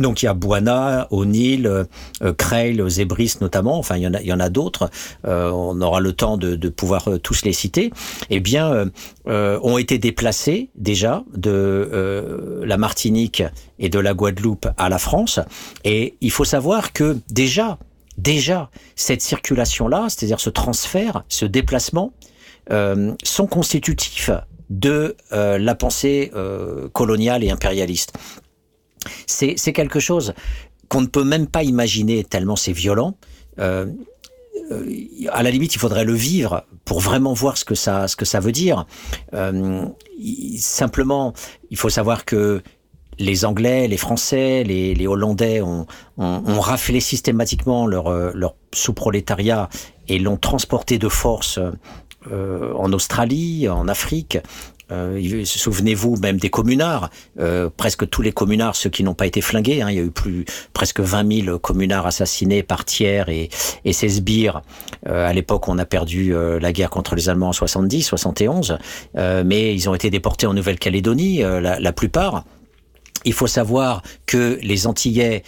donc il y a Buana, O'Neill, euh, euh, Creil, Zebris notamment, enfin il y en a, d'autres, euh, on aura le temps de, pouvoir euh, tous les citer, eh bien euh, euh, ont été déplacés déjà de euh, la Martinique et de la Guadeloupe à la France. Et il faut savoir que déjà, déjà, cette circulation-là, c'est-à-dire ce transfert, ce déplacement, euh, sont constitutifs de euh, la pensée euh, coloniale et impérialiste. C'est quelque chose qu'on ne peut même pas imaginer tellement c'est violent. Euh, euh, à la limite, il faudrait le vivre pour vraiment voir ce que ça, ce que ça veut dire. Euh, simplement, il faut savoir que les Anglais, les Français, les, Hollandais ont, ont, raflé systématiquement leur, leur sous-prolétariat et l'ont transporté de force euh, en Australie, en Afrique. Euh, Souvenez-vous même des communards, euh, presque tous les communards, ceux qui n'ont pas été flingués, hein, il y a eu plus presque 20 000 communards assassinés par Thiers et, et ses sbires. À l'époque, on a perdu la guerre contre les Allemands en 70, 71, euh, mais ils ont été déportés en Nouvelle-Calédonie, la, plupart. Il faut savoir que les Antillais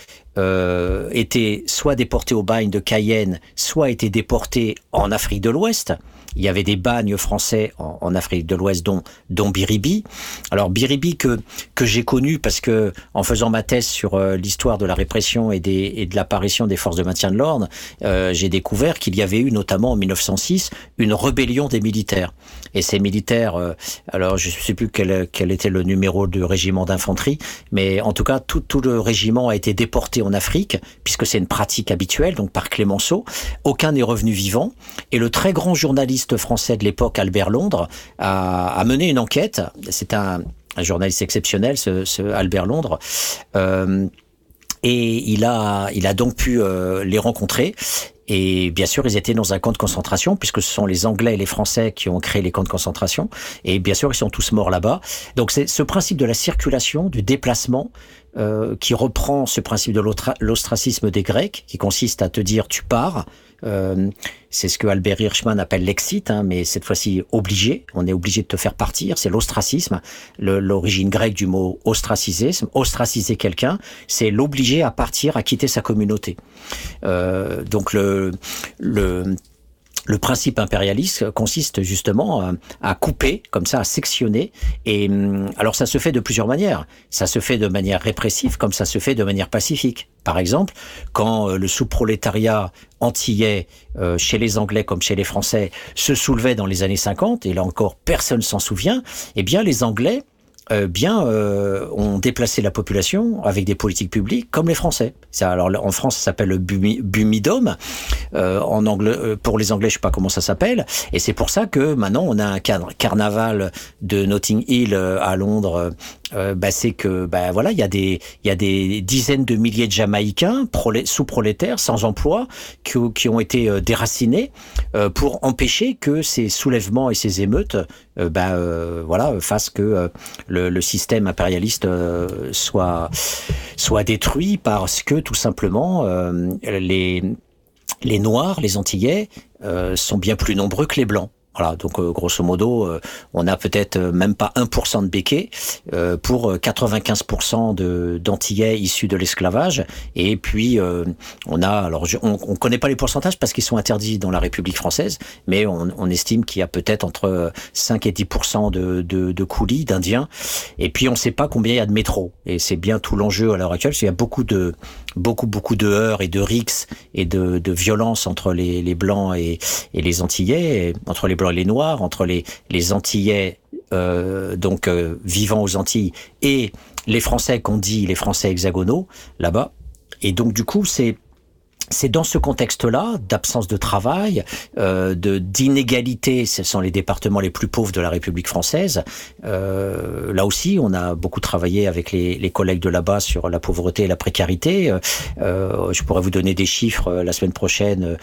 étaient soit déportés au bagne de Cayenne, soit étaient déportés en Afrique de l'Ouest. Il y avait des bagnes français en, Afrique de l'Ouest, dont, dont Biribi. Alors Biribi que que j'ai connu parce que en faisant ma thèse sur euh, l'histoire de la répression et, des, et de l'apparition des forces de maintien de l'ordre, euh, j'ai découvert qu'il y avait eu notamment en 1906 une rébellion des militaires. Et ces militaires, euh, alors je ne sais plus quel, quel était le numéro du régiment d'infanterie, mais en tout cas tout, tout le régiment a été déporté en Afrique puisque c'est une pratique habituelle, donc par Clémenceau. Aucun n'est revenu vivant. Et le très grand journaliste français de l'époque, Albert Londres, a, mené une enquête. C'est un, journaliste exceptionnel, ce, Albert Londres. Euh, et il a, il a donc pu euh, les rencontrer. Et bien sûr, ils étaient dans un camp de concentration, puisque ce sont les Anglais et les Français qui ont créé les camps de concentration. Et bien sûr, ils sont tous morts là-bas. Donc c'est ce principe de la circulation, du déplacement, euh, qui reprend ce principe de l'ostra- l'ostracisme des Grecs, qui consiste à te dire tu pars. Euh, c'est ce que Albert Hirschman appelle l'exit, hein, mais cette fois-ci obligé. On est obligé de te faire partir. C'est l'ostracisme, l'origine grecque du mot ostracisme. Ostraciser quelqu'un, c'est l'obliger à partir, à quitter sa communauté. Euh, donc le, le le principe impérialiste consiste justement à, à couper, comme ça, à sectionner. Et hum, alors ça se fait de plusieurs manières. Ça se fait de manière répressive, comme ça se fait de manière pacifique. Par exemple, quand euh, le sous-prolétariat antillais, euh, chez les Anglais comme chez les Français, se soulevait dans les années 50, et là encore personne s'en souvient, eh bien les Anglais euh, bien euh, ont déplacé la population avec des politiques publiques comme les Français. Ça, alors en France, ça s'appelle le bumi- bumidome. Euh, en anglais, euh, pour les Anglais, je sais pas comment ça s'appelle. Et c'est pour ça que maintenant on a un car- carnaval de Notting Hill euh, à Londres. Euh, bah, c'est que bah voilà, il y a des il y a des dizaines de milliers de Jamaïcains prolé- sous-prolétaires sans emploi qui, ont été déracinés pour empêcher que ces soulèvements et ces émeutes bah, euh, voilà fassent que euh, le, système impérialiste euh, soit détruit parce que tout simplement euh, les Noirs, les Antillais, euh, sont bien plus nombreux que les Blancs. Voilà, donc euh, grosso modo, euh, on a peut-être euh, même pas 1% de béquets euh, pour euh, 95% de d'antillais issus de l'esclavage. Et puis euh, on a, alors je- on, on connaît pas les pourcentages parce qu'ils sont interdits dans la République française, mais on, on estime qu'il y a peut-être entre euh, 5 et 10% de, de, de coulis d'Indiens. Et puis on sait pas combien il y a de métros. Et c'est bien tout l'enjeu à l'heure actuelle. parce qu'il y a beaucoup de beaucoup beaucoup de heurts et de rixes et de, de violence entre les, les blancs et, et les antillais, entre les blancs et les noirs, entre les, les antillais euh, donc euh, vivant aux Antilles et les Français qu'on dit les Français hexagonaux là-bas. Et donc du coup c'est c'est dans ce contexte-là d'absence de travail, euh, de d'inégalité, ce sont les départements les plus pauvres de la République française. Euh, là aussi, on a beaucoup travaillé avec les, les collègues de là-bas sur la pauvreté et la précarité. Euh, je pourrais vous donner des chiffres euh, la semaine prochaine, euh,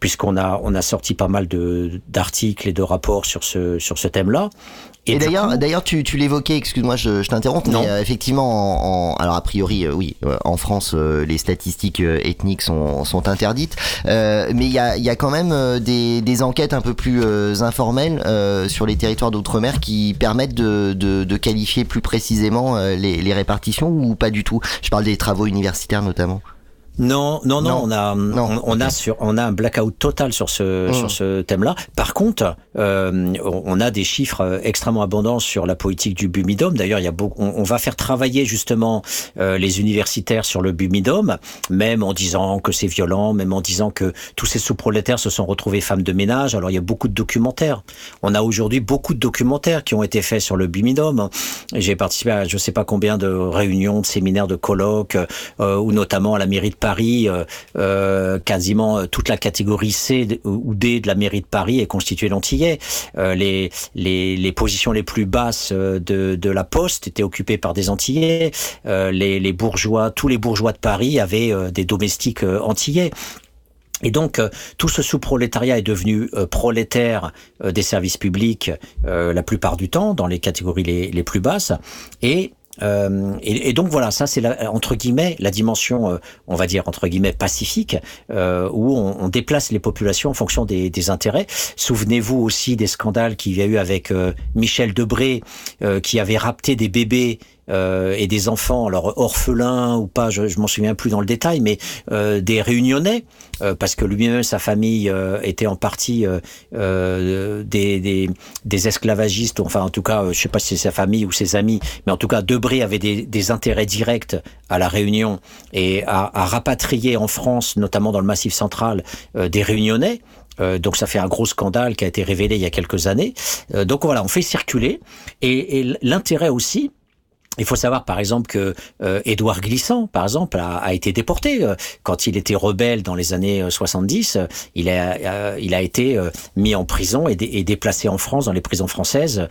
puisqu'on a on a sorti pas mal de d'articles et de rapports sur ce sur ce thème-là. Et, d'ailleurs, d'ailleurs, tu, tu l'évoquais, excuse-moi, je, je t'interromps, mais euh, effectivement, en, alors a priori, euh, oui, euh, en France, les statistiques ethniques sont, sont interdites, mais il y a, y a quand même des, des enquêtes un peu plus informelles sur les territoires d'outre-mer qui permettent de, de, de, qualifier plus précisément les, les répartitions ou pas du tout? Je parle des travaux universitaires notamment. Non, non, non, on a, On, a sur, on a un blackout total sur ce, mmh. sur ce thème-là. Par contre, euh, on a des chiffres euh, extrêmement abondants sur la politique du bumidome. D'ailleurs, il y a beaucoup, on, va faire travailler justement euh, les universitaires sur le bumidome, même en disant que c'est violent, même en disant que tous ces sous-prolétaires se sont retrouvés femmes de ménage. Alors, il y a beaucoup de documentaires. On a aujourd'hui beaucoup de documentaires qui ont été faits sur le bumidome. J'ai participé à je sais pas combien de réunions, de séminaires, de colloques, euh, ou notamment à la mairie de Paris, euh, euh, quasiment euh, toute la catégorie C ou D de la mairie de Paris est constituée d'Antillais. les, les, positions les plus basses de, de la Poste étaient occupées par des Antillais. les, les bourgeois, tous les bourgeois de Paris avaient des domestiques antillais. Et donc, tout ce sous-prolétariat est devenu prolétaire des services publics la plupart du temps, dans les catégories les, les plus basses. Et euh, et, donc voilà, ça c'est entre guillemets la dimension, euh, on va dire entre guillemets pacifique, euh, où on, déplace les populations en fonction des, des intérêts. Souvenez-vous aussi des scandales qu'il y a eu avec Michel Debré, qui avait rapté des bébés euh, et des enfants, alors orphelins ou pas, je, je m'en souviens plus dans le détail, mais euh, des réunionnais, euh, parce que lui-même, sa famille euh, était en partie euh, des, des, des, esclavagistes, enfin en tout cas, je sais pas si c'est sa famille ou ses amis, mais en tout cas, Debré avait des, des intérêts directs à la Réunion et à, à, rapatrier en France, notamment dans le Massif central, des réunionnais. donc ça fait un gros scandale qui a été révélé il y a quelques années. donc voilà, on fait circuler. Et, et l'intérêt aussi, il faut savoir, par exemple, que euh, Édouard Glissant, par exemple, a, a, été déporté euh, quand il était rebelle dans les années 70. Euh, il a, euh, il a été mis en prison et, dé, et, déplacé en France, dans les prisons françaises.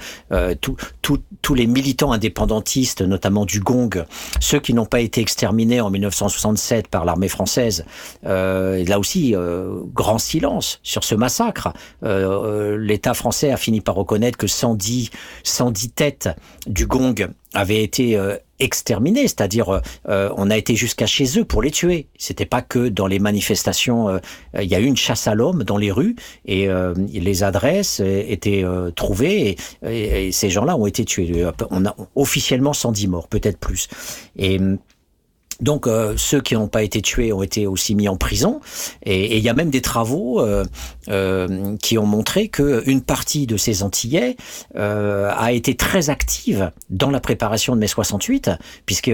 Tous les militants indépendantistes, notamment du Gong, ceux qui n'ont pas été exterminés en 1967 par l'armée française, là aussi, grand silence sur ce massacre. L'État français a fini par reconnaître que 110, 110 têtes du Gong avaient été euh, exterminés, c'est-à-dire euh, on a été jusqu'à chez eux pour les tuer. C'était pas que dans les manifestations, euh, il y a eu une chasse à l'homme dans les rues et euh, les adresses étaient euh, trouvées et, et, et ces gens-là ont été tués. On a officiellement 110 morts, peut-être plus. Et donc euh, ceux qui n'ont pas été tués ont été aussi mis en prison. Et il y a même des travaux euh, euh, qui ont montré qu'une partie de ces Antillais a été très active dans la préparation de mai 68, puisque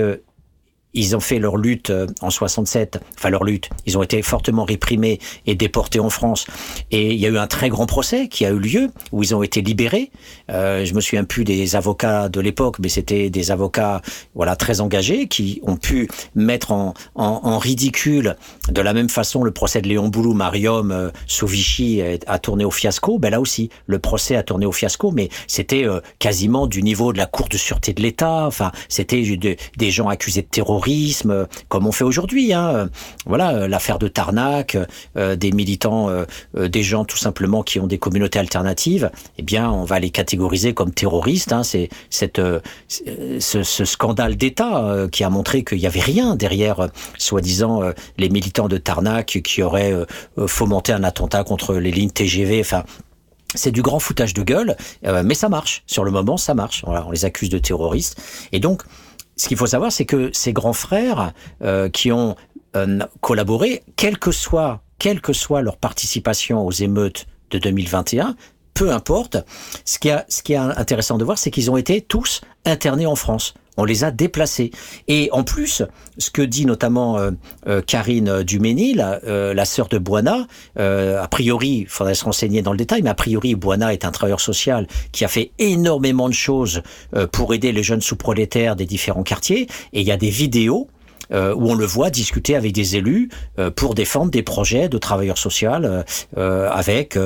ils ont fait leur lutte euh, en 67, enfin leur lutte, ils ont été fortement réprimés et déportés en France. Et il y a eu un très grand procès qui a eu lieu, où ils ont été libérés. Euh, je me souviens plus des avocats de l'époque, mais c'était des avocats voilà très engagés qui ont pu mettre en, en, en, ridicule de la même façon le procès de Léon Boulou, Mariam euh, sous Vichy a tourné au fiasco. Ben là aussi, le procès a tourné au fiasco, mais c'était euh, quasiment du niveau de la Cour de sûreté de l'État. Enfin, c'était des gens accusés de terrorisme comme on fait aujourd'hui. Hein. Voilà, l'affaire de Tarnac, euh, des militants, euh, euh, des gens tout simplement qui ont des communautés alternatives. Eh bien, on va les catégoriser comme terroristes. Hein. C'est ce, scandale d'État qui a montré qu'il n'y avait rien derrière, soi-disant, les militants de Tarnac qui auraient fomenté un attentat contre les lignes TGV. Enfin, c'est du grand foutage de gueule, euh, mais ça marche. Sur le moment, ça marche. On les accuse de terroristes. Et donc, ce qu'il faut savoir, c'est que ces grands frères euh, qui ont euh, collaboré, quelle que soit quelle que soit leur participation aux émeutes de 2021, peu importe. Ce qui, a, ce qui est intéressant de voir, c'est qu'ils ont été tous internés en France on les a déplacés. Et en plus, ce que dit notamment euh, euh, Karine Duménil, la, euh, la sœur de Boina, euh, a priori, il faudrait se renseigner dans le détail, mais a priori, Boina est un travailleur social qui a fait énormément de choses euh, pour aider les jeunes sous-prolétaires des différents quartiers. Et il y a des vidéos euh, où on le voit discuter avec des élus euh, pour défendre des projets de travailleurs sociaux euh, avec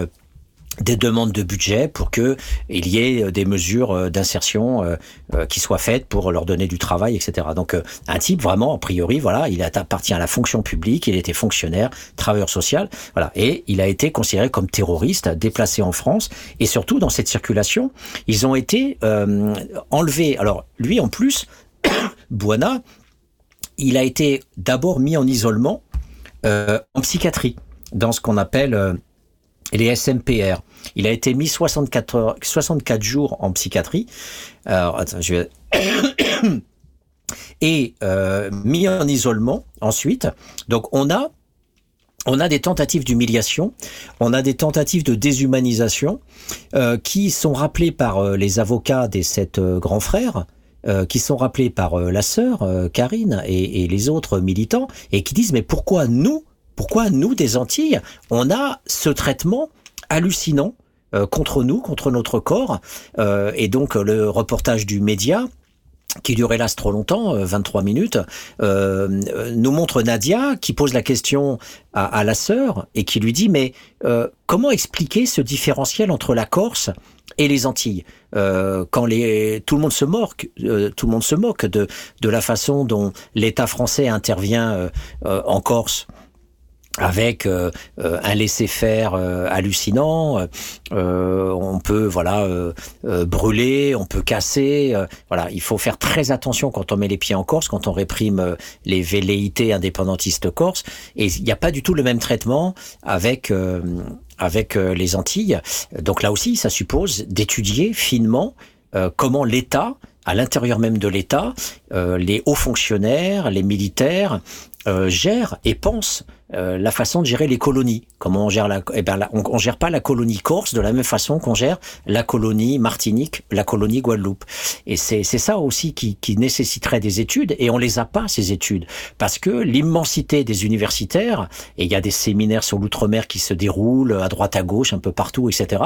des demandes de budget pour que il y ait des mesures d'insertion qui soient faites pour leur donner du travail, etc. Donc un type vraiment a priori, voilà, il appartient à la fonction publique, il était fonctionnaire, travailleur social, voilà, et il a été considéré comme terroriste, déplacé en France, et surtout dans cette circulation, ils ont été enlevés. Alors lui en plus, Buana, il a été d'abord mis en isolement euh, en psychiatrie, dans ce qu'on appelle euh, les SMPR. Il a été mis 64, 64 jours en psychiatrie. Et euh, mis en isolement ensuite. Donc on a des tentatives d'humiliation, on a des tentatives de déshumanisation qui sont rappelées par les avocats des sept grands frères, euh, qui sont rappelés par euh, la sœur euh, Karine et, et, les autres militants et qui disent mais pourquoi nous, pourquoi nous des Antilles, on a ce traitement hallucinant contre nous, contre notre corps et donc le reportage du média qui dure hélas trop longtemps, 23 minutes, euh, nous montre Nadia qui pose la question à, la sœur et qui lui dit mais euh, comment expliquer ce différentiel entre la Corse et les Antilles? Euh, quand tout le monde se moque, euh, tout le monde se moque de, la façon dont l'État français intervient euh, euh en Corse avec euh, un laisser-faire hallucinant, on peut voilà brûler, on peut casser, voilà, il faut faire très attention quand on met les pieds en Corse, quand on réprime les velléités indépendantistes corse, et il n'y a pas du tout le même traitement avec avec euh, les Antilles. Donc là aussi, ça suppose d'étudier finement euh, comment l'État, à l'intérieur même de l'État, euh, les hauts fonctionnaires, les militaires, gèrent et pensent euh, la façon de gérer les colonies. Comment on gère la, eh ben, on, gère pas la colonie corse de la même façon qu'on gère la colonie Martinique, la colonie Guadeloupe. Et c'est ça aussi qui, qui nécessiterait des études et on les a pas ces études parce que l'immensité des universitaires et il y a des séminaires sur l'outre-mer qui se déroulent à droite à gauche un peu partout, etc.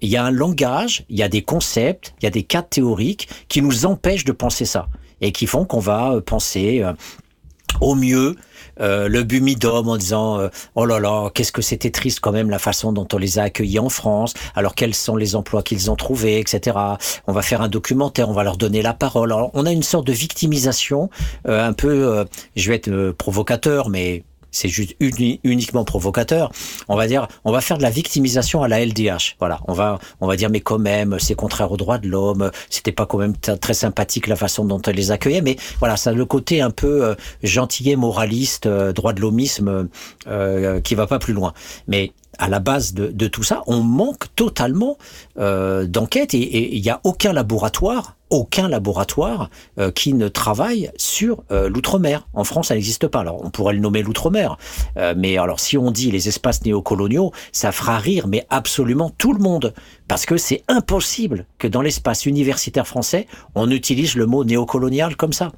Il y a un langage, il y a des concepts, il y a des cas théoriques qui nous empêchent de penser ça et qui font qu'on va penser euh, au mieux euh, le Bumidum en disant euh, oh là là qu'est-ce que c'était triste quand même la façon dont on les a accueillis en France. Alors quels sont les emplois qu'ils ont trouvés etc on va faire un documentaire on va leur donner la parole. Alors on a une sorte de victimisation euh, un peu je vais être provocateur mais c'est juste uniquement provocateur. On va dire, on va faire de la victimisation à la LDH. Voilà, on va, on va dire, mais quand même, c'est contraire aux droits de l'homme. C'était pas quand même très sympathique la façon dont elle les accueillait. Mais voilà, ça a le côté un peu euh, gentillet, moraliste, euh, droit de l'homisme euh, qui va pas plus loin. Mais à la base de, de, tout ça, on manque totalement euh, d'enquête et il n'y a aucun laboratoire, aucun laboratoire euh, qui ne travaille sur euh, l'outre-mer. En France, ça n'existe pas. Alors, on pourrait le nommer l'outre-mer, euh, mais alors si on dit les espaces néocoloniaux, ça fera rire, mais absolument tout le monde, parce que c'est impossible que dans l'espace universitaire français, on utilise le mot néocolonial comme ça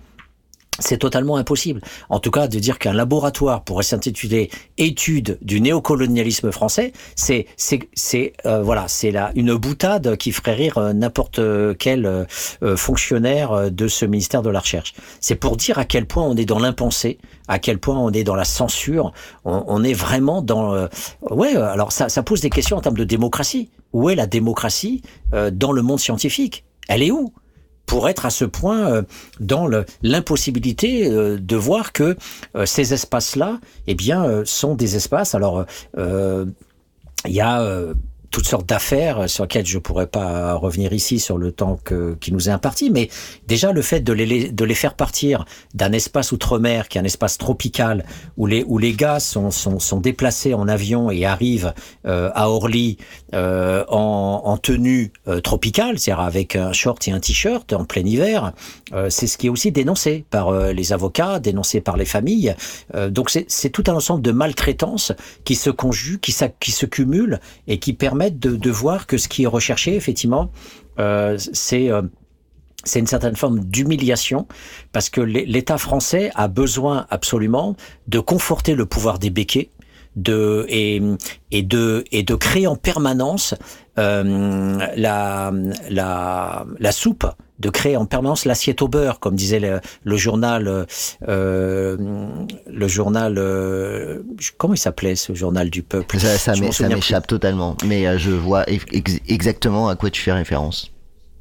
c'est totalement impossible. En tout cas, de dire qu'un laboratoire pourrait s'intituler "Étude du néocolonialisme français", c'est c'est c'est euh, voilà, c'est là une boutade qui ferait rire euh, n'importe quel euh, fonctionnaire de ce ministère de la Recherche. C'est pour dire à quel point on est dans l'impensé, à quel point on est dans la censure, on, est vraiment dans ouais. Alors ça ça pose des questions en termes de démocratie. Où est la démocratie dans le monde scientifique? Elle est où? Pour être à ce point euh, dans l'impossibilité euh, de voir que euh, ces espaces-là, eh bien, sont des espaces. Alors, il y a toutes sortes d'affaires sur lesquelles je pourrais pas revenir ici sur le temps que, qui nous est imparti, mais déjà le fait de les, de les faire partir d'un espace outre-mer, qui est un espace tropical, où les, où les gars sont, sont, sont déplacés en avion et arrivent euh, à Orly euh, en, en, tenue euh, tropicale, c'est-à-dire avec un short et un t-shirt en plein hiver, euh, c'est ce qui est aussi dénoncé par euh, les avocats, dénoncé par les familles. donc c'est tout un ensemble de maltraitances qui se conjuguent, qui, qui se cumulent et qui permettent de, voir que ce qui est recherché, effectivement, euh, c'est euh, c'est une certaine forme d'humiliation parce que l'État français a besoin absolument de conforter le pouvoir des béquets de et, et de et de créer en permanence euh, la la soupe de créer en permanence l'assiette au beurre, comme disait le, le journal, euh, le journal, euh, comment il s'appelait ce journal du peuple? Ça, m'échappe totalement, mais euh, je vois ex- exactement à quoi tu fais référence.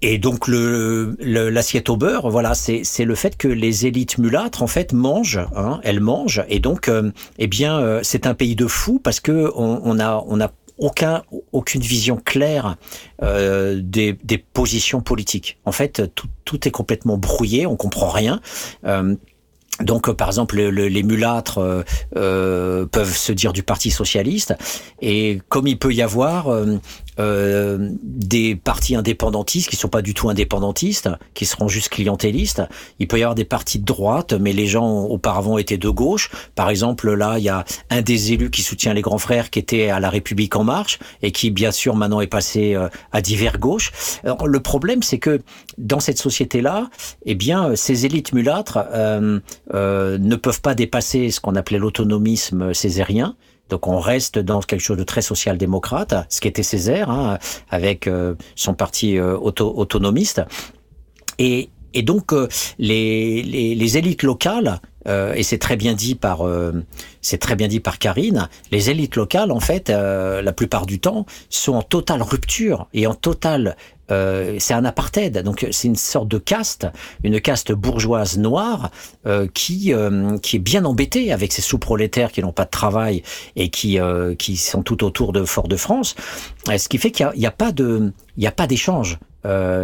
Et donc le l'assiette au beurre, voilà, c'est c'est le fait que les élites mulâtres en fait mangent, hein, elles mangent, et donc euh, eh bien euh, c'est un pays de fous parce que on, on a on a aucun aucune vision claire euh, des, des positions politiques. En fait, tout, tout est complètement brouillé, on comprend rien. Euh, donc, par exemple, le- le- les mulâtres euh, peuvent se dire du Parti socialiste, et comme il peut y avoir euh, des partis indépendantistes qui sont pas du tout indépendantistes, qui seront juste clientélistes, il peut y avoir des partis de droite, mais les gens auparavant étaient de gauche. Par exemple, là, il y a un des élus qui soutient les grands frères qui était à la République en marche et qui, bien sûr, maintenant est passé euh, à divers gauches. Le problème, c'est que dans cette société-là, eh bien, ces élites mulâtres euh, euh, ne peuvent pas dépasser ce qu'on appelait l'autonomisme césarien. Donc on reste dans quelque chose de très social-démocrate, ce qui était Césaire, hein, avec euh, son parti euh, auto- autonomiste. Et, donc euh, les, les, élites locales, et c'est très bien dit par c'est très bien dit par Karine, les élites locales en fait la plupart du temps sont en totale rupture et en totale euh, c'est un apartheid, donc c'est une sorte de caste, une caste bourgeoise noire euh, qui euh, qui est bien embêtée avec ces sous-prolétaires qui n'ont pas de travail et qui qui sont tout autour de Fort-de-France, ce qui fait qu'il n'y a, pas de il y a pas d'échange.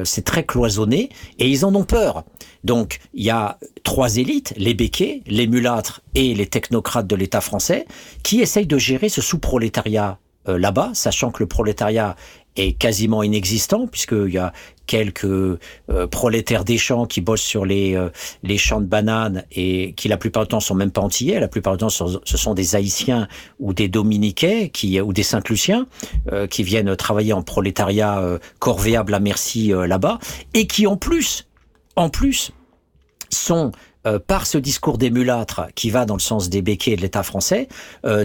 C'est très cloisonné et ils en ont peur. Donc il y a trois élites, les béquets, les mulâtres et les technocrates de l'État français, qui essayent de gérer ce sous-prolétariat là-bas, sachant que le prolétariat est quasiment inexistant puisqu'il y a quelques euh, prolétaires des champs qui bossent sur les euh, les champs de bananes et qui la plupart du temps sont même pas antillais, la plupart du temps ce sont des haïtiens ou des dominiquais qui ou des saint-luciens euh, qui viennent travailler en prolétariat corvéable à merci là-bas et qui en plus en plus sont par ce discours des mulâtres qui va dans le sens des béquets et de l'État français,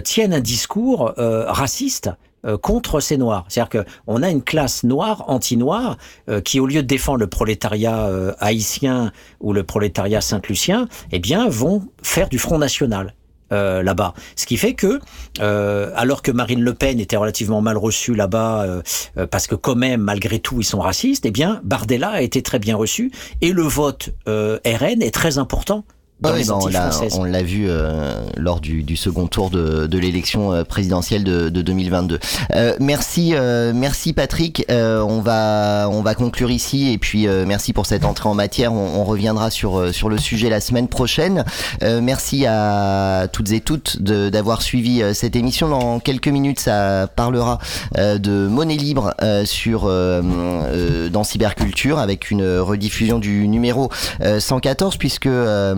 tiennent un discours raciste euh, contre ces noirs. C'est-à-dire que on a une classe noire, anti-noire, euh, qui au lieu de défendre le prolétariat euh, haïtien ou le prolétariat saint-lucien, eh bien vont faire du Front National. euh, là-bas. Ce qui fait que, euh, alors que Marine Le Pen était relativement mal reçue là-bas, euh, euh, parce que quand même, malgré tout, ils sont racistes, eh bien, Bardella a été très bien reçu, et le vote euh, RN est très important dans oui, les on l'a- on l'a vu euh, lors du, du second tour de, de l'élection euh, présidentielle de, de 2022. Euh, merci, euh, merci Patrick. Euh, on va, on va conclure ici et puis euh, merci pour cette entrée en matière. On, on reviendra sur sur le sujet la semaine prochaine. Euh, merci à toutes et toutes de- d'avoir suivi euh, cette émission. Dans quelques minutes, ça parlera euh, de monnaie libre euh, sur euh, euh, dans cyberculture avec une rediffusion du numéro euh, 114 puisque euh,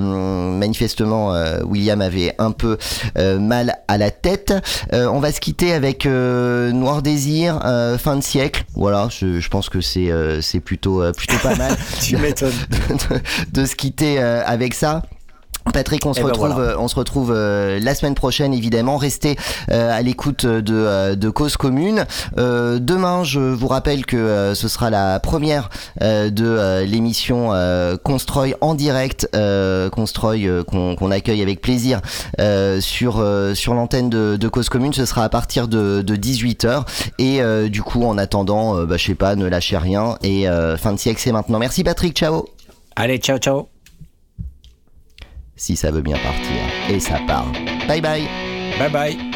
manifestement euh, William avait un peu euh, mal à la tête. Euh, on va se quitter avec Noir Désir, fin de siècle. Voilà, je, je pense que c'est c'est plutôt plutôt pas mal. Tu de, de se quitter avec ça. Patrick, on se Eh ben retrouve, voilà. euh, on se retrouve euh, la semaine prochaine évidemment. Restez euh, à l'écoute de, de cause commune. Euh, demain, je vous rappelle que ce sera la première de l'émission Constroy en direct, Constroy euh, qu'on accueille avec plaisir sur sur l'antenne de, de cause commune. Ce sera à partir de, de 18 h et du coup, en attendant, bah, je sais pas, ne lâchez rien et fin de siècle, c'est maintenant. Merci Patrick, ciao. Allez, ciao, ciao. Si ça veut bien partir. Et ça part. Bye bye Bye bye.